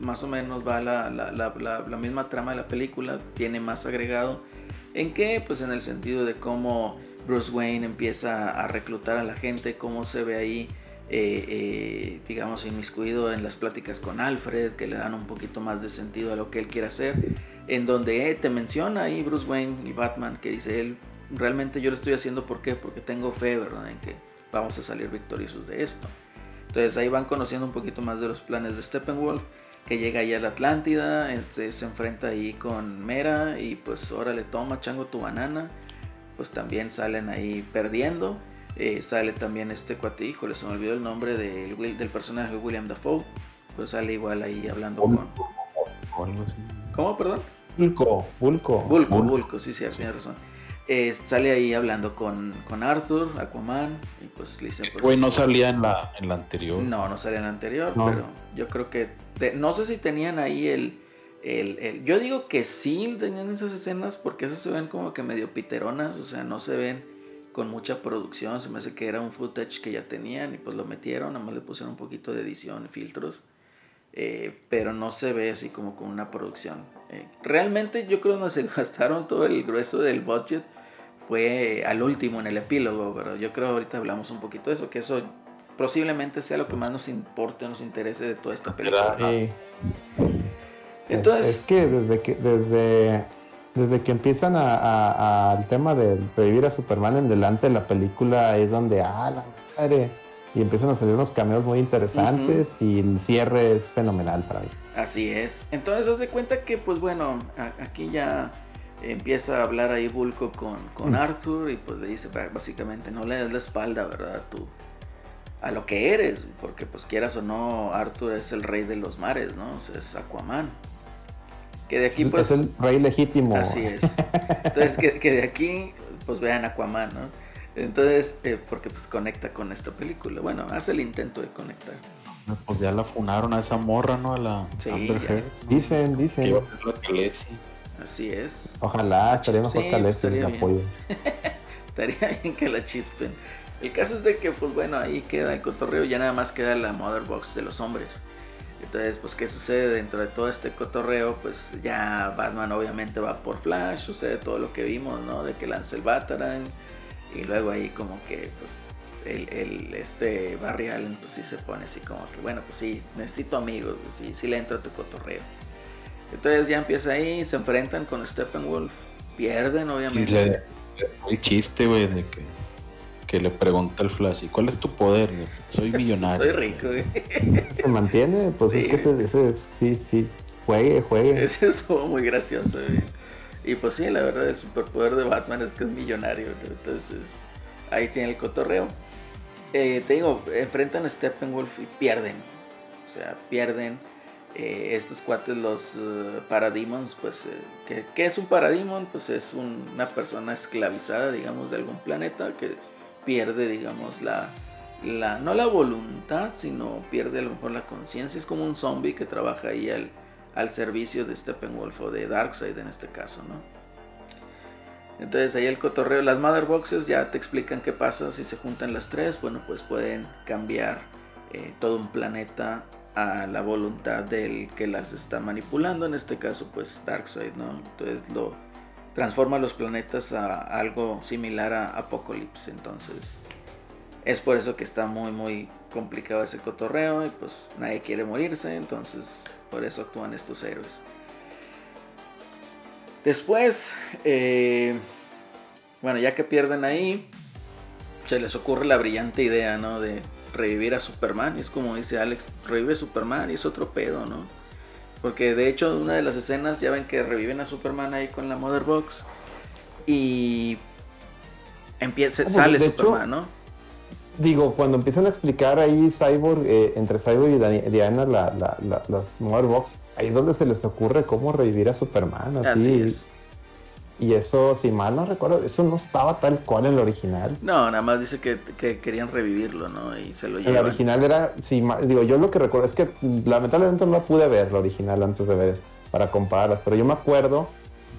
más o menos va la, la- la- la- misma trama de la película, tiene más agregado. ¿En qué? Pues en el sentido de cómo Bruce Wayne empieza a reclutar a la gente, cómo se ve ahí, eh, eh, digamos, inmiscuido en las pláticas con Alfred, que le dan un poquito más de sentido a lo que él quiere hacer, en donde eh, te menciona ahí Bruce Wayne y Batman, que dice él, realmente yo lo estoy haciendo ¿por qué? Porque tengo fe, ¿verdad? En que vamos a salir victoriosos de esto. Entonces ahí van conociendo un poquito más de los planes de Steppenwolf, que llega ahí a la Atlántida, este, se enfrenta ahí con Mera y pues ahora le toma chango tu banana, pues también salen ahí perdiendo. Eh, sale también este cuate, híjole, se me olvidó el nombre del, del personaje William Dafoe, pues sale igual ahí hablando con... ¿Cómo, perdón? Bulco, Bulco. Bulco, Bulco. Bulco, sí, sí, tiene razón. Eh, sale ahí hablando con, con Arthur, Aquaman, y pues le dice, pues, Güey, no salía en la, en la anterior. no, no sale en la anterior, No. pero yo creo que, te- no sé si tenían ahí el, el, el- yo digo que sí tenían esas escenas porque esas se ven como que medio piteronas, o sea, no se ven con mucha producción, se me hace que era un footage que ya tenían y pues lo metieron, nada más le pusieron un poquito de edición, filtros, eh, pero no se ve así como con una producción. Eh, realmente yo creo que no (laughs) se gastaron todo el grueso del budget, fue al último en el epílogo, pero yo creo ahorita hablamos un poquito de eso, que eso posiblemente sea lo que más nos importe, nos interese de toda esta película. Sí. Entonces- es, es que desde que desde desde que empiezan a, a- a- al tema de revivir a Superman en delante de la película es donde ah la madre y empiezan a salir unos cameos muy interesantes y el cierre es fenomenal para mí. Así es. Entonces, haz de cuenta que, pues bueno, a- aquí ya empieza a hablar ahí Bulco con, con Mm. Arthur y pues le dice "Ba- básicamente no le des la espalda, ¿verdad? A, tu, a lo que eres, porque pues quieras o no, Arthur es el rey de los mares, ¿no? O sea, es Aquaman. Que de aquí pues... es el rey legítimo. Así es. (laughs) Entonces, que, que de aquí, pues vean Aquaman, ¿no? Entonces, eh, porque pues conecta con esta película. Bueno, hace el intento de conectar. Pues ya la funaron a esa morra, ¿no? A la Sí, Amber ya. Heard. Dicen, dicen. Así es. Ojalá, estaría mejor Sí, que estaría bien. apoyo. (laughs) Estaría bien que la chispen. El caso es de que, pues bueno, ahí queda el cotorreo, ya nada más queda la Mother Box de los hombres. Entonces, pues, ¿qué sucede dentro de todo este cotorreo? Pues ya Batman obviamente va por Flash, sucede todo lo que vimos, ¿no? De que lanza el Batarang y luego ahí como que, pues, el, el- este Barry Allen, pues sí se pone así como que, bueno, pues sí, necesito amigos, pues, sí, sí le entro a tu cotorreo. Entonces ya empieza ahí, se enfrentan con Steppenwolf, pierden Y obviamente. le, le- el chiste, güey, de que, que le pregunta al Flash, ¿y cuál es tu poder? güey? Soy (laughs) millonario. Soy rico, güey. (laughs) Se mantiene, pues es que ese, ese- sí, sí, juegue, juegue. Ese (laughs) estuvo muy gracioso, güey. Y pues sí, la verdad, el superpoder de Batman es que es millonario. ¿no? Entonces, ahí tiene el cotorreo. Eh, te digo, enfrentan a Steppenwolf y pierden. O sea, pierden. Eh, estos cuates, los eh, Parademons, pues, eh, ¿qué, es un Parademon? Pues es un- una persona esclavizada, digamos, de algún planeta que pierde, digamos, la, la, no la voluntad, sino pierde a lo mejor la conciencia. Es como un zombie que trabaja ahí al, al servicio de Steppenwolf o de Darkseid en este caso, ¿no? Entonces ahí el cotorreo, las Mother Boxes ya te explican qué pasa si se juntan las tres. Bueno, pues pueden cambiar todo un planeta a la voluntad del que las está manipulando, en este caso pues Darkseid, ¿no? Entonces lo transforma los planetas a algo similar a Apocalypse, entonces es por eso que está muy muy complicado ese cotorreo y pues nadie quiere morirse, entonces por eso actúan estos héroes. Después, eh, bueno, ya que pierden ahí, se les ocurre la brillante idea, ¿no? De revivir a Superman. Y es como dice Alex, revive Superman y es otro pedo, ¿no? Porque de hecho, una de las escenas, ya ven que reviven a Superman ahí con la Mother Box. Y empieza, Ah, sale de hecho, Superman, ¿no? Digo, cuando empiezan a explicar ahí Cyborg, eh, entre Cyborg y Dani- Diana, la, la, la, las Mother Box, ahí es donde se les ocurre cómo revivir a Superman. Así, Así es. Y eso, si mal no recuerdo, eso no estaba tal cual en el original. No, nada más dice que, que querían revivirlo, ¿no? Y se lo El llevan. original era, si ma- digo, yo lo que recuerdo es que lamentablemente no la pude ver, la original, antes de ver para compararlas, pero yo me acuerdo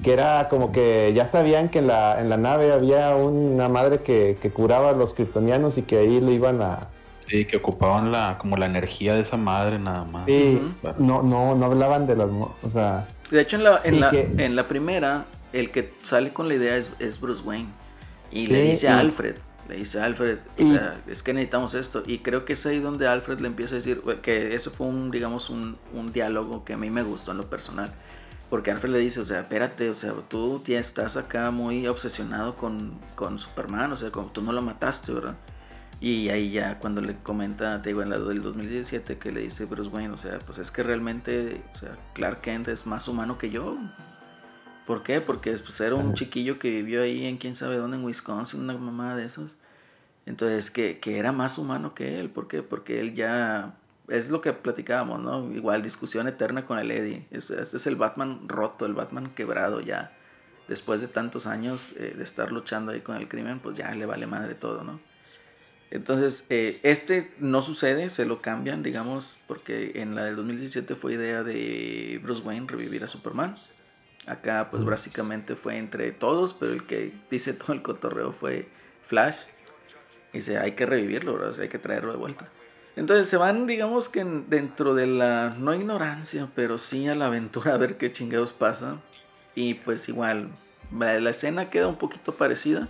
que era como que ya sabían que en la, en la nave había una madre que, que curaba a los kryptonianos y que ahí lo iban a... Sí, que ocupaban la, como la energía de esa madre nada más. Sí, no, no, no hablaban de las... O sea, De hecho, en la, en la, que- en la primera, el que sale con la idea es, es Bruce Wayne. Y Sí, le dice a Alfred, le dice a Alfred, o Y- sea, es que necesitamos esto. Y creo que es ahí donde Alfred le empieza a decir, que eso fue un, digamos, un, un diálogo que a mí me gustó en lo personal. Porque Alfred le dice, o sea, espérate, o sea, tú ya estás acá muy obsesionado con, con Superman, o sea, como tú no lo mataste, ¿verdad? Y ahí ya cuando le comenta, te digo, en la del 2017 que le dice Bruce Wayne, o sea, pues es que realmente, o sea, Clark Kent es más humano que yo. ¿Por qué? Porque pues, era un chiquillo que vivió ahí en quién sabe dónde, en Wisconsin, una mamá de esos. Entonces, que, que era más humano que él. ¿Por qué? Porque él ya... Es lo que platicábamos, ¿no? Igual, discusión eterna con el Eddie. Este, este es el Batman roto, el Batman quebrado ya. Después de tantos años eh, de estar luchando ahí con el crimen, pues ya le vale madre todo, ¿no? Entonces, eh, este no sucede, se lo cambian, digamos, porque en la del 2017 fue idea de Bruce Wayne revivir a Superman. Acá, pues básicamente fue entre todos, pero el que dice todo el cotorreo fue Flash. Y dice, hay que revivirlo, ¿verdad? O sea, hay que traerlo de vuelta. Entonces se van, digamos que en- dentro de la, no ignorancia, pero sí a la aventura a ver qué chingados pasa. Y pues igual, la, la escena queda un poquito parecida.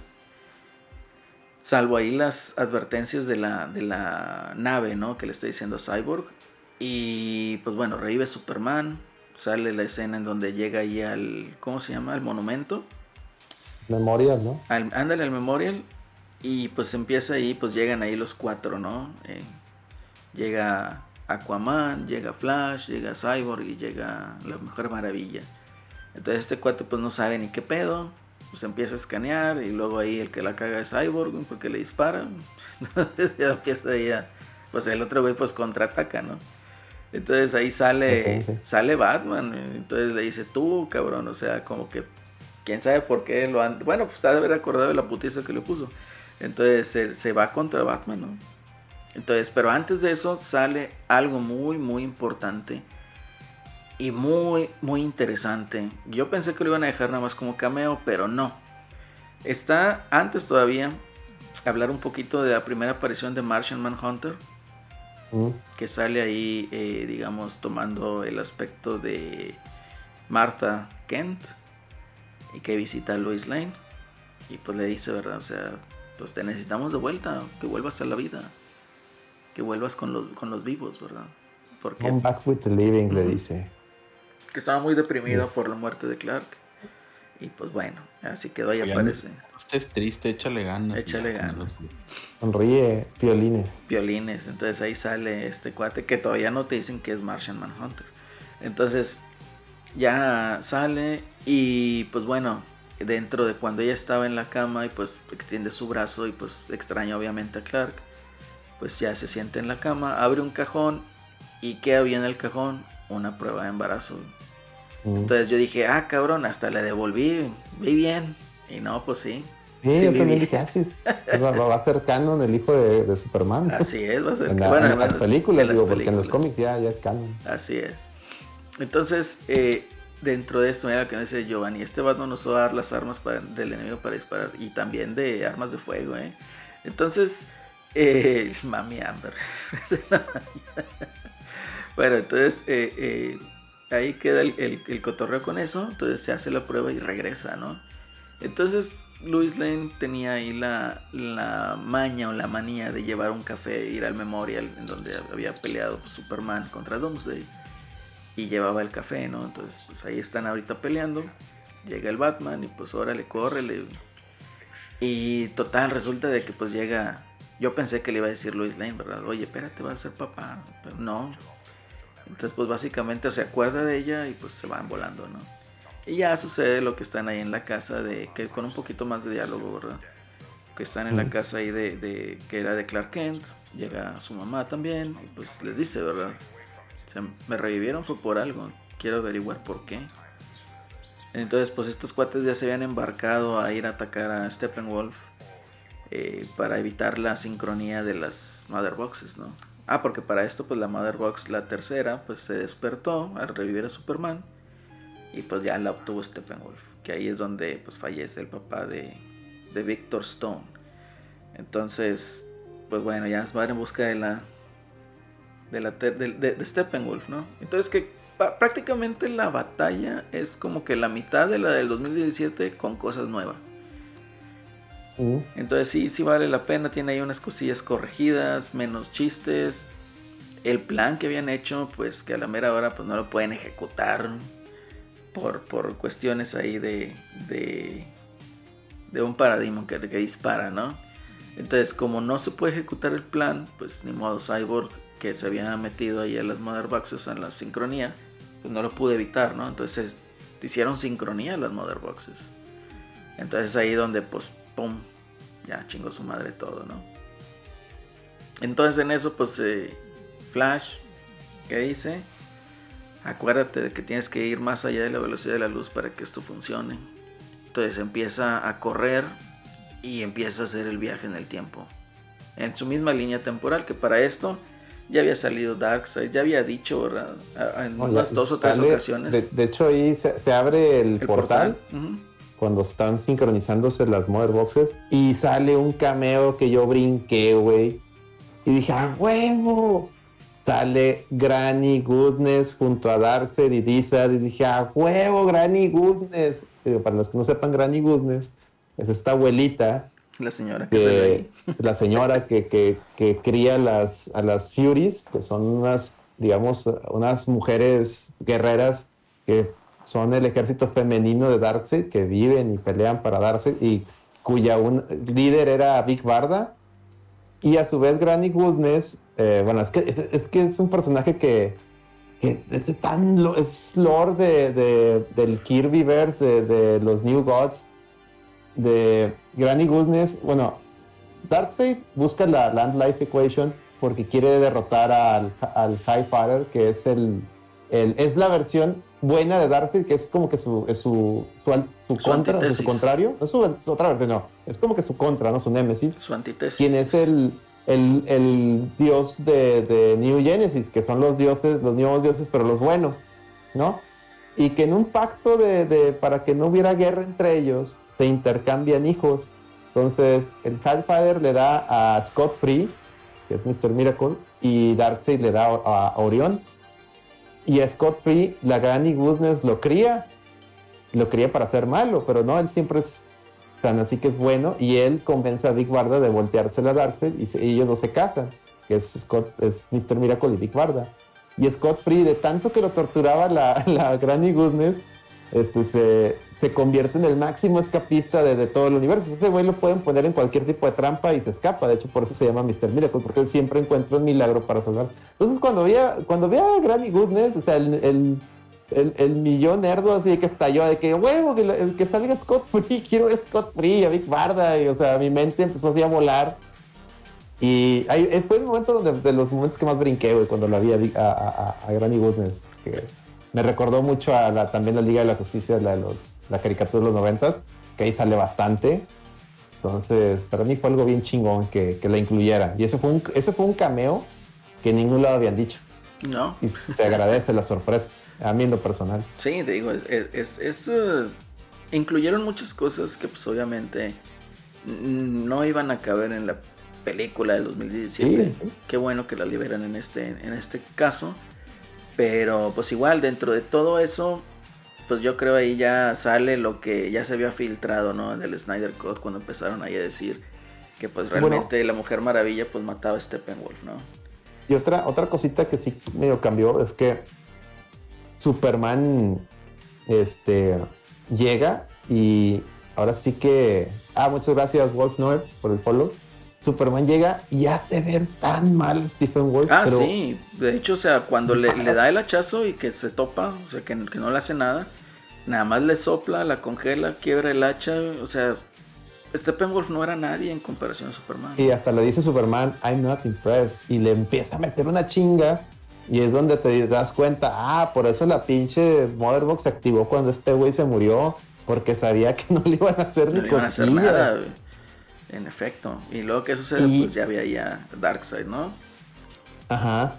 Salvo ahí las advertencias de la, de la nave, ¿no? Que le está diciendo Cyborg. Y pues bueno, revive Superman. Sale la escena en donde llega ahí al, ¿cómo se llama? Al monumento. memorial, ¿no? Al, ándale al memorial. Y pues empieza ahí, pues llegan ahí los cuatro, ¿no? Eh, llega Aquaman, llega Flash, llega Cyborg y llega la Mujer Maravilla. Entonces este cuate pues no sabe ni qué pedo. Pues empieza a escanear y luego ahí el que la caga es Cyborg porque le dispara. (laughs) Entonces ya empieza ahí a... Pues el otro güey pues contraataca, ¿no? Entonces ahí sale, sale Batman. Entonces le dice, tú, cabrón, o sea, como que quién sabe por qué lo han... Bueno, pues está de haber acordado de la putiza que le puso. Entonces se, se va contra Batman, ¿no? Entonces, pero antes de eso sale algo muy, muy importante y muy, muy interesante. Yo pensé que lo iban a dejar nada más como cameo, pero no. Está antes todavía hablar un poquito de la primera aparición de Martian Manhunter, Que sale ahí, eh, digamos, tomando el aspecto de Martha Kent y que visita a Lois Lane y pues le dice, ¿verdad? O sea, pues te necesitamos de vuelta, que vuelvas a la vida, que vuelvas con los, con los vivos, ¿verdad? Porque Come back with the living, le dice. que estaba muy deprimido por la muerte de Clark. Y pues bueno, así quedó y Oigan, aparece. No estés triste, échale ganas. Échale ganas. Sonríe, violines. violines. Entonces ahí sale este cuate que todavía no te dicen que es Martian Manhunter. Entonces ya sale y pues bueno, dentro de cuando ella estaba en la cama y pues extiende su brazo y pues extraña obviamente a Clark, pues ya se siente en la cama, abre un cajón y ¿qué había en el cajón? Una prueba de embarazo. Mm. Entonces yo dije, ah cabrón, hasta le devolví, vi bien. Y no, pues sí. Sí, sí, yo también dije, ah, sí, (laughs) va, va a ser canon el hijo de, de Superman. Así es, va a ser En, la- bueno, en las películas, en las digo, porque en los cómics ya, ya es canon. Así es. Entonces, eh, dentro de esto, mira lo que dice Giovanni, este Batman a dar las armas para- del enemigo para disparar y también de armas de fuego, ¿eh? Entonces, eh, (laughs) mami Amber. (laughs) bueno, entonces, eh, eh, ahí queda el, el- el cotorreo con eso, entonces se hace la prueba y regresa, ¿no? Entonces, Louis Lane tenía ahí la, la maña o la manía de llevar un café, ir al memorial en donde había peleado pues, Superman contra Doomsday y llevaba el café, ¿no? Entonces, pues ahí están ahorita peleando. Llega el Batman y pues órale, córrele. Y total, resulta de que pues llega. Yo pensé que le iba a decir Lois Lane, ¿verdad? Oye, espérate, va a ser papá. Pero no. Entonces, pues básicamente se acuerda de ella y pues se van volando, ¿no? Y ya sucede lo que están ahí en la casa de. que con un poquito más de diálogo, ¿verdad? Que están en la casa ahí de, de- que era de Clark Kent. Llega su mamá también. Y pues les dice, ¿verdad? O sea, me revivieron fue por algo. Quiero averiguar por qué. Entonces, pues estos cuates ya se habían embarcado a ir a atacar a Steppenwolf eh, para evitar la sincronía de las Mother Boxes, ¿no? Ah, porque para esto, pues la Mother Box, la tercera, pues se despertó al revivir a Superman y pues ya la obtuvo Steppenwolf, que ahí es donde pues fallece el papá de, de Victor Stone. Entonces, pues bueno, ya van en busca de la de la de, Steppenwolf, ¿no? Entonces que prácticamente la batalla es como que la mitad de la del 2017 con cosas nuevas. Entonces sí, sí vale la pena, tiene ahí unas cosillas corregidas, menos chistes. El plan que habían hecho, pues que a la mera hora pues no lo pueden ejecutar por, por cuestiones ahí de, de, un paradigma que, que dispara, ¿no? Entonces como no se puede ejecutar el plan, pues ni modo Cyborg que se había metido ahí a las Mother Boxes en la sincronía, pues no lo pude evitar, ¿no? Entonces hicieron sincronía las Mother Boxes. Entonces ahí donde pues pum, ya chingó su madre todo, ¿no? Entonces en eso pues eh, Flash, ¿qué dice? Acuérdate de que tienes que ir más allá de la velocidad de la luz para que esto funcione. Entonces empieza a correr y empieza a hacer el viaje en el tiempo. En su misma línea temporal que para esto ya había salido Darkseid, ya había dicho, ¿verdad? En unas dos o tres ocasiones. De, de hecho, ahí se, se abre el, el portal, Ujú. Cuando están sincronizándose las Mother Boxes y sale un cameo que yo brinqué, güey. Y dije, ¡ah, huevo! Sale Granny Goodness junto a Darkseid y Dizard. Y dije, ¡ah, huevo, Granny Goodness! Pero para los que no sepan, Granny Goodness es esta abuelita La señora que que (laughs) la señora que, que, que cría las, a las Furies, que son unas, digamos, unas mujeres guerreras que son el ejército femenino de Darkseid, que viven y pelean para Darkseid, y cuya un, líder era Big Barda, y a su vez Granny Goodness, eh, bueno, es que, es, que es un personaje que, es tan, es lore de, de- del Kirbyverse, de, de los New Gods, de Granny Goodness, bueno, Darkseid busca la Land Life Equation porque quiere derrotar al, al High Father, que es el, el- es la versión buena de Darkseid, que es como que su, es su, su, contra, su contrario, no es su, su otra versión, no, es como que su contra, no su némesis, Su antítesis. quien es el, el, el dios de, de New Genesis, que son los dioses, los nuevos dioses, pero los buenos, ¿no? Y que en un pacto de, de- para que no hubiera guerra entre ellos, se intercambian hijos. Entonces, el Hellfire le da a Scott Free, que es Mr. Miracle, y Darkseid le da a, a Orión. Y a Scott Free, la Granny Goodness lo cría, lo cría para ser malo, pero no, él siempre es tan así que es bueno, y él convence a Dick Barda de voltearse a Darkseid y, ellos dos se casan, que es Scott, es Mr. Miracle y Dick Barda. Y Scott Free, de tanto que lo torturaba la, (laughs) la Granny Goodness, este, se, se convierte en el máximo escapista de, todo el universo. Ese güey lo pueden poner en cualquier tipo de trampa y se escapa. De hecho, por eso se llama Mr. Miracle, porque él siempre encuentra un milagro para salvar. Entonces, cuando vi a, cuando vi a Granny Goodness, o sea, el, el, el, el millón nerdo así que estalló de que, huevo, que, que salga Scott Free, (laughs) quiero Scott Free, a Big Barda. Y, o sea, mi mente empezó así a volar. Y ahí, eh, fue el momento donde, de los momentos que más brinqué, güey, cuando la vi a- a Granny Goodness. Que me recordó mucho a la, también la Liga de la Justicia, la, de los, la caricatura de los noventas, que ahí sale bastante. Entonces, para mí fue algo bien chingón que, que la incluyera. Y ese fue, un, ese fue un cameo que en ningún lado habían dicho. No. Y se agradece la sorpresa, a mí en lo personal. Sí, te digo, es, es- es, eh, incluyeron muchas cosas que pues obviamente mm, no iban a caber en la película del 2017. Sí, sí. Qué bueno que la liberan en este, en este caso. Pero pues igual dentro de todo eso, pues yo creo ahí ya sale lo que ya se había filtrado, ¿no? Del Snyder Cut cuando empezaron ahí a decir que pues Bueno. realmente la Mujer Maravilla pues mataba a Steppenwolf, ¿no? Y otra, otra cosita que sí medio cambió es que Superman este, llega y ahora sí que. Ah, muchas gracias, Wolf Noir, por el follow. Superman llega y hace ver tan mal a Stephen Wolf. Ah, pero sí. De hecho, o sea, cuando le, le da el hachazo y que se topa, o sea, que, que no le hace nada, nada más le sopla, la congela, quiebra el hacha. O sea, Steppenwolf no era nadie en comparación a Superman. Y hasta le dice Superman, I'm not impressed. Y le empieza a meter una chinga. Y es donde te das cuenta, ah, por eso la pinche Motherbox se activó cuando este güey se murió. Porque sabía que no le iban a hacer No ni iban a hacer nada. En efecto. Y luego que sucede, Y- pues ya había ya Darkseid, ¿no? Ajá.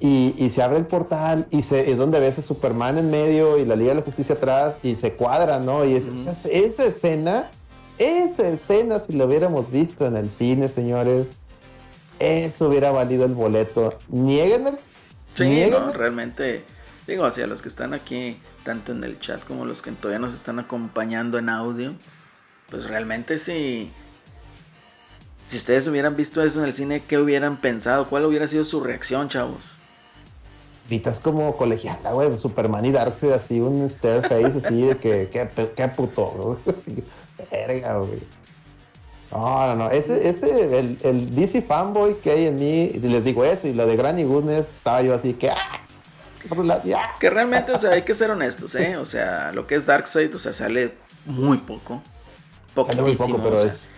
Y, y se abre el portal y se, es donde ves a Superman en medio y la Liga de la Justicia atrás y se cuadra, ¿no? Y es- esa, esa escena, esa escena, si lo hubiéramos visto en el cine, señores, eso hubiera valido el boleto. Niéguenme. Sí, no, realmente, digo, hacia los que están aquí, tanto en el chat como los que todavía nos están acompañando en audio, pues realmente sí. Si ustedes hubieran visto eso en el cine, ¿qué hubieran pensado? ¿Cuál hubiera sido su reacción, chavos? Gritas como colegiala, güey, Superman y Darkseid así, un stare face así de que, qué, qué puto. (laughs) Verga, güey. No, no, no, ese, ese, el, el DC fanboy que hay en mí, les digo eso, y lo de Granny Goodness, estaba yo así que, ¡ah! la-. Que realmente, o sea, hay que ser honestos, ¿eh? O sea, lo que es Darkseid, o sea, sale muy poco. Sale muy Poquitísimo. poco, pero o sea, es,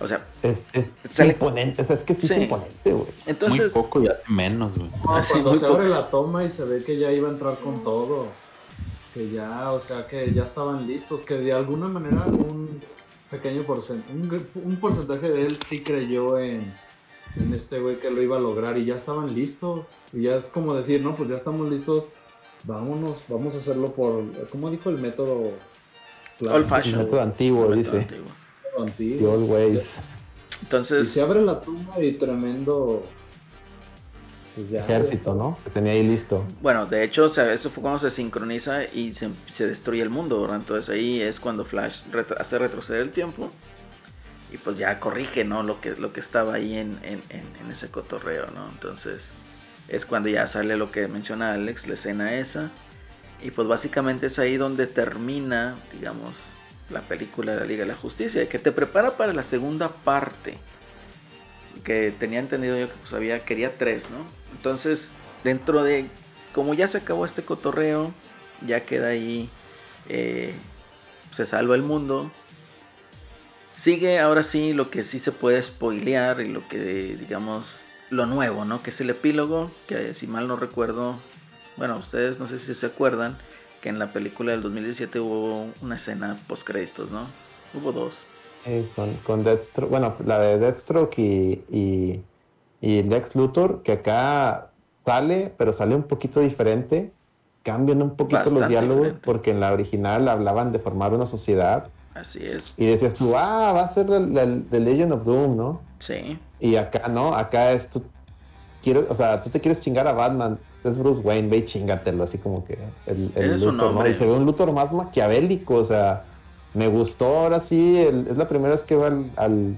o sea, es, es Sale- imponente, o sea, es que sí, Sí. es imponente, güey. entonces, Muy poco y hace menos, güey. No, cuando muy se poco. abre la toma y se ve que ya iba a entrar con todo. Que ya, o sea, que ya estaban listos. Que de alguna manera un pequeño porcentaje, un, porcentaje de él sí creyó en, en este güey que lo iba a lograr y ya estaban listos. Y ya es como decir, no, pues ya estamos listos. Vámonos, vamos a hacerlo por, ¿cómo dijo el método? Old El método antiguo, Método dice. antiguo. Antiguo. The old ways. Y Entonces, se abre la tumba y tremendo. pues ya, Ejército, ¿no? Que tenía ahí listo. Bueno, de hecho, o sea, eso fue cuando se sincroniza y se, se destruye el mundo, ¿verdad? Entonces ahí es cuando Flash retro- hace retroceder el tiempo y pues ya corrige, ¿no? Lo que, lo que estaba ahí en, en- en- en ese cotorreo, ¿no? Entonces es cuando ya sale lo que menciona Alex, la escena esa. Y pues básicamente es ahí donde termina, digamos, la película de la Liga de la Justicia, que te prepara para la segunda parte. Que tenía entendido yo que pues quería tres, ¿no? Entonces, dentro de, como ya se acabó este cotorreo, ya queda ahí, eh, se salva el mundo. Sigue ahora sí lo que sí se puede spoilear y lo que, digamos, lo nuevo, ¿no? Que es el epílogo, que si mal no recuerdo, bueno, ustedes no sé si se acuerdan, que en la película del 2017 hubo una escena post créditos, ¿no? Hubo dos. Eh, con, con Deathstroke, bueno, la de Deathstroke y, y, y Lex Luthor, que acá sale, pero sale un poquito diferente. Cambian un poquito los diálogos, diferente. porque en la original hablaban de formar una sociedad Así es. Y decías tú, ah, va a ser The Legend of Doom, ¿no? Sí. Y acá no, acá es tú, quiero, o sea, tú te quieres chingar a Batman, es Bruce Wayne, ve y chingatelo, así como que el, Luthor, ¿no? hombre. Y se ve un Luthor más maquiavélico, o sea, me gustó ahora sí, el- es la primera vez que veo al, al,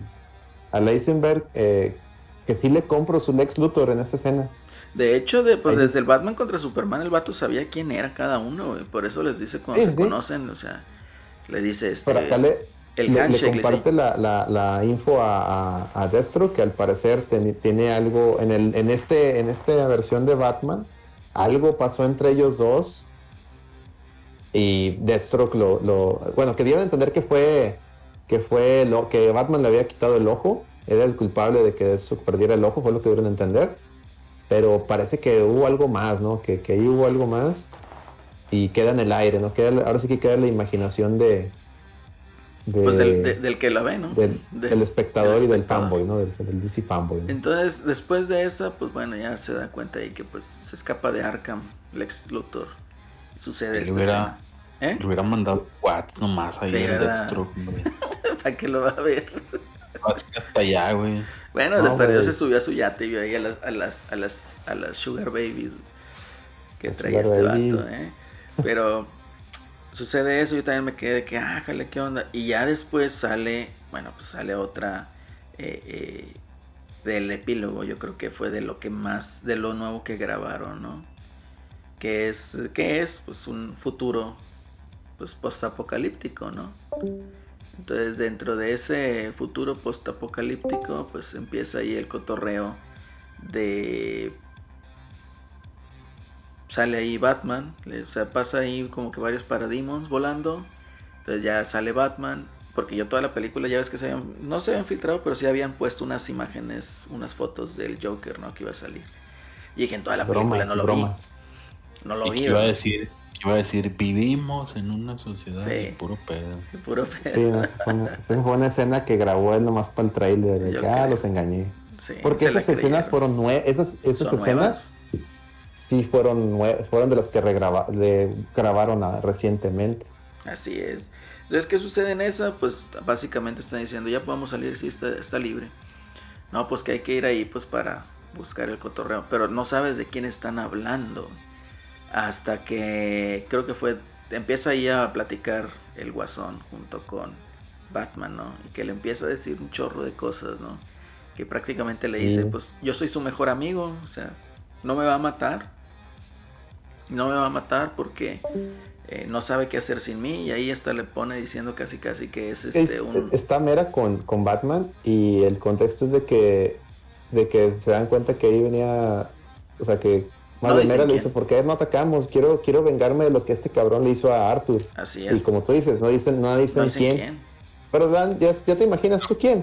al Eisenberg, eh, que sí le compro su Lex Luthor en esa escena. De hecho, de, pues Ahí- desde el Batman contra Superman, el vato sabía quién era cada uno. Por eso les dice cuando Sí, se sí. conocen, o sea, le dice este. Por acá le, el le- le handshake, le comparte la, la- la info a, a, a Destro, que al parecer ten- tiene algo, en, el, en, este, en esta versión de Batman, algo pasó entre ellos dos. Y Deathstroke lo, lo- bueno, que dieron a entender que fue que fue lo que Batman le había quitado el ojo, era el culpable de que Deathstroke perdiera el ojo, fue lo que dieron a entender. Pero parece que hubo algo más, ¿no? Que, que ahí hubo algo más y queda en el aire, ¿no? Queda, ahora sí que queda la imaginación de, de- Pues del, de- del que la ve, ¿no? del, Del- del espectador y del fanboy, ¿no? Del, del DC fanboy. ¿no? Entonces, después de esa, pues bueno, ya se da cuenta ahí que pues se escapa de Arkham, Lex Luthor. Sucede hubiera, escena. ¿Eh? le hubiera mandado Watts nomás ahí Sí, al. Deathstroke. (laughs) ¿Para qué lo va a ver? Hasta allá, güey. Bueno, No, de perdido se subió a su yate y vio ahí a las, a las, a las, a las Sugar Babies que Las traía este Babies. vato, ¿eh? Pero (laughs) sucede eso, yo también me quedé de que, ah, jale, ¿qué onda? Y ya después sale, bueno, pues sale otra eh, eh, del epílogo, yo creo que fue de lo que más, de lo nuevo que grabaron, ¿no? Que es, que es, pues un futuro, pues postapocalíptico, ¿no? Entonces dentro de ese futuro postapocalíptico pues empieza ahí el cotorreo de... Sale ahí Batman, o sea, pasa ahí como que varios paradigmas volando. Entonces ya sale Batman, porque yo toda la película ya ves que se habían, no se habían filtrado, pero sí habían puesto unas imágenes, unas fotos del Joker, ¿no? Que iba a salir. Y dije en toda la película no lo bromas. vi. No lo Y vi. iba a decir, iba a decir, vivimos en una sociedad Sí. de puro pedo. Puro pedo. Sí, no, fue una, esa fue una escena que grabó él nomás para el trailer, de que, ah, los engañé. Sí, Porque esas escenas fueron nuevas, esas, esas escenas nuevas. sí fueron fueron de las que regraba- de- grabaron recientemente. Así es. Entonces, ¿qué sucede en esa? Pues básicamente están diciendo, ya podemos salir, sí, está, está libre. No, pues que hay que ir ahí pues para buscar el cotorreo. Pero no sabes de quién están hablando. Hasta que creo que fue, empieza ahí a platicar el guasón junto con Batman, ¿no? Y que le empieza a decir un chorro de cosas, ¿no? Que prácticamente le dice, pues yo soy su mejor amigo, o sea, no me va a matar. No me va a matar porque eh, no sabe qué hacer sin mí y ahí hasta le pone diciendo casi casi que es este Es- un Está Mera con, con Batman y el contexto es de que de que se dan cuenta que ahí venía, o sea que No Mera le dice, ¿por qué no atacamos? Quiero, quiero vengarme de lo que este cabrón le hizo a Arthur. así Y es. como tú dices, no dicen, no dicen, No dicen quién. quién. Pero Dan, ya, ya te imaginas tú quién.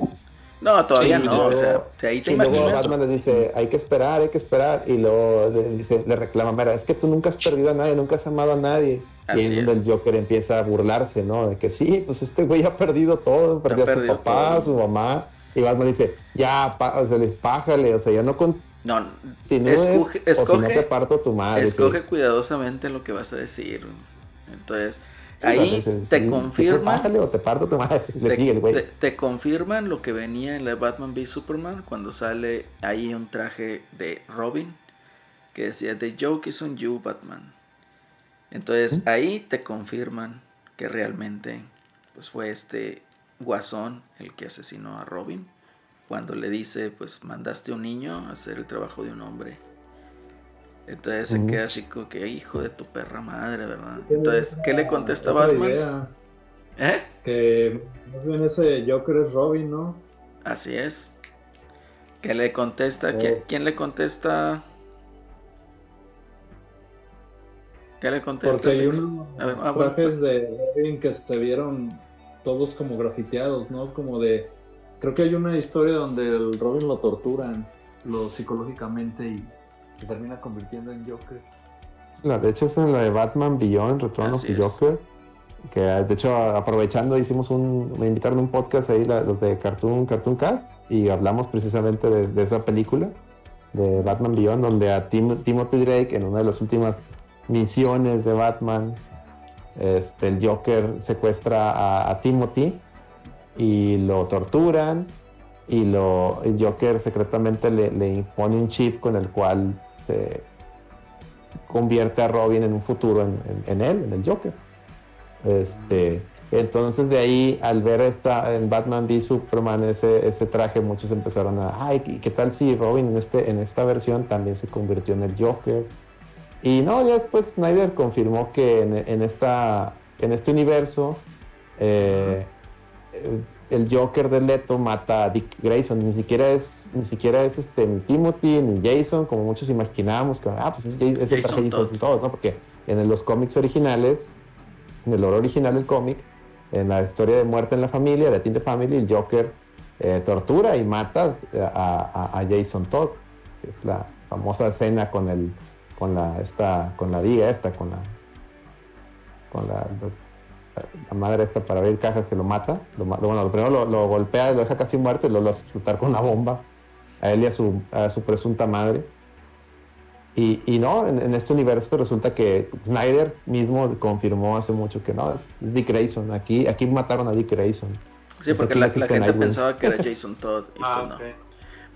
No, todavía Sí, no, luego- o sea, ahí te y luego. Batman le dice, hay que esperar, hay que esperar. Y luego le, dice, le reclama, mira, es que tú nunca has perdido a nadie, nunca has amado a nadie. Así y ahí es donde el Joker empieza a burlarse, ¿no? De que sí, pues este güey ha perdido todo, perdió a su papá, todo. a su mamá. Y Batman dice, ya, o sea, le- pájale, o sea, ya no No, continúes, escoge, o si no te parto tu madre. sí. escoge cuidadosamente lo que vas a decir. Entonces, ahí entonces, te sí, confirman o te parto tu madre. (laughs) Le te, sigue el güey. te- te confirman lo que venía en la Batman v Superman cuando sale ahí un traje de Robin que decía The joke is on you Batman. Entonces ahí te confirman que realmente pues fue este guasón el que asesinó a Robin cuando le dice pues mandaste a un niño a hacer el trabajo de un hombre. Entonces se queda así como que hijo de tu perra madre, ¿verdad? Entonces, ¿qué le contesta Batman? idea, ¿Eh? que más bien ese Joker es Robin, ¿no? Así es. ¿Qué le contesta? Oh. ¿Quién, quién le contesta? ¿Qué le contesta? Porque hay unos ver, ah, bueno, trajes de Robin que se vieron todos como grafiteados, ¿no? Como de... Creo que hay una historia donde el Robin lo torturan lo psicológicamente y se termina convirtiendo en Joker. No, de hecho es en la de Batman Beyond, Return of Así the es. Joker. Que de hecho aprovechando hicimos un, me invitaron a un podcast ahí la- los de Cartoon, Cartoon Cat y hablamos precisamente de, de esa película de Batman Beyond donde a Tim- Timothy Drake en una de las últimas misiones de Batman este, el Joker secuestra a, a Timothy y lo torturan y lo, el Joker secretamente le, le impone un chip con el cual se convierte a Robin en un futuro en, en- en él, en el Joker. Este, entonces de ahí, al ver esta, en Batman v Superman ese, ese traje, muchos empezaron a, ay, ¿y ¿qué tal si Robin en, este, en esta versión también se convirtió en el Joker? Y no, ya después Snyder confirmó que en, en esta, en este universo eh, eh, el Joker de Leto mata a Dick Grayson, ni siquiera es, ni siquiera es este ni Timothy ni Jason, como muchos imaginábamos que ah, pues es, el traje Jason Jason Todd, ¿no? Porque en los cómics originales, en el lore original del cómic, en la historia de muerte en la familia, de Teen the Family, el Joker eh, tortura y mata a, a- a Jason Todd, que es la famosa escena con el con la esta con la viga esta con la con la, la madre esta para abrir cajas que lo mata lo, ma- bueno lo primero lo, lo golpea lo deja casi muerto y luego lo hace explotar con una bomba a él y a su, a su presunta madre y, y no, en, en este universo resulta que Snyder mismo confirmó hace mucho que no, es Dick Grayson. Aquí, aquí mataron a Dick Grayson. Sí, porque la, gente Nightwing. pensaba que era (laughs) Jason Todd y Ah, pues no.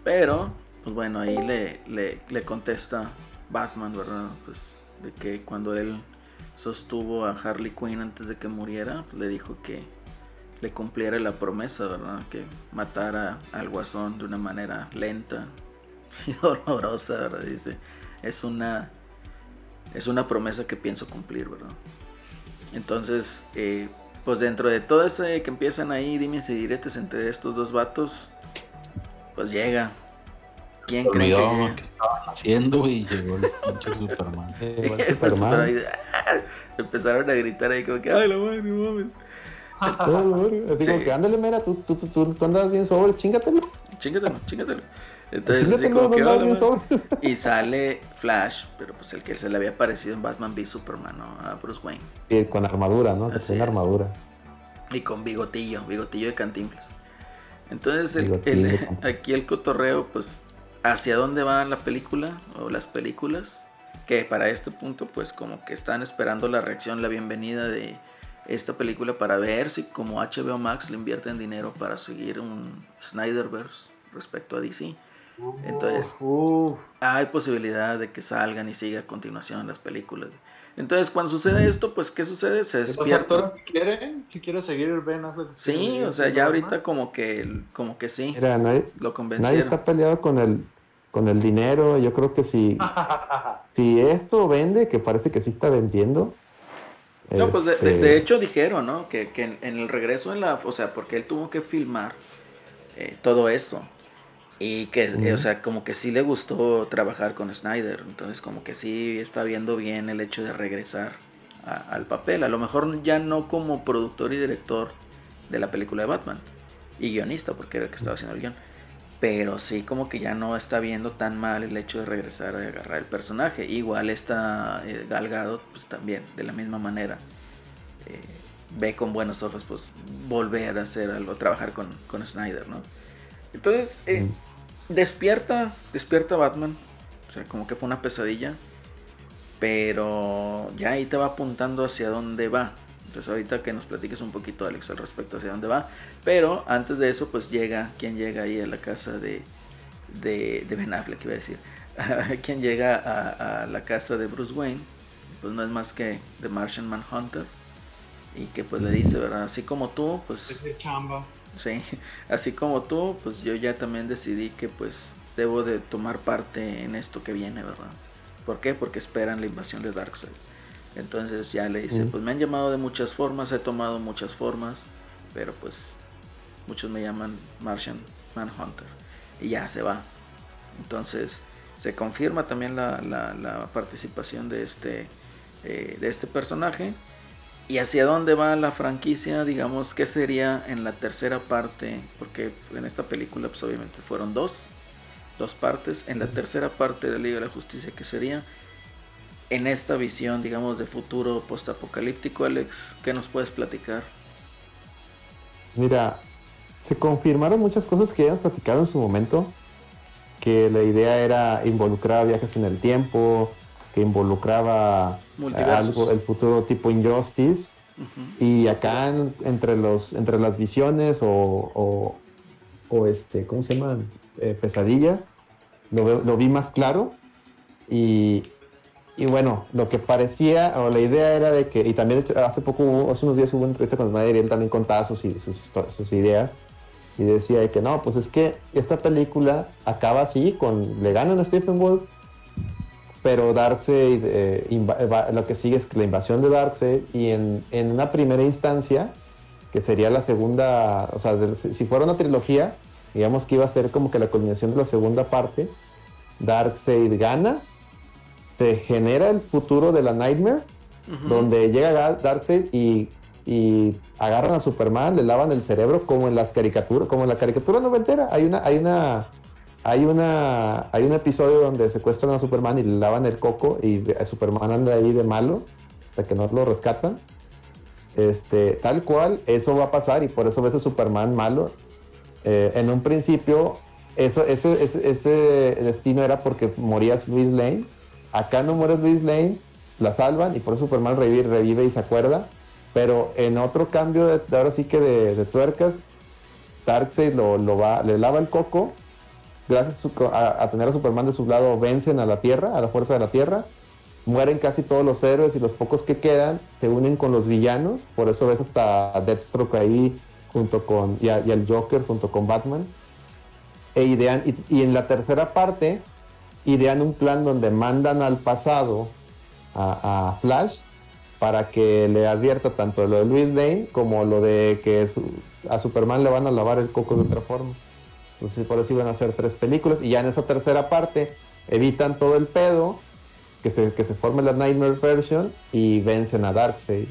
Pero, pues bueno, ahí le, le, le contesta Batman, ¿verdad? Pues de que cuando él sostuvo a Harley Quinn antes de que muriera, le dijo que le cumpliera la promesa, ¿verdad? Que matara al guasón de una manera lenta (laughs) y dolorosa, ¿verdad? Dice, es una, es una promesa que pienso cumplir, ¿verdad? Entonces, eh, pues dentro de todo ese que empiezan ahí, dime si diretes entre estos dos vatos, pues llega. ¿Quién cree que estaban haciendo y llegó el pinche Superman. (laughs) Superman. ¡ah! empezaron a gritar ahí como que, ay la madre, mames. (laughs) Así Sí. como que ándale, mera, tú, tú, tú, tú, tú andas bien sobre, chingatelo. Chingatelo, chingatelo. Entonces, así como no que, andas "Ah, la bien madre". sobre. Y sale Flash, pero pues el que se le había parecido en Batman v Superman, ¿no? A Bruce Wayne. Sí, con armadura, ¿no? Así es. armadura. Y con bigotillo, bigotillo de cantinflas. Entonces, el- el- (laughs) aquí el cotorreo, pues, hacia dónde va la película o las películas, que para este punto, pues, como que están esperando la reacción, la bienvenida de esta película para ver si como HBO Max le invierten dinero para seguir un Snyderverse respecto a DC. Entonces, hay posibilidad de que salgan y siga a continuación las películas. Entonces, cuando sucede esto, pues, ¿qué sucede? Se despierta. si quieren, si quiere seguir Ben Affleck. quiere Sí, seguir o sea, ya ahorita como que, como que sí, Mira, nadie, lo nadie convencieron. está peleado con el, con el dinero. Yo creo que si, (laughs) si esto vende, que parece que sí está vendiendo. No, pues de, de- este, de hecho dijeron, ¿no? Que, que en, en el regreso en la, o sea, porque él tuvo que filmar eh, todo esto. Y que, eh, o sea, como que sí le gustó trabajar con Snyder. Entonces, como que sí está viendo bien el hecho de regresar a- al papel. A lo mejor ya no como productor y director de la película de Batman. Y guionista, porque era el que estaba haciendo el guion. Pero sí como que ya no está viendo tan mal el hecho de regresar a agarrar el personaje. Igual está eh, Gal Gadot, pues también, de la misma manera. eh, ve con buenos ojos, pues, volver a hacer algo, trabajar con, con Snyder, ¿no? Entonces, eh, despierta, despierta Batman. O sea, como que fue una pesadilla. Pero ya ahí te va apuntando hacia dónde va. Entonces ahorita que nos platiques un poquito, Alex, al respecto hacia dónde va. Pero antes de eso, pues llega, ¿quién llega ahí a la casa de, de, Ben Affleck, iba a decir? (laughs) ¿Quién llega a, a la casa de Bruce Wayne? Pues no es más que The Martian Manhunter. Y que pues le dice, ¿verdad? Así como tú, pues Es de chamba. (laughs) Sí, así como tú, pues yo ya también decidí que pues debo de tomar parte en esto que viene, ¿verdad? ¿Por qué? Porque esperan la invasión de Darkseid. Entonces ya le dice, pues me han llamado de muchas formas, he tomado muchas formas, pero pues muchos me llaman Martian Manhunter. Y ya se va. Entonces se confirma también la, la- la participación de este, eh, de este personaje. ¿Y hacia dónde va la franquicia? Digamos, ¿qué sería en la tercera parte? Porque en esta película, pues obviamente fueron dos, dos partes. En la tercera parte de la Liga de la Justicia, ¿qué sería? En esta visión, digamos, de futuro postapocalíptico, Alex, ¿qué nos puedes platicar? Mira, se confirmaron muchas cosas que habíamos platicado en su momento, que la idea era involucrar viajes en el tiempo, que involucraba Multiversos. algo, el futuro tipo Injustice. Y acá en- entre los entre las visiones o, o, o este, ¿cómo se llaman? Eh, pesadillas, lo, lo vi más claro. Y, y bueno, lo que parecía, o la idea era de que, y también hace poco, hace unos días hubo una entrevista con Snyder y él también contaba sus, sus, sus ideas. Y decía de que no, pues es que esta película acaba así, con le ganan a Stephen Wolf, pero Darkseid, eh, va- lo que sigue es la invasión de Darkseid y en, en una primera instancia, que sería la segunda, o sea, de- si- fuera una trilogía, digamos que iba a ser como que la culminación de la segunda parte, Darkseid gana, se genera el futuro de la Nightmare, donde llega Ga- Darkseid y, y agarran a Superman, le lavan el cerebro como en las caricaturas, como en la caricatura noventera. Hay una, hay una, hay una, hay un episodio donde secuestran a Superman y le lavan el coco y Superman anda ahí de malo, hasta que no lo rescatan. Este, tal cual, eso va a pasar y por eso ves a Superman malo. Eh, en un principio, eso, ese, ese, ese destino era porque morías Luis Lane. Acá no mueres Luis Lane, la salvan y por eso Superman revive, revive y se acuerda. Pero en otro cambio, de ahora sí que de, de tuercas, Darkseid lo, lo va, le lava el coco. Gracias a, tener a Superman de su lado, vencen a la Tierra, a la fuerza de la Tierra. Mueren casi todos los héroes y los pocos que quedan se unen con los villanos. Por eso ves hasta Deathstroke ahí junto con, y, y al Joker junto con Batman. E idean, y, en la tercera parte idean un plan donde mandan al pasado a, Flash para que le advierta tanto lo de Luis Lane como lo de que a Superman le van a lavar el coco de otra forma. Entonces por eso iban a hacer tres películas y ya en esa tercera parte evitan todo el pedo, que se, que se forme la Nightmare version y vencen a Darkseid.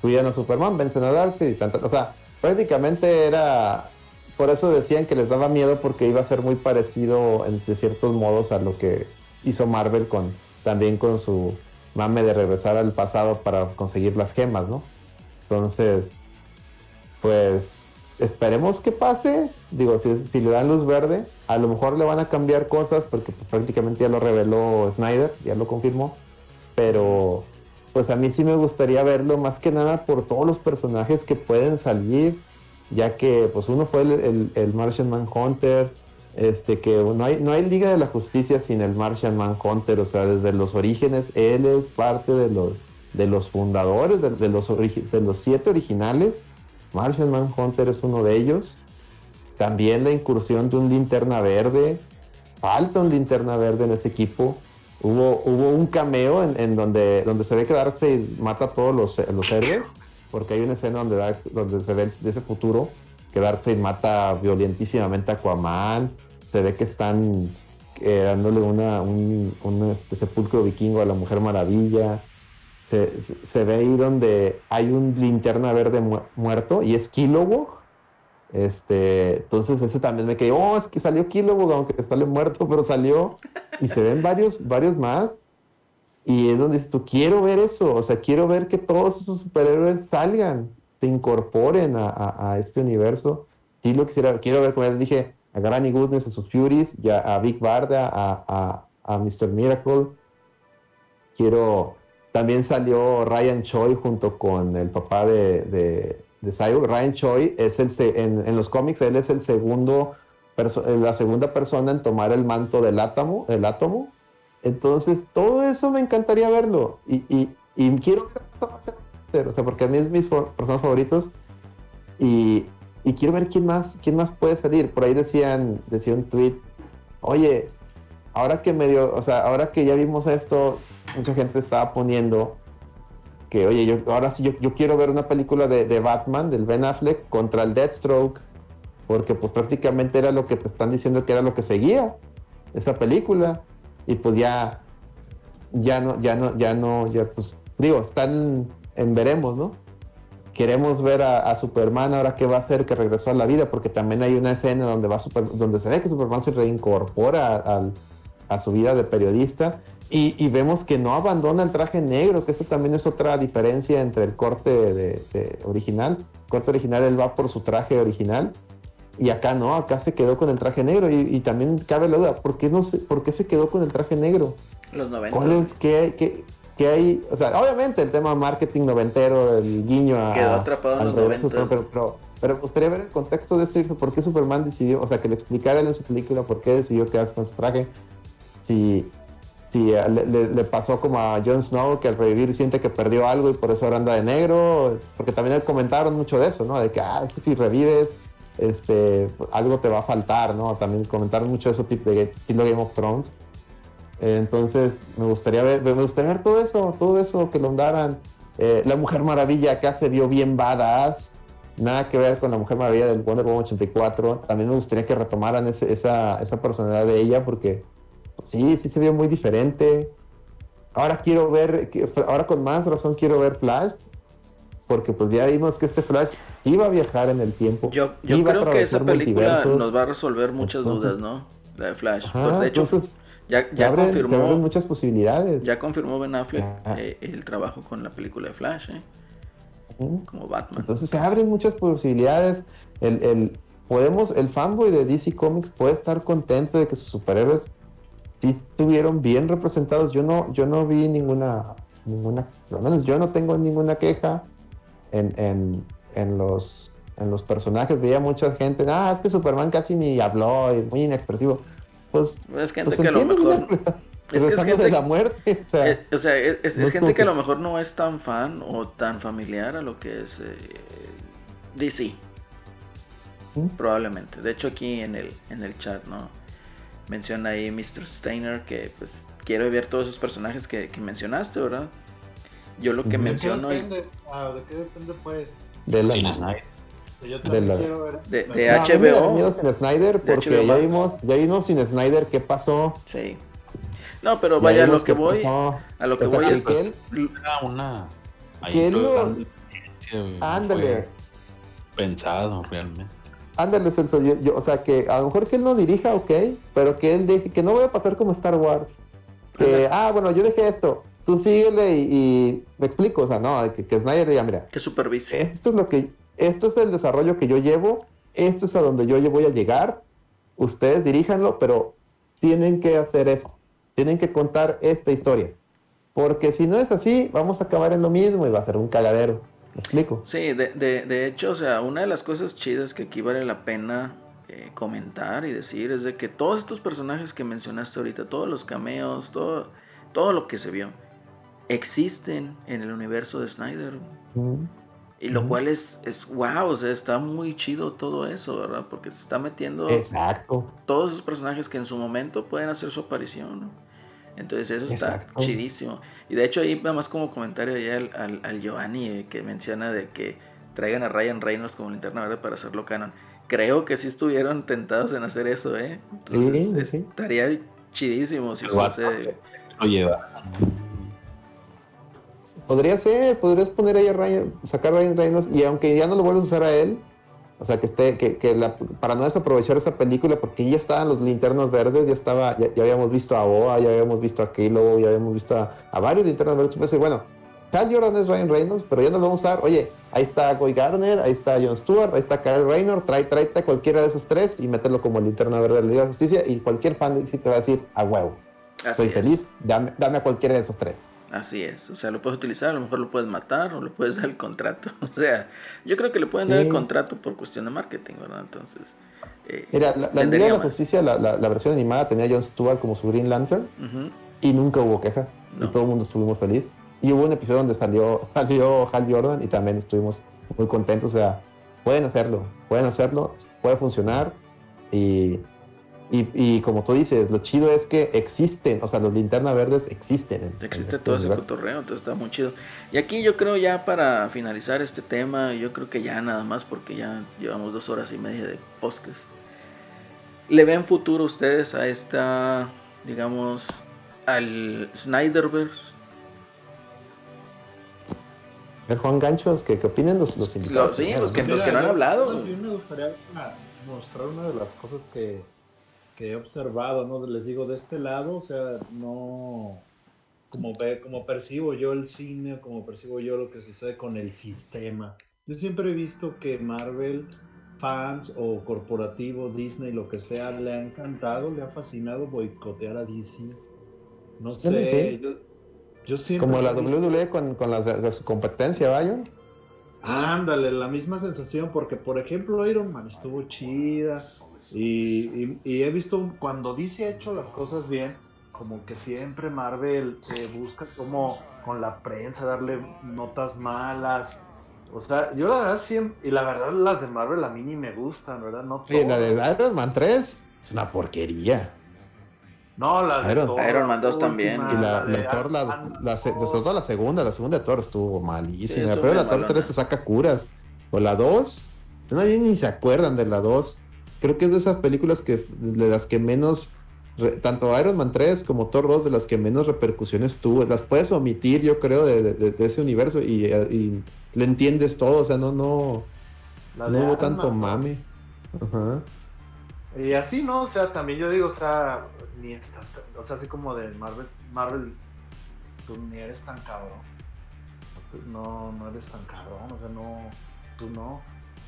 Cuidan a Superman, vencen a Darkseid y tanta, o sea, prácticamente era por eso decían que les daba miedo porque iba a ser muy parecido entre ciertos modos a lo que hizo Marvel con también con su mame de regresar al pasado para conseguir las gemas, ¿no? Entonces, pues esperemos que pase. Digo, si, le dan luz verde, a lo mejor le van a cambiar cosas porque pues, prácticamente ya lo reveló Snyder, ya lo confirmó. Pero pues a mí sí me gustaría verlo más que nada por todos los personajes que pueden salir, ya que pues uno fue el, el, el Martian Manhunter, este que no hay, no hay Liga de la Justicia sin el Martian Manhunter, o sea, desde los orígenes él es parte de los, de los fundadores, de, de los, de los siete originales, Martian Manhunter es uno de ellos, también la incursión de un linterna verde, falta un linterna verde en ese equipo. Hubo, un cameo en, donde, donde se ve que Darkseid mata a todos los, los héroes, porque hay una escena donde, donde se ve de ese futuro que Darkseid mata violentísimamente a Aquaman, se ve que están eh, dándole una, un, un, este, sepulcro vikingo a la Mujer Maravilla, se, ve ahí donde hay un linterna verde mu- muerto y es Kilowog. Este, entonces ese también me quedé, oh, es que salió Kilowog, aunque sale muerto, pero salió. Y se ven varios, varios más. Y es donde dices tú, quiero ver eso, o sea, quiero ver que todos esos superhéroes salgan, se incorporen a, este universo. Sí lo quiero ver con él, dije, a Granny Goodness, a sus Furies, y a, Big Barda, a Mr. Miracle. Quiero, también salió Ryan Choi junto con el papá de, de, de. Ryan Choi es el, en, los cómics, él es el segundo, eh, la segunda persona en tomar el manto del átomo, del átomo. Entonces, todo eso me encantaría verlo. Y, y, y quiero ver o sea, porque a mí es mis personajes favoritos. Y, y quiero ver quién más, quién más puede salir. Por ahí decían, decía un tweet, oye, ahora que medio, o sea, ahora que ya vimos esto, mucha gente estaba poniendo que, oye, yo ahora sí yo, quiero ver una película de, Batman, del Ben Affleck, contra el Deathstroke, porque pues prácticamente era lo que te están diciendo que era lo que seguía esa película. Y pues ya, ya no, ya no, ya no, ya pues, digo, están en veremos, ¿no? Queremos ver a, Superman ahora qué va a hacer que regresó a la vida, porque también hay una escena donde va Super- donde se ve que Superman se reincorpora a su vida de periodista y, y vemos que no abandona el traje negro, que eso también es otra diferencia entre el corte de, de original. El corte original él va por su traje original y acá no, acá se quedó con el traje negro y, y también cabe la duda, ¿por qué, no se, ¿por qué se quedó con el traje negro? Los 90. ¿Cuál es? ¿Qué, qué, qué hay? O sea, obviamente el tema marketing noventero, el guiño a. Quedó atrapado en los regreso, 90. Pero, pero, pero me gustaría ver el contexto de esto, por qué Superman decidió, o sea, que le explicaran en su película por qué decidió quedarse con su traje. Si, si eh, le, pasó como a Jon Snow, que al revivir siente que perdió algo y por eso ahora anda de negro, porque también comentaron mucho de eso, ¿no? De que, ah, que si revives, este, algo te va a faltar, ¿no? También comentaron mucho eso tipo de Game of Thrones. Entonces, me gustaría ver, me gustaría ver todo eso, todo eso que lo andaran. Eh, la Mujer Maravilla acá se vio bien badass. Nada que ver con la Mujer Maravilla del Wonder Woman 84. También me gustaría que retomaran ese- esa, esa personalidad de ella porque sí, sí se vio muy diferente. Ahora quiero ver, ahora con más razón quiero ver Flash. Porque pues ya vimos que este Flash iba a viajar en el tiempo. Yo, creo que esa película multiversos. nos va a resolver muchas Entonces- dudas, ¿no? La de Flash. Ajá, Pues, de hecho, entonces, ya, ya abren- te confirmó. abren muchas posibilidades. Ya confirmó Ben Affleck eh, el trabajo con la película de Flash, ¿eh? Como Batman. Entonces se abren muchas posibilidades. El, el- podemos, el fanboy de DC Comics puede estar contento de que sus superhéroes sí estuvieron bien representados. Yo no, yo no vi ninguna, ninguna, por lo menos yo no tengo ninguna queja en, en, en los en los personajes. Veía mucha gente, ah, es que Superman casi ni habló, y muy inexpresivo. Pues, es gente pues que a lo mejor. (laughs) Es que es regresando gente, de la muerte. O sea, o sea, es, es- no es es gente como que a lo mejor no es tan fan o tan familiar a lo que es eh, DC. ¿Mm? Probablemente. De hecho, aquí en el, en el chat, ¿no? Menciona ahí Mr. Steiner que pues quiere ver todos esos personajes que, que mencionaste, ¿verdad? Yo lo que Ujú. ¿De qué menciono depende? Ah, ¿De qué depende, pues? de la, Snyder. Yo De también la- quiero ver. de, de No, HBO. miedo sin Snyder De porque HBO ya vimos, ya vimos sin Snyder qué pasó. Sí. No, pero Ya vaya, a lo que qué voy, pasó. a lo que O sea, voy es que él- Era una. no ándale, Pensado realmente. Ándale, Celso, yo- yo- o sea, que a lo mejor que él no dirija, ok, pero que él deje, que no voy a pasar como Star Wars. Que, ah, bueno, yo dejé esto, tú síguele y, y me explico, o sea, no, que, que Snyder diga, mira, que supervise. esto es lo que, esto es el desarrollo que yo llevo, esto es a donde yo voy a llegar, ustedes diríjanlo, pero tienen que hacer eso, tienen que contar esta historia, porque si no es así, vamos a acabar en lo mismo y va a ser un cagadero, ¿me explico? Sí, de, de, de hecho, o sea, una de las cosas chidas que aquí vale la pena eh, comentar y decir es de que todos estos personajes que mencionaste ahorita, todos los cameos, todo, todo lo que se vio, existen en el universo de Snyder. Y lo cual es, es wow, o sea, está muy chido todo eso, ¿verdad? Porque se está metiendo Exacto. todos esos personajes que en su momento pueden hacer su aparición, ¿no? Entonces eso está Exacto. chidísimo. Y de hecho ahí nada más como comentario ya al, al, al Giovanni eh, que menciona de que traigan a Ryan Reynolds como linterna verde para hacerlo canon. Creo que sí estuvieron tentados en hacer eso, ¿eh? Entonces, Sí, sí, estaría chidísimo si vato sucede. Lo lleva. Podría ser, podrías poner ahí a Ryan, sacar a Ryan Reynolds y aunque ya no lo vuelvas a usar a él, o sea que esté, que, que la- para no desaprovechar esa película, porque ya estaban los linternas verdes, ya estaba, ya, ya habíamos visto a Oa, ya habíamos visto a Kilo, ya habíamos visto a, a varios linternas verdes. Entonces, bueno, Hal Jordan es Ryan Reynolds, pero ya no lo vamos a usar. Oye, ahí está Guy Gardner, ahí está Jon Stewart, ahí está Kyle Rayner, trae, tráete a cualquiera de esos tres y mételo como linterna verde de la Liga de Justicia y cualquier fan de DC te va a decir, a huevo, Así es. feliz, dame, dame a cualquiera de esos tres. Así es, o sea, lo puedes utilizar, a lo mejor lo puedes matar o le puedes dar el contrato. (laughs) O sea, yo creo que le pueden dar el contrato por cuestión de marketing, ¿verdad? Entonces, eh, Mira, la, la Liga de la. Justicia, la, la- la versión animada tenía a Jon Stewart como su Green Lantern Ujú. y nunca hubo quejas. No. Y todo el mundo estuvimos feliz. Y hubo un episodio donde salió, (laughs) salió Hal Jordan y también estuvimos muy contentos. O sea, pueden hacerlo, pueden hacerlo, puede funcionar. Y, y, y como tú dices, lo chido es que existen, o sea, los linternas verdes existen. en- en Existe este todo ese universo. cotorreo, entonces está muy chido. Y aquí yo creo ya para finalizar este tema, yo creo que ya nada más porque ya llevamos dos horas y media de podcast. ¿Le ven futuro ustedes a esta, digamos, al Snyderverse? A ver, Juan Ganchos, ¿qué, qué opinan los, los invitados? Los- sí, los que- no? los que no han hablado. Yo me gustaría ah, mostrar una de las cosas que, que he observado, ¿no? Les digo, de este lado, o sea, no. Como, ve, como percibo yo el cine, como percibo yo lo que sucede con el sistema. Yo siempre he visto que Marvel, fans o corporativo, Disney, lo que sea, le ha encantado, le ha fascinado boicotear a DC. No sé, yo, yo siempre... Como la visto- WWE con, con las de su competencia, ¿vaya? Ándale, la misma sensación, porque por ejemplo Iron Man estuvo chida y, y- y he visto cuando ha hecho las cosas bien, como que siempre Marvel eh, busca como con la prensa darle notas malas. O sea, yo la verdad siempre, y la verdad las de Marvel a mí ni me gustan, ¿verdad? No Oye, la de Iron Man 3 es una porquería. No, las de Iron- Thor, Iron Man 2 última, también. Y la, de la Thor, la, la, sobre todo la segunda, la segunda de Thor estuvo malísima. Sí, pero la Thor malona. 3 se saca curas. O la 2, nadie ni se acuerdan de la 2. Creo que es de esas películas que de las que menos, re- tanto Iron Man 3 como Thor 2, de las que menos repercusiones tuvo. Las puedes omitir, yo creo, de, de- de ese universo y, eh, y le entiendes todo. O sea, no, no, no hubo tanto ¿no? mame. Ajá. Y así, ¿no? O sea, también yo digo, o sea, ni está, o sea, así como de Marvel, Marvel, tú ni eres tan cabrón. No, no eres tan cabrón, o sea, no, tú no.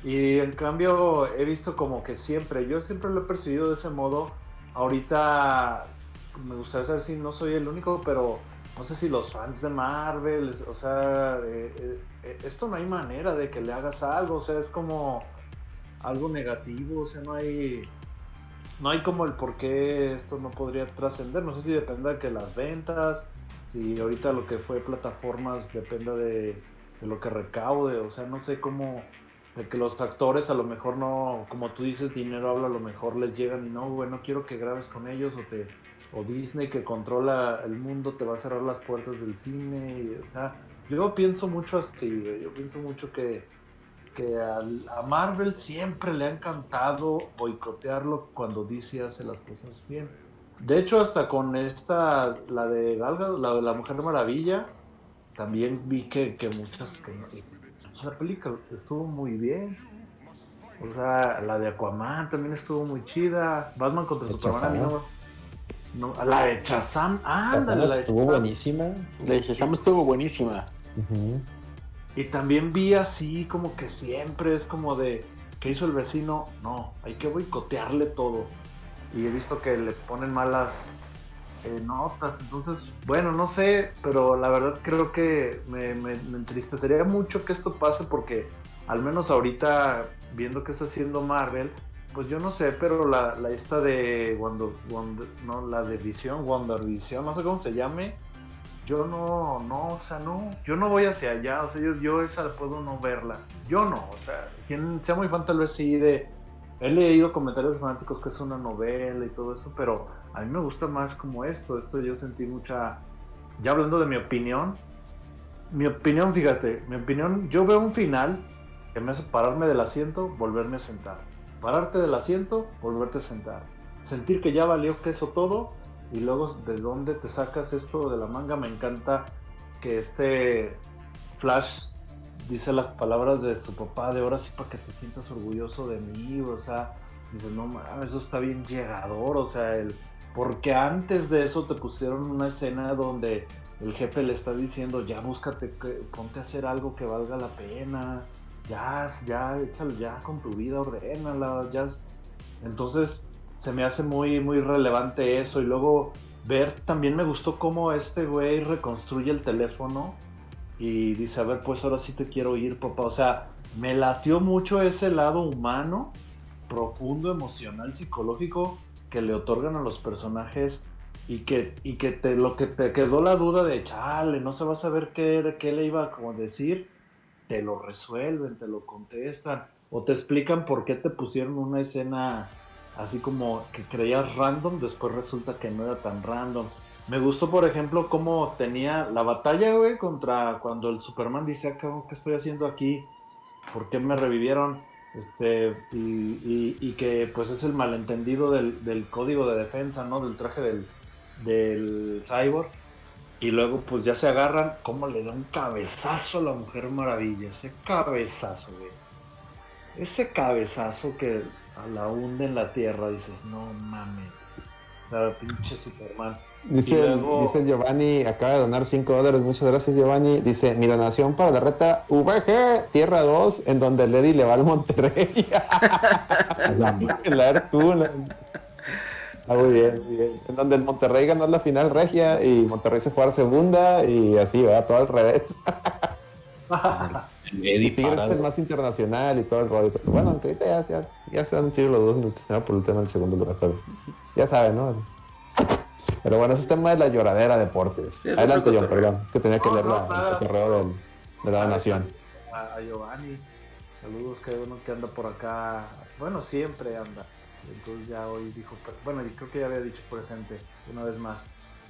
Y en cambio he visto como que siempre, yo siempre lo he percibido de ese modo. Ahorita me gustaría saber si no soy el único, pero no sé si los fans de Marvel, o sea, esto no hay manera de que le hagas algo, o sea, es como algo negativo, o sea, no hay no hay como el por qué esto no podría trascender, no sé si depende de que las ventas, si ahorita lo que fue plataformas dependa de, de lo que recaude, o sea, no sé cómo de que los actores a lo mejor no, como tú dices, dinero habla, a lo mejor les llegan y no, güey, no quiero que grabes con ellos o te o Disney que controla el mundo te va a cerrar las puertas del cine, o sea, yo pienso mucho así, yo pienso mucho que que a Marvel siempre le ha encantado boicotearlo cuando DC hace las cosas bien. De hecho, hasta con esta, la de Gal Gadot, la de la Mujer Maravilla, también vi que, que muchas, esa película estuvo muy bien. O sea, la de Aquaman también estuvo muy chida. Batman contra Superman, a mí no, no- la de Shazam, ándale, la de estuvo buenísima. La de Shazam estuvo buenísima. Y también vi así como que siempre es como de, ¿qué hizo el vecino? No, hay que boicotearle todo. Y he visto que le ponen malas eh, notas. Entonces, bueno, no sé, pero la verdad creo que me, entristecería mucho que esto pase porque al menos ahorita, viendo que está haciendo Marvel, pues yo no sé, pero la, la esta de Wonder, Wonder- no, la de Visión, Wonder Visión, no sé cómo se llame, yo no, no, o sea, no, yo no voy hacia allá, o sea, yo, yo esa puedo no verla, yo no, o sea, quien sea muy fan tal vez sí de, he leído comentarios fanáticos que es una novela y todo eso, pero a mí me gusta más como esto, esto yo sentí mucha, ya hablando de mi opinión, mi opinión, fíjate, mi opinión, yo veo un final que me hace pararme del asiento, volverme a sentar, pararte del asiento, volverte a sentar, sentir que ya valió queso todo y luego de dónde te sacas esto de la manga. Me encanta que este Flash dice las palabras de su papá de ahora sí para que te sientas orgulloso de mí, o sea, dice, no mames, eso está bien llegador, o sea, el, porque antes de eso te pusieron una escena donde el jefe le está diciendo, ya búscate, ponte a hacer algo que valga la pena, ya, ya, échale ya con tu vida, ordénala, ya. Entonces, se me hace muy, muy relevante eso. Y luego ver, también me gustó cómo este güey reconstruye el teléfono y dice, a ver, pues ahora sí te quiero ir, papá. O sea, me latió mucho ese lado humano, profundo, emocional, psicológico que le otorgan a los personajes y que, y que te, lo que te quedó la duda de, chale, no se va a saber qué, qué le iba a como decir, te lo resuelven, te lo contestan o te explican por qué te pusieron una escena así como que creías random, después resulta que no era tan random. Me gustó, por ejemplo, cómo tenía la batalla, güey, contra cuando el Superman dice, "Ah, ¿qué estoy haciendo aquí? ¿Por qué me revivieron? Este, y, y- que pues es el malentendido del, del código de defensa, ¿no? Del traje del, del cyborg. Y luego pues ya se agarran, cómo le da un cabezazo a la Mujer Maravilla, ese cabezazo, güey. Ese cabezazo que a la hunde en la tierra, dices, no mames. La pinche Superman. Dice, luego- dice el Giovanni, acaba de donar 5 dólares, muchas gracias Giovanni. Dice, mi donación para la reta VG Tierra 2, en donde Lady le va al Monterrey. (laughs) la, (laughs) la. Ah, muy bien, muy bien. En donde el Monterrey ganó la final regia y Monterrey se fue a la segunda y así, va todo al revés. (laughs) Eddie Tigres es el más internacional y todo el rollo. Pero bueno, aunque ahorita ya, ya, ya se han tirado los dos por el tema del segundo lugar, pero ya saben, ¿no? Pero bueno, ese es tema de la lloradera deportes. Sí, Adelante, John, perdón. Es que tenía que No, leer no, la, nada. el cotorreo del- de la nación. A, a Giovanni. Saludos, que hay uno que anda por acá. Bueno, siempre anda. Entonces ya hoy dijo, bueno, y creo que ya había dicho presente una vez más.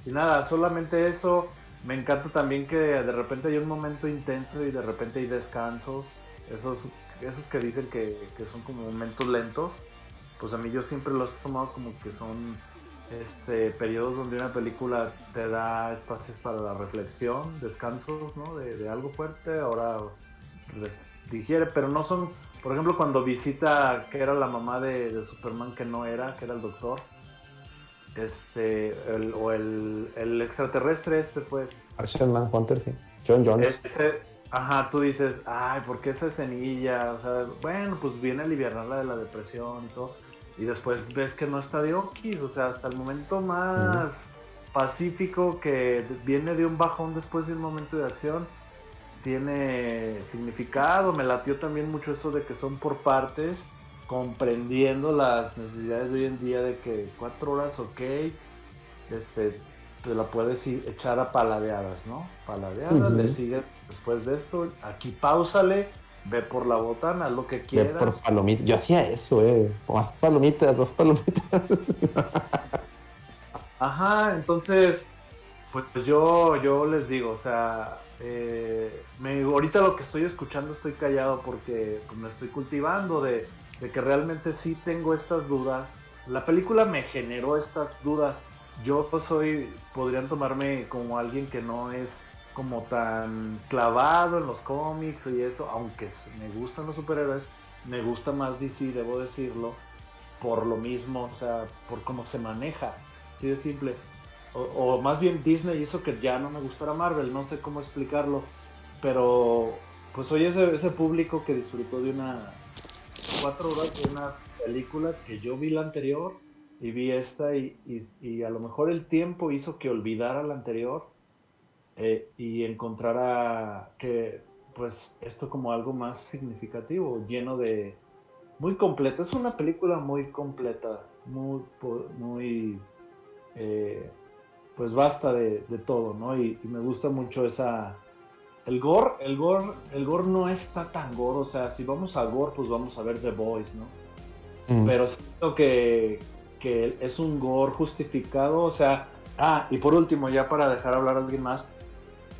Y nada, solamente eso. Me encanta también que de repente hay un momento intenso y de repente hay descansos. Esos, esos que dicen que, que son como momentos lentos. Pues a mí yo siempre los he tomado como que son este periodos donde una película te da espacios para la reflexión, descansos, ¿no? De, de algo fuerte, ahora res- digiere, pero no son, por ejemplo, cuando visita que era la mamá de, de Superman que no era, que era el doctor, este, el- o el, el extraterrestre este pues, Martian Manhunter, sí. John Jones. ese, ajá, tú dices, ay, ¿por qué esa escenilla? O sea, bueno, pues viene a aliviarla de la depresión y todo. Y después ves que no está de Okis, o sea, hasta el momento más pacífico que viene de un bajón después de un momento de acción, tiene significado. Me latió también mucho eso de que son por partes, comprendiendo las necesidades de hoy en día de que cuatro horas, ok, este, te la puedes echar a paladeadas, ¿no? Paladeadas, Ujú. le sigues después de esto, aquí pausale, ve por la botana, lo que Ve quieras. por palomitas. Yo hacía eso, eh. Más palomitas, dos palomitas. (laughs) Ajá, entonces, pues, pues yo, yo les digo, o sea, eh, me, ahorita lo que estoy escuchando estoy callado porque pues, me estoy cultivando de, de que realmente sí tengo estas dudas. La película me generó estas dudas. Yo soy, podrían tomarme como alguien que no es como tan clavado en los cómics y eso, aunque me gustan los superhéroes, me gusta más DC, debo decirlo, por lo mismo, o sea, por cómo se maneja. Así de simple. O, o más bien Disney hizo que ya no me gustara Marvel, no sé cómo explicarlo. Pero pues soy ese, ese público que disfrutó de una cuatro horas de una película que yo vi la anterior y vi esta y, y- y a lo mejor el tiempo hizo que olvidara la anterior eh, y encontrara que pues esto como algo más significativo, lleno de muy completa. Es una película muy completa, muy muy eh, pues basta de, de todo, ¿no? Y, y me gusta mucho esa el gore, el gore, el gore no está tan gore, o sea, si vamos a gore, pues vamos a ver The Boys, ¿no? Mm. Pero siento que, que es un gore justificado, o sea, ah, y por último, ya para dejar hablar a alguien más,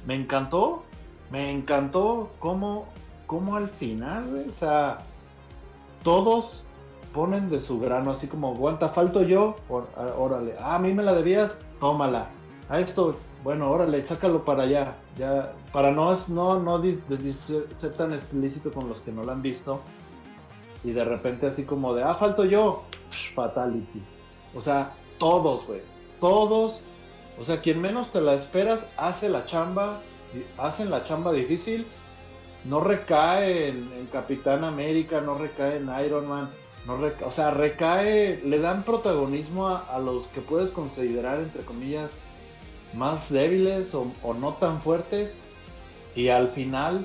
me encantó, me encantó cómo, cómo al final, o sea, todos ponen de su grano, así como, aguanta, falto yo, ah, órale, ah, a mí me la debías, tómala, a esto, bueno, órale, sácalo para allá, ya, para no, no, no dis- ser tan explícito con los que no la han visto, y de repente así como de, ah, falto yo, fatality, o sea, todos, güey, todos, o sea, quien menos te la esperas, hace la chamba, hacen la chamba difícil, no recae en, en Capitán América, no recae en Iron Man, no reca- o sea, recae, le dan protagonismo a, a los que puedes considerar, entre comillas, más débiles o, o no tan fuertes, y al final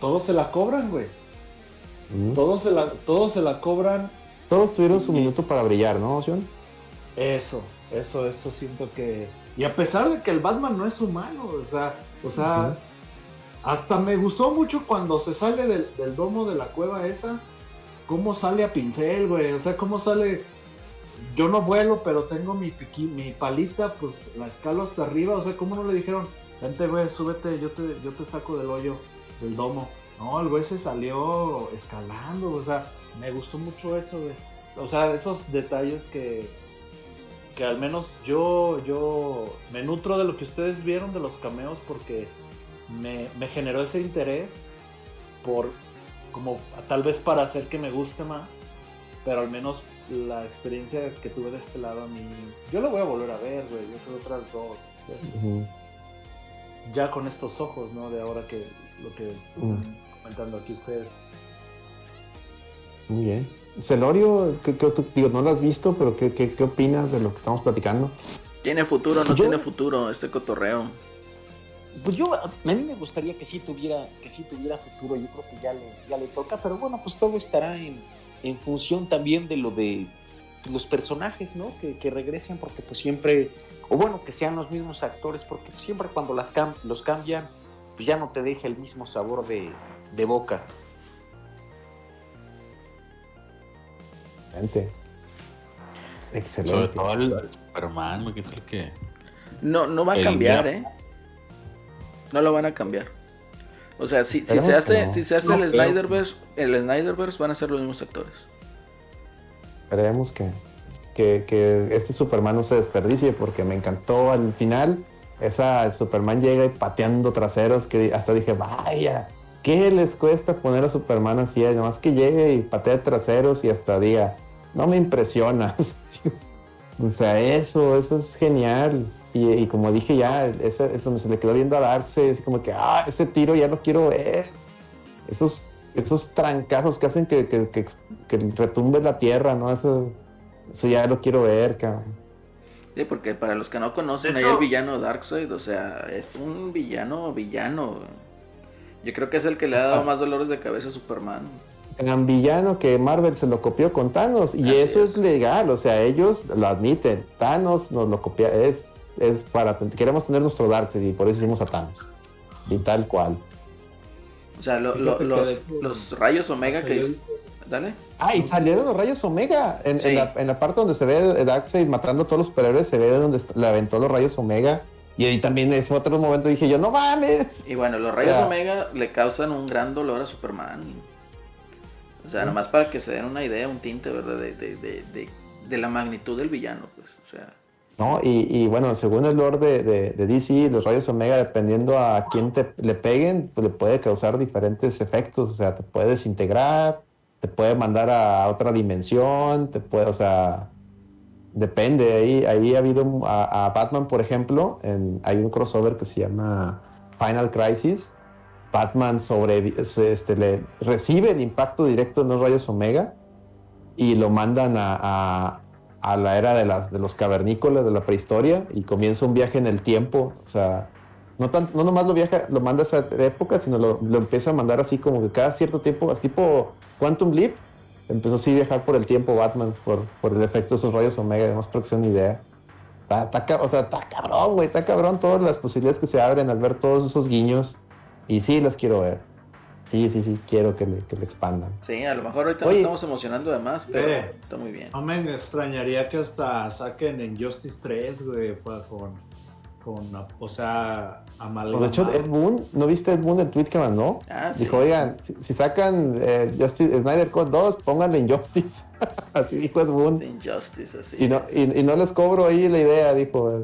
todos se la cobran, güey. Mm. Todos se la, todos se la cobran. Todos tuvieron su minuto para brillar, ¿no, John? Eso, eso, eso siento que. Y a pesar de que el Batman no es humano, o sea, o sea, hasta me gustó mucho cuando se sale del, del domo de la cueva esa, cómo sale a pincel, güey, o sea, cómo sale. Yo no vuelo, pero tengo mi piqui- mi palita, pues la escalo hasta arriba, o sea, cómo no le dijeron, vente, güey, súbete, yo te, yo te saco del hoyo, del domo. No, el güey se salió escalando, o sea, me gustó mucho eso, güey. O sea, esos detalles que, que al menos yo, yo me nutro de lo que ustedes vieron de los cameos porque me, me generó ese interés por, como tal vez para hacer que me guste más, pero al menos la experiencia que tuve de este lado a mí, yo lo voy a volver a ver, güey, yo creo otras dos, ya con estos ojos, ¿no? De ahora que lo que Mm. están comentando aquí ustedes. Muy bien. Celorio, ¿qué, qué- tú- digo, no lo has visto, pero ¿qué, qué, qué opinas de lo que estamos platicando? ¿Tiene futuro o no Yo- tiene futuro este cotorreo? Pues yo, a mí me gustaría que sí tuviera, que sí tuviera futuro, yo creo que ya le, ya le toca, pero bueno, pues todo estará en, en función también de lo de los personajes, ¿no? Que, que regresen, porque pues siempre, o bueno, que sean los mismos actores, porque siempre cuando las cam- los cambian, pues ya no te deja el mismo sabor de, de boca. Excelente. Sobre todo el, Superman, que es el que. No, no va a cambiar, ¿eh? No lo van a cambiar. O sea, si, si se hace, no. si se hace No el creo. Snyderverse, el Snyderverse van a ser los mismos actores. Esperemos que, que, que este Superman no se desperdicie, porque me encantó al final. Esa Superman llega y pateando traseros, que hasta dije, vaya, ¿qué les cuesta poner a Superman así? Nomás que llegue y patee traseros y hasta diga, no me impresionas. (laughs) o sea, eso, eso es genial. Y, y como dije ya, ese es donde se le quedó viendo a Darkseid, así como que, ah, ese tiro ya lo quiero ver. Esos, esos trancazos que hacen que, que, que- que retumbe la tierra, ¿no? Eso, eso ya lo quiero ver, cabrón. Sí, porque para los que no conocen, ahí el villano Darkseid, o sea, es un villano, villano. Yo creo que es el que le ha dado Ah. más dolores de cabeza a Superman. Tan villano que Marvel se lo copió con Thanos y Así eso es. es. legal, o sea, ellos lo admiten. Thanos nos lo copia, es, es para, queremos tener nuestro Darkseid y por eso hicimos a Thanos. Y tal cual. O sea, lo- los, los rayos Omega que... Dale. Ah, y salieron los rayos Omega. En, Sí. en la, en la parte donde se ve Darkseid matando a todos los superhéroes, se ve donde le aventó los rayos Omega. Y ahí también en ese otro momento dije yo, no mames. Y bueno, los rayos Ya. Omega le causan un gran dolor a Superman. O sea, nomás para que se den una idea, un tinte, ¿verdad? De, de, de, de, la magnitud del villano, pues. O sea, ¿no? Y, y bueno, según el lore de, de- DC, los rayos Omega, dependiendo a quién te, le peguen, pues le puede causar diferentes efectos. O sea, te puede desintegrar, te puede mandar a otra dimensión, te puede, o sea, depende. Ahí, ahí ha habido a, a Batman, por ejemplo, en- hay un crossover que se llama Final Crisis. Batman este, recibe el impacto directo de los rayos Omega y lo mandan a, la era de, los cavernícolas, de la prehistoria, y comienza un viaje en el tiempo. O sea, no, nomás lo viaja, lo manda a esa época, sino lo, empieza a mandar así como que cada cierto tiempo, así tipo Quantum Leap, empezó así a viajar por el tiempo Batman, por, el efecto de esos rayos Omega, además para que idea. Está, está o sea, está cabrón, güey, está cabrón todas las posibilidades que se abren al ver todos esos guiños. Y sí, las quiero ver. Sí, sí, sí, quiero que le, que le expandan. sí, a lo mejor ahorita Oye. nos estamos emocionando de más, pero Eh. está muy bien. No me extrañaría que hasta saquen en Justice 3, güey, pa- con, con, o sea, amalgamado. Pues de hecho, Ed Boon, ¿no viste Ed Boon el tweet que mandó? Ah, sí. Dijo, oigan, si, si sacan eh, Justice, Snyder Code 2, pónganle Injustice. (laughs) así dijo Ed Boon. Sin Justice, así. Y, no, y, y no les cobro ahí la idea, dijo.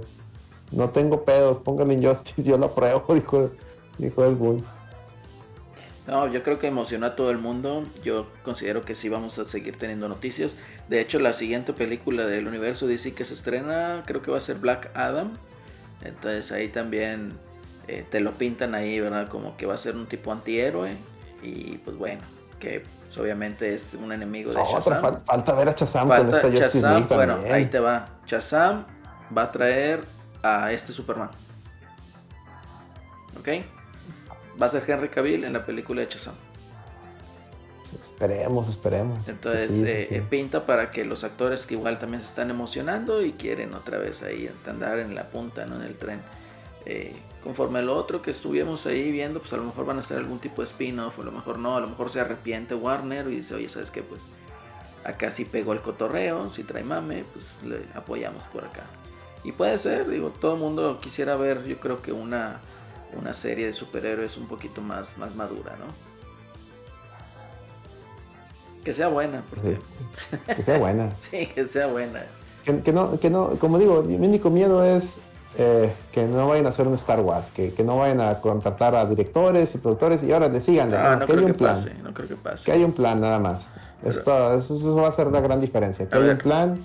No tengo pedos, pónganle Injustice, yo lo apruebo, (laughs) dijo, dijo Ed Boon. No, yo creo que emocionó a todo el mundo. Yo considero que sí vamos a seguir teniendo noticias. De hecho, la siguiente película del universo DC que se estrena, creo que va a ser Black Adam. Entonces ahí también eh, te lo pintan ahí, ¿verdad? Como que va a ser un tipo antihéroe. Y pues bueno, que pues, obviamente es un enemigo de Shazam. fal- falta ver a Shazam con Falta esta Justice Shazam, League bueno, también. ahí te va. Shazam va a traer a este Superman. ¿Ok? Va a ser Henry Cavill en la película de Shazam. Esperemos, esperemos. Entonces Sí, eh, sí. eh, pinta para que los actores que igual también se están emocionando y quieren otra vez ahí andar en la punta, ¿no? En el tren. Eh, conforme a lo otro que estuvimos ahí viendo, pues a lo mejor van a hacer algún tipo de spin-off, a lo mejor no, a lo mejor se arrepiente Warner y dice, oye, ¿sabes qué? Pues acá sí pegó el cotorreo, si trae mame, pues le apoyamos por acá. Y puede ser, digo, todo el mundo quisiera ver, yo creo que una, una serie de superhéroes un poquito más, más madura, ¿no? Que sea buena, porque... Que sea buena. (laughs) sí, que sea buena. Que, que no, que no, como digo, mi único miedo es eh, que no vayan a hacer un Star Wars, que, que no vayan a contratar a directores y productores y ahora le sigan, No, no, no que haya un plan, pase, no creo que pase. que haya un plan nada más. Esto, eso, eso va a ser la gran diferencia, que haya un ver. plan,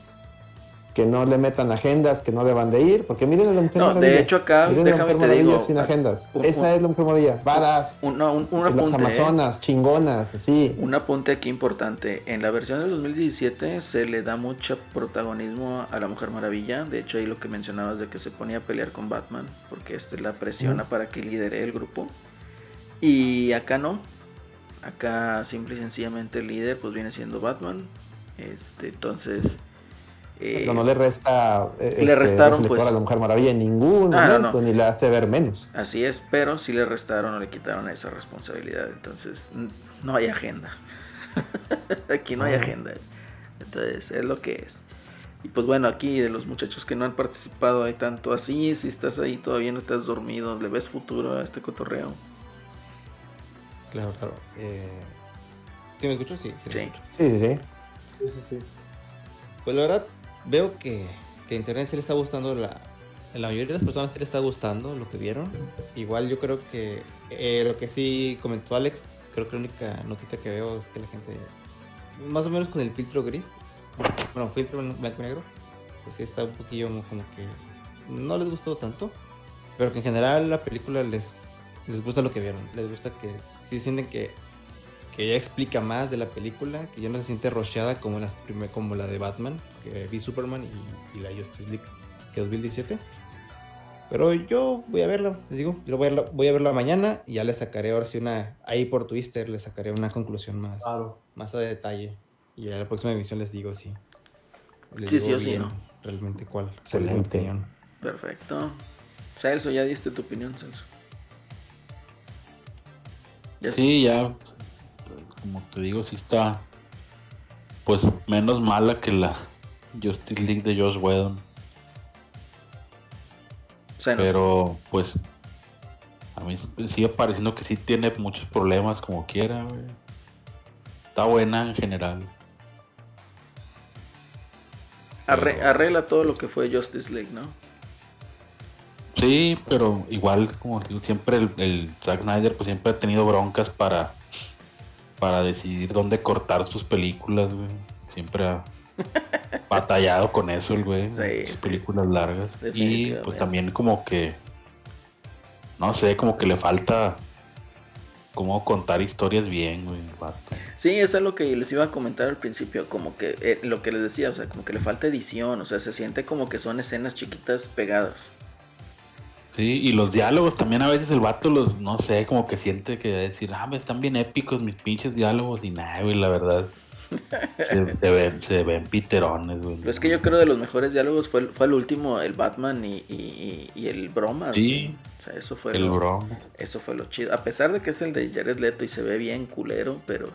que no le metan agendas que no deban de ir, porque miren a la Mujer No, Maravilla. de hecho acá, miren la déjame Mujer te digo, Maravilla sin agendas. un- Esa un- es la Mujer Maravilla, badass. Un, no, un, Las ¿eh? Amazonas, chingonas, así. Un apunte aquí importante. En la versión del 2017 se le da mucho protagonismo a la Mujer Maravilla. De hecho, ahí lo que mencionabas de que se ponía a pelear con Batman, porque este la presiona para que lidere el grupo. Y acá no. Acá simple y sencillamente el líder pues viene siendo Batman. Este, entonces... eh, Pero no le resta eh, le este, restaron, pues. a la Mujer Maravilla en ningún Ah, no, momento, ni la hace ver menos. Así es, pero sí le restaron o le quitaron esa responsabilidad. Entonces, no hay agenda. (laughs) aquí no hay Ah. agenda. Entonces, es lo que es. Y pues bueno, aquí de los muchachos que no han participado hay tanto así. Si estás ahí todavía no estás dormido, le ves futuro a este cotorreo. Claro, claro. Eh, ¿Sí me escucho? Sí, sí. me Sí. escucho. Sí, sí, sí. Sí, sí, sí. Pues la verdad, veo que, que Internet sí le está gustando la... La mayoría de las personas sí le está gustando lo que vieron. Igual yo creo que eh, lo que sí comentó Alex, creo que la única notita que veo es que la gente, más o menos con el filtro gris, bueno, filtro blanco y negro, pues sí está un poquillo como que no les gustó tanto, pero que en general la película les, les gusta lo que vieron, les gusta que sí sienten que, que ya explica más de la película, que ya no se siente rocheada como, las como la de Batman, que vi Superman y, y la Justice League, que 2017. Pero yo voy a verla, les digo, yo voy a, verla, voy a verla mañana y ya le sacaré ahora sí una, ahí por Twister le sacaré una conclusión más, Claro. más a detalle. Y a la próxima emisión les digo si. les Sí, digo sí o sí, bien ¿no? Realmente cuál, cuál es mi Excelente. opinión. Perfecto. Celso, ya diste tu opinión, Celso. Ya- Sí, ya. Como te digo, sí está. Pues menos mala que la Justice League de Josh Whedon. Pero, pues. A mí sigue pareciendo que sí tiene muchos problemas, como quiera, güey. Está buena en general. arre- pero- arregla todo lo que fue Justice League, ¿no? Sí, pero igual, como digo, siempre el, el Zack Snyder pues siempre ha tenido broncas para, para decidir dónde cortar sus películas, güey. Siempre ha (laughs) batallado con eso el güey, Sí, sus sí. películas largas. Y pues también como que, no sé, como que le falta cómo contar historias bien, güey. vato. Sí, eso es lo que les iba a comentar al principio, como que eh, lo que les decía, o sea, como que le falta edición, o sea, se siente como que son escenas chiquitas pegadas. Sí, y los diálogos también a veces el vato los, no sé, como que siente que va a decir, ah, me están bien épicos mis pinches diálogos y nada, güey, la verdad. Se, se ven, se ven piterones, güey. Pero es que yo creo de los mejores diálogos fue, el- fue el último, el Batman y, y- el Bromas. Sí. O sea, eso fue El lo. Eso fue lo chido. A pesar de que es el de Jared Leto y se ve bien culero, pero...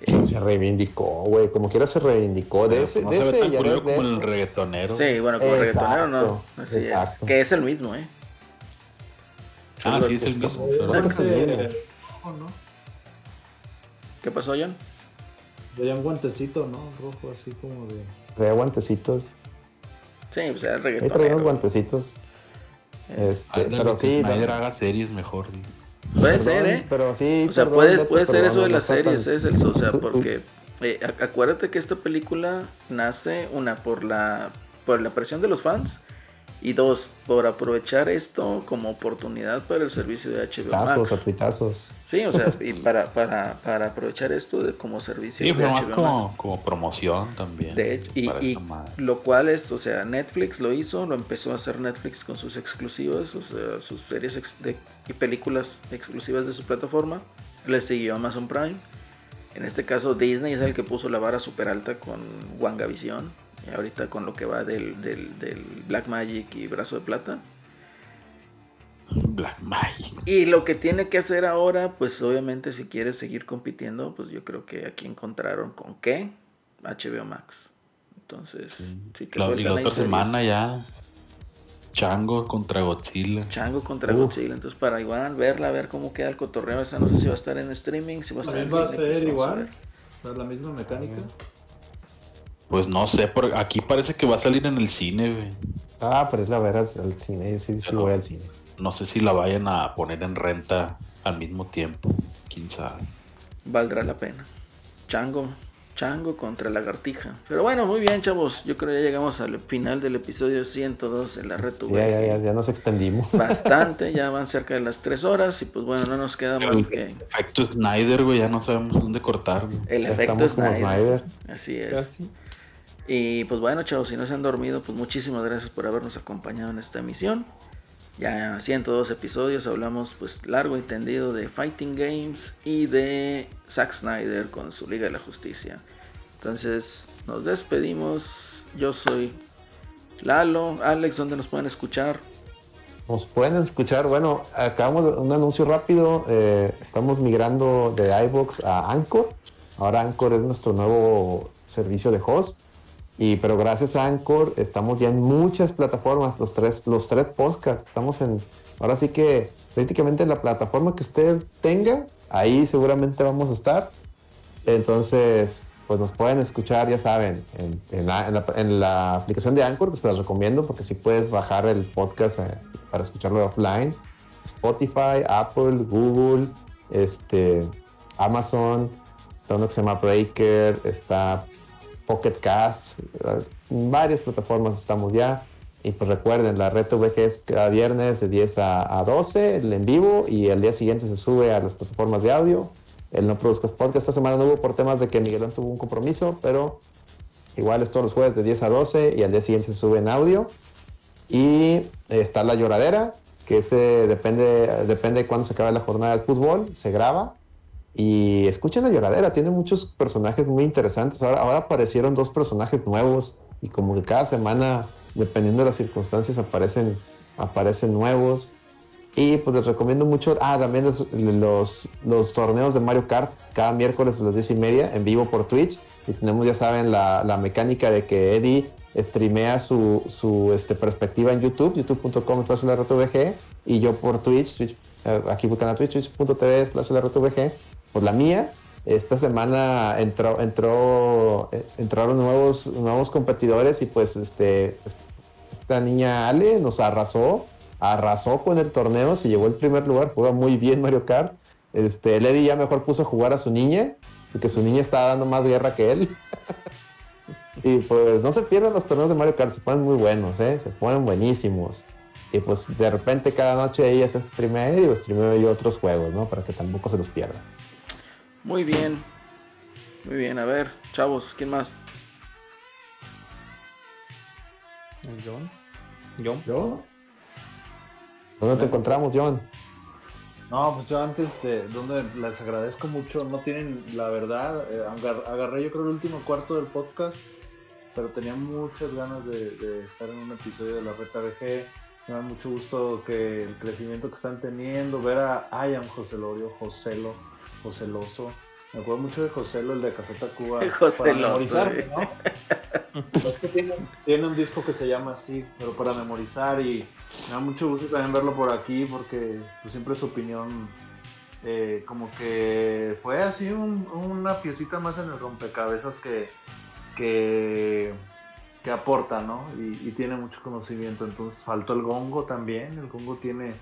eh, Se reivindicó, güey. Como quiera se reivindicó. De ese, no de se ve ese tan Jared culero como el reggaetonero. sí, bueno, como reggaetonero no. Exacto, Así es. exacto. Que es el mismo, ¿eh? Ah, sí, es el mismo. es el. ¿Qué pasó, John? Un guantecito, ¿no? Rojo, así como de. Traía guantecitos. Sí, pues era Ahí traía unos guantecitos. Este, Ándale, pero que sí, Snyder no- haga series mejor. dice. Puede perdón, ser, ¿eh? Pero sí, O sea, perdón, puede, ser eso de las series, tan- es el, o sea, porque eh, ac- acuérdate que esta película nace, una, por la, por la presión de los fans, y dos, por aprovechar esto como oportunidad para el servicio de HBO Tazos, Max. apitazos. Sí, o sea, y para, para, para aprovechar esto de, como servicio Sí, de pero más HBO Max. como, como promoción también. De hecho, y, lo cual es, o sea, Netflix lo hizo, lo empezó a hacer Netflix con sus exclusivos, o sea, sus series ex- de- y películas exclusivas de su plataforma. Le siguió Amazon Prime. En este caso, Disney es el que puso la vara súper alta con WandaVision. Y ahorita con lo que va del, del, del Black Magic y Brazo de Plata. Black Magic. Y lo que tiene que hacer ahora, pues obviamente si quiere seguir compitiendo, pues yo creo que aquí encontraron con qué HBO Max. Entonces, sí que La- y la otra semana ya. Chango contra Godzilla. Chango contra Uf. Godzilla. Entonces, para igual verla, a ver cómo queda el cotorreo. Esa no sé si va a estar en streaming, si va a estar en También va a pues ser igual. ver. O sea, la misma mecánica. Pues no sé, por aquí parece que va a salir en el cine, güey. Ah, pero es la ver al, cine. Yo sí, sí voy al cine. No sé si la vayan a poner en renta al mismo tiempo. Quién sabe. Valdrá la pena. Chango. Chango contra lagartija. Pero bueno, muy bien, chavos. Yo creo que ya llegamos al final del episodio 102 de la red Ya, ya, ya, ya nos extendimos. Bastante, ya van cerca de las 3 horas y pues bueno, no nos queda más que Efecto Snyder, güey, ya no sabemos dónde cortar. güey. el Ya efecto estamos como Snyder. Snyder. Así es. Casi. Y pues bueno, chavos, si no se han dormido, pues muchísimas gracias por habernos acompañado en esta emisión. Ya 102 episodios, hablamos pues largo y tendido de Fighting Games y de Zack Snyder con su Liga de la Justicia. Entonces, nos despedimos. Yo soy Lalo, Alex, ¿dónde nos pueden escuchar? Nos pueden escuchar, bueno, acabamos un anuncio rápido, eh, estamos migrando de iVoox a Anchor, ahora Anchor es nuestro nuevo servicio de host, y pero gracias a Anchor estamos ya en muchas plataformas, los tres, los tres podcasts, estamos en, ahora sí que prácticamente en la plataforma que usted tenga, ahí seguramente vamos a estar, entonces pues nos pueden escuchar, ya saben, en, la, aplicación de Anchor, que se las recomiendo, porque sí puedes bajar el podcast eh, para escucharlo offline. Spotify, Apple, Google, este, Amazon, está uno que se llama Breaker, está Pocket Cast, eh, varias plataformas estamos ya. Y pues recuerden, la red VG es cada viernes de 10 a, a 12, el en vivo, y el día siguiente se sube a las plataformas de audio. El No Produzcas Podcast esta semana no hubo por temas de que Miguelón tuvo un compromiso, pero igual es todos los jueves de 10 a 12 y al día siguiente se sube en audio. Y eh, está La Lloradera, que ese depende, depende de cuándo se acabe la jornada de fútbol, se graba. Y escuchen La Lloradera, tiene muchos personajes muy interesantes. Ahora, ahora aparecieron dos personajes nuevos y como que cada semana, dependiendo de las circunstancias, aparecen, aparecen nuevos. Y pues les recomiendo mucho, ah, también los, los, torneos de Mario Kart, cada miércoles a las 10 y media en vivo por Twitch. Y tenemos, ya saben, la, la mecánica de que Eddie streamea su, su este, perspectiva en YouTube, youtube.com slash y yo por Twitch, Twitch eh, aquí buscan a Twitch, twitch.tv slash pues la mía. Esta semana entró, entró, eh, entraron nuevos, nuevos competidores y pues este, esta niña Ale nos arrasó, arrasó con el torneo, se llevó el primer lugar, juega muy bien Mario Kart. Este, Eddie ya mejor puso a jugar a su niña, porque su niña estaba dando más guerra que él. (laughs) y pues no se pierdan los torneos de Mario Kart, se ponen muy buenos, ¿eh? se ponen buenísimos. Y pues de repente cada noche ella se streamea o streameo yo otros juegos, ¿no? Para que tampoco se los pierdan. Muy bien. Muy bien, a ver, chavos, ¿quién más? El John. John. ¿Yo? ¿Dónde te encontramos, John? No, pues yo antes de donde les agradezco mucho, no tienen la verdad, eh, agar- agarré yo creo el último cuarto del podcast, pero tenía muchas ganas de, de estar en un episodio de la Reta VG. Me da mucho gusto que el crecimiento que están teniendo, ver a I am Joselorio, Joselo, Joseloso. Me acuerdo mucho de Joselo, el de Café Tacuba. (laughs) para Joseloso, memorizar, eh. ¿no? Es que tiene, tiene un disco que se llama así, pero para memorizar y me da mucho gusto también verlo por aquí porque pues, siempre su opinión eh, como que fue así un- una piecita más en el rompecabezas que, que, que aporta, ¿no? Y, y tiene mucho conocimiento. Entonces faltó el gongo también, el gongo tiene,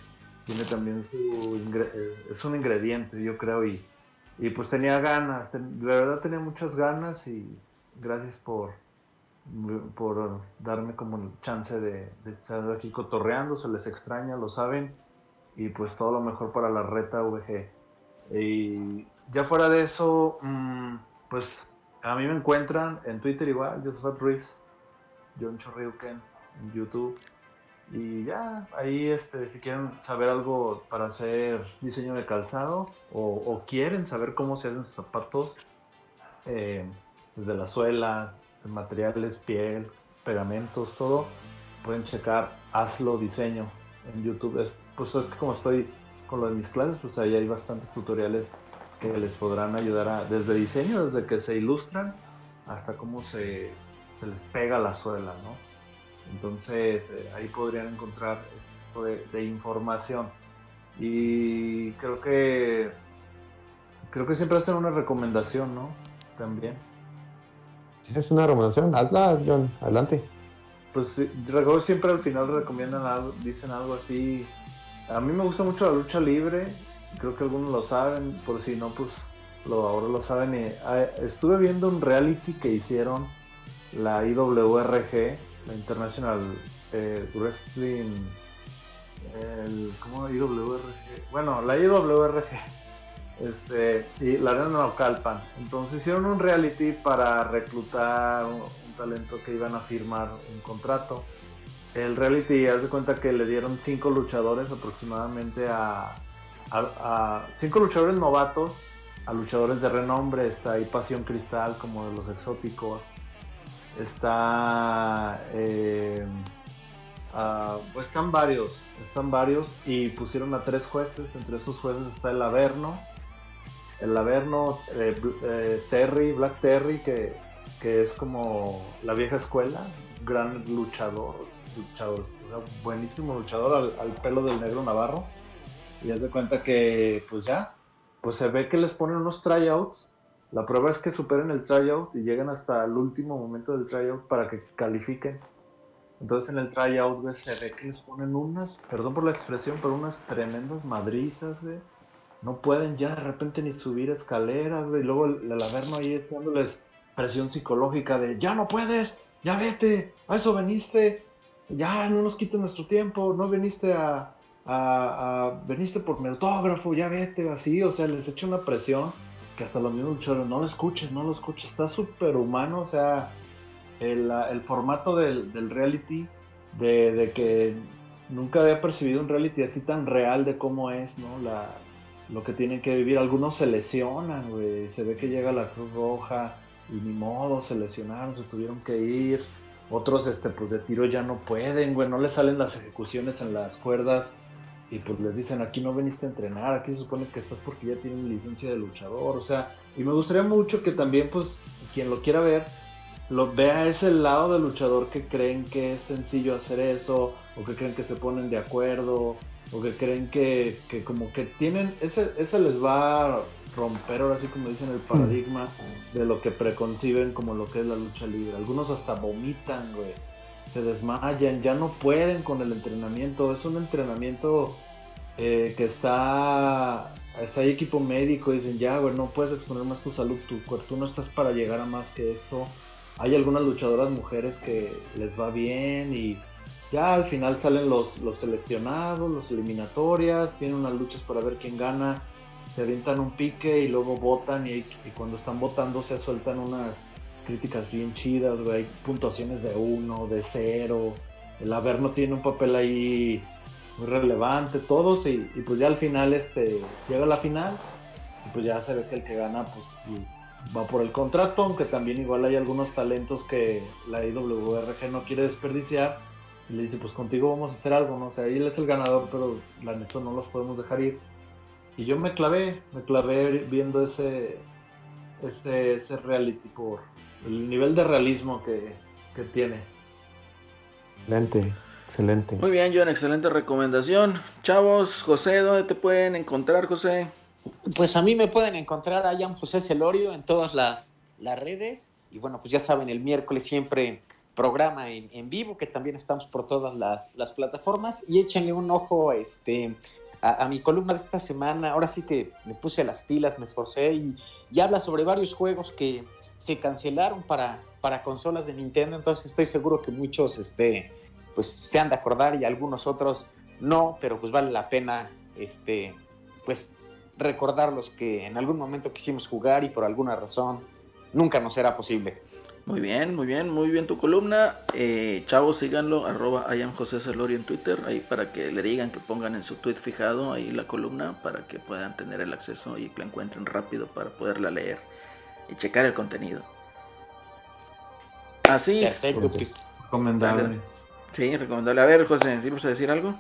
tiene también su ingre- es un ingrediente, yo creo, y, y pues tenía ganas, de verdad tenía muchas ganas y gracias por, por darme como chance de, de estar aquí cotorreando, se les extraña, lo saben, y pues todo lo mejor para la reta VG. Y ya fuera de eso, mm, pues a mí me encuentran en Twitter igual, Josephat Ruiz, John Chorriuken, en YouTube. Y ya, ahí este, si quieren saber algo para hacer diseño de calzado o, quieren saber cómo se hacen sus zapatos, eh, desde la suela, materiales, piel, pegamentos, todo, pueden checar Hazlo Diseño en YouTube. Es, pues es que como estoy con lo de mis clases, pues ahí hay bastantes tutoriales que les podrán ayudar a, desde diseño, desde que se ilustran, hasta cómo se, se les pega la suela, ¿no? Entonces eh, ahí podrían encontrar este tipo de, de información. Y creo que creo que siempre hacen una recomendación, ¿no? También. Es una recomendación, hazla, John, adelante. Pues siempre al final recomiendan algo, dicen algo así. A mí me gusta mucho la lucha libre, creo que algunos lo saben, por si no, pues lo, ahora lo saben. y, ah, estuve viendo un reality que hicieron la IWRG, la International eh, Wrestling. El, ¿Cómo IWRG? Bueno, la IWRG. (laughs) Este, y la arena Naucalpan. Entonces hicieron un reality para reclutar un, talento que iban a firmar un contrato. El reality, haz de cuenta que le dieron cinco luchadores aproximadamente a, a- cinco luchadores novatos a luchadores de renombre. Está ahí Pasión Cristal como de los exóticos. Está eh, ah, pues están varios, están varios y pusieron a tres jueces. Entre esos jueces está el Averno, el Averno, eh, eh, Terry, Black Terry, que, que es como la vieja escuela, gran luchador, luchador, buenísimo luchador al, al pelo del negro Navarro. Y haz de cuenta que, pues ya, pues se ve que les ponen unos tryouts. La prueba es que superen el tryout y llegan hasta el último momento del tryout para que califiquen. Entonces en el tryout, güey, se ve que les ponen unas, perdón por la expresión, pero unas tremendas madrizas, güey. No pueden ya de repente ni subir escaleras. Y luego el, el Averno ahí dándoles presión psicológica de, ya no puedes, ya vete, a eso veniste, ya no nos quites nuestro tiempo, no viniste a, a, a- veniste por mi autógrafo, ya vete, así, o sea, les echa una presión que hasta los mismos luchadores, no lo escuches, no lo escuches, está súper humano, o sea, el, el formato del, del reality, de, de que nunca había percibido un reality así tan real de cómo es, ¿no? La, lo que tienen que vivir. Algunos se lesionan. Se ve que llega la Cruz Roja y ni modo, se lesionaron, se tuvieron que ir. Otros, este, pues de tiro ya no pueden, güey. No les salen las ejecuciones en las cuerdas. Y pues les dicen, aquí no veniste a entrenar, aquí se supone que estás porque ya tienen licencia de luchador. O sea, y me gustaría mucho que también, pues, quien lo quiera ver, lo vea ese lado del luchador que creen que es sencillo hacer eso, o que creen que se ponen de acuerdo, o que creen que, que como que tienen, ese, ese les va a romper ahora sí como dicen el paradigma de lo que preconciben como lo que es la lucha libre. Algunos hasta vomitan, güey, se desmayan, ya no pueden con el entrenamiento, es un entrenamiento eh, que está, hay equipo médico, dicen ya, güey, no puedes exponer más tu salud, tu cuerpo, no estás para llegar a más que esto. Hay algunas luchadoras mujeres que les va bien y ya al final salen los, los seleccionados, los eliminatorias, tienen unas luchas para ver quién gana, se avientan un pique y luego votan y, y cuando están votando se sueltan unas críticas bien chidas, güey, puntuaciones de uno, de cero, el Averno tiene un papel ahí muy relevante, todos y, pues ya al final este llega la final y pues ya se ve que el que gana pues va por el contrato, aunque también igual hay algunos talentos que la IWRG no quiere desperdiciar y le dice pues contigo vamos a hacer algo, ¿no? O sea, él es el ganador, pero la neta no los podemos dejar ir. Y yo me clavé, me clavé viendo ese, ese, ese reality por el nivel de realismo que, que tiene. Excelente, excelente. Muy bien, John, excelente recomendación. Chavos, José, ¿dónde te pueden encontrar, José? Pues a mí me pueden encontrar a Jan José Celorio en todas las, las redes. Y bueno, pues ya saben, el miércoles siempre programa en, en vivo, que también estamos por todas las, las plataformas. Y échenle un ojo este, a, a mi columna de esta semana. Ahora sí que me puse las pilas, me esforcé y, y habla sobre varios juegos que se cancelaron para, para consolas de Nintendo. Entonces estoy seguro que muchos este, pues, se han de acordar y algunos otros no, pero pues vale la pena este, pues recordar los que en algún momento quisimos jugar y por alguna razón nunca nos era posible. Muy bien, muy bien, muy bien tu columna. Eh, chavos, síganlo, arroba José en Twitter, ahí para que le digan que pongan en su tweet fijado ahí la columna para que puedan tener el acceso y que la encuentren rápido para poderla leer y checar el contenido. Así es. Perfecto, pues. Recomendable. Sí, recomendable. A ver, José, ¿sí vas a decir algo?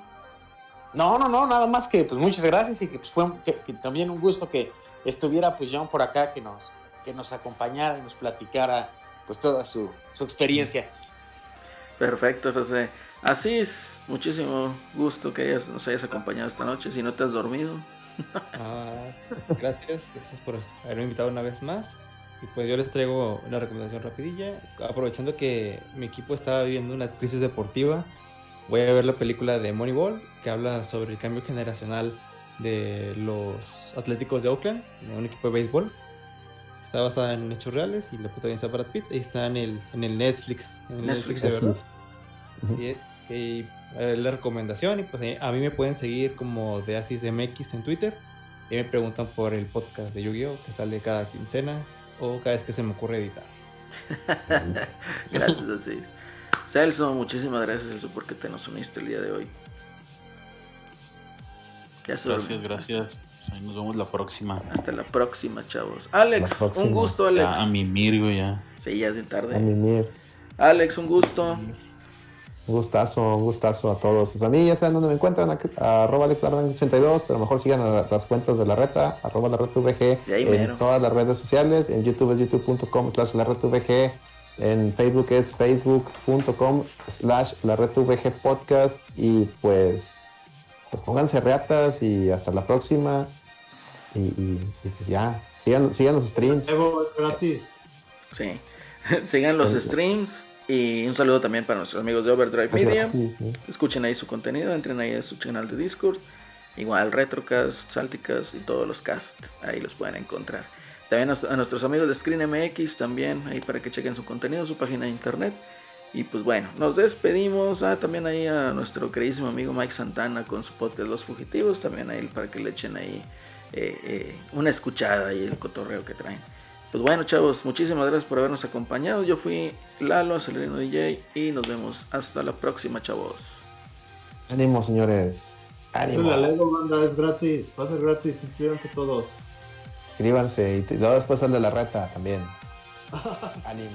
No, no, no, nada más que pues muchas gracias y que pues fue un- que- que también un gusto que estuviera pues John por acá, que nos, que nos acompañara y nos platicara pues toda su, su experiencia. Perfecto, José. Así es, muchísimo gusto que hayas, nos hayas acompañado esta noche. Si no te has dormido, (laughs) Ah, gracias, gracias por haberme invitado una vez más. Y pues yo les traigo una recomendación rapidilla. Aprovechando que mi equipo está viviendo una crisis deportiva, voy a ver la película de Moneyball, que habla sobre el cambio generacional de los Atléticos de Oakland, de un equipo de béisbol. Está basada en hechos reales y la protagoniza Brad Pitt. Y está en el, en el Netflix. En el Netflix. Netflix, de verdad. Así es. Y eh, la recomendación, y pues eh, a mí me pueden seguir como de Asis MX en Twitter. Y me preguntan por el podcast de Yu-Gi-Oh! que sale cada quincena o cada vez que se me ocurre editar. (laughs) Gracias, Asís. Celso, muchísimas gracias, Celso, porque te nos uniste el día de hoy. Ya Gracias, gracias. Ahí nos vemos la próxima. Hasta la próxima, chavos. Alex, próxima. un gusto, Alex. Ya, a mimir, güey, ya. Sí, ya es de A tarde. mimir. Alex, un gusto. Un gustazo, un gustazo a todos. Pues a mí ya saben dónde me encuentran, arroba AlexDardan82, pero mejor sigan a las cuentas de la reta, arroba la reta VG, Y ahí en mero. todas las redes sociales, en YouTube es youtube.com slash la reta VG, en Facebook es facebook.com slash la reta VG podcast y pues, pues pónganse reatas y hasta la próxima y, y- y pues ya, sigan, sigan los streams. Evo, es gratis. Sí. (laughs) Sigan los Sí. streams. Y un saludo también para nuestros amigos de Overdrive Media. Escuchen ahí su contenido, entren ahí a su canal de Discord. Igual Retrocast, Salticast y todos los cast. Ahí los pueden encontrar. También a, a nuestros amigos de Screen MX también, ahí para que chequen su contenido, su página de internet. Y pues bueno, nos despedimos. Ah, también ahí a nuestro queridísimo amigo Mike Santana con su podcast Los Fugitivos. También ahí para que le echen ahí eh, eh, una escuchada y el cotorreo que traen. Pues bueno, chavos, muchísimas gracias por habernos acompañado. Yo fui Lalo, Acelerino DJ, y nos vemos hasta la próxima, chavos. Ánimo, señores. Ánimo. La Lego banda es gratis. Va a ser gratis. Inscríbanse todos. Escríbanse y, luego después de la reta también. (laughs) Ánimo.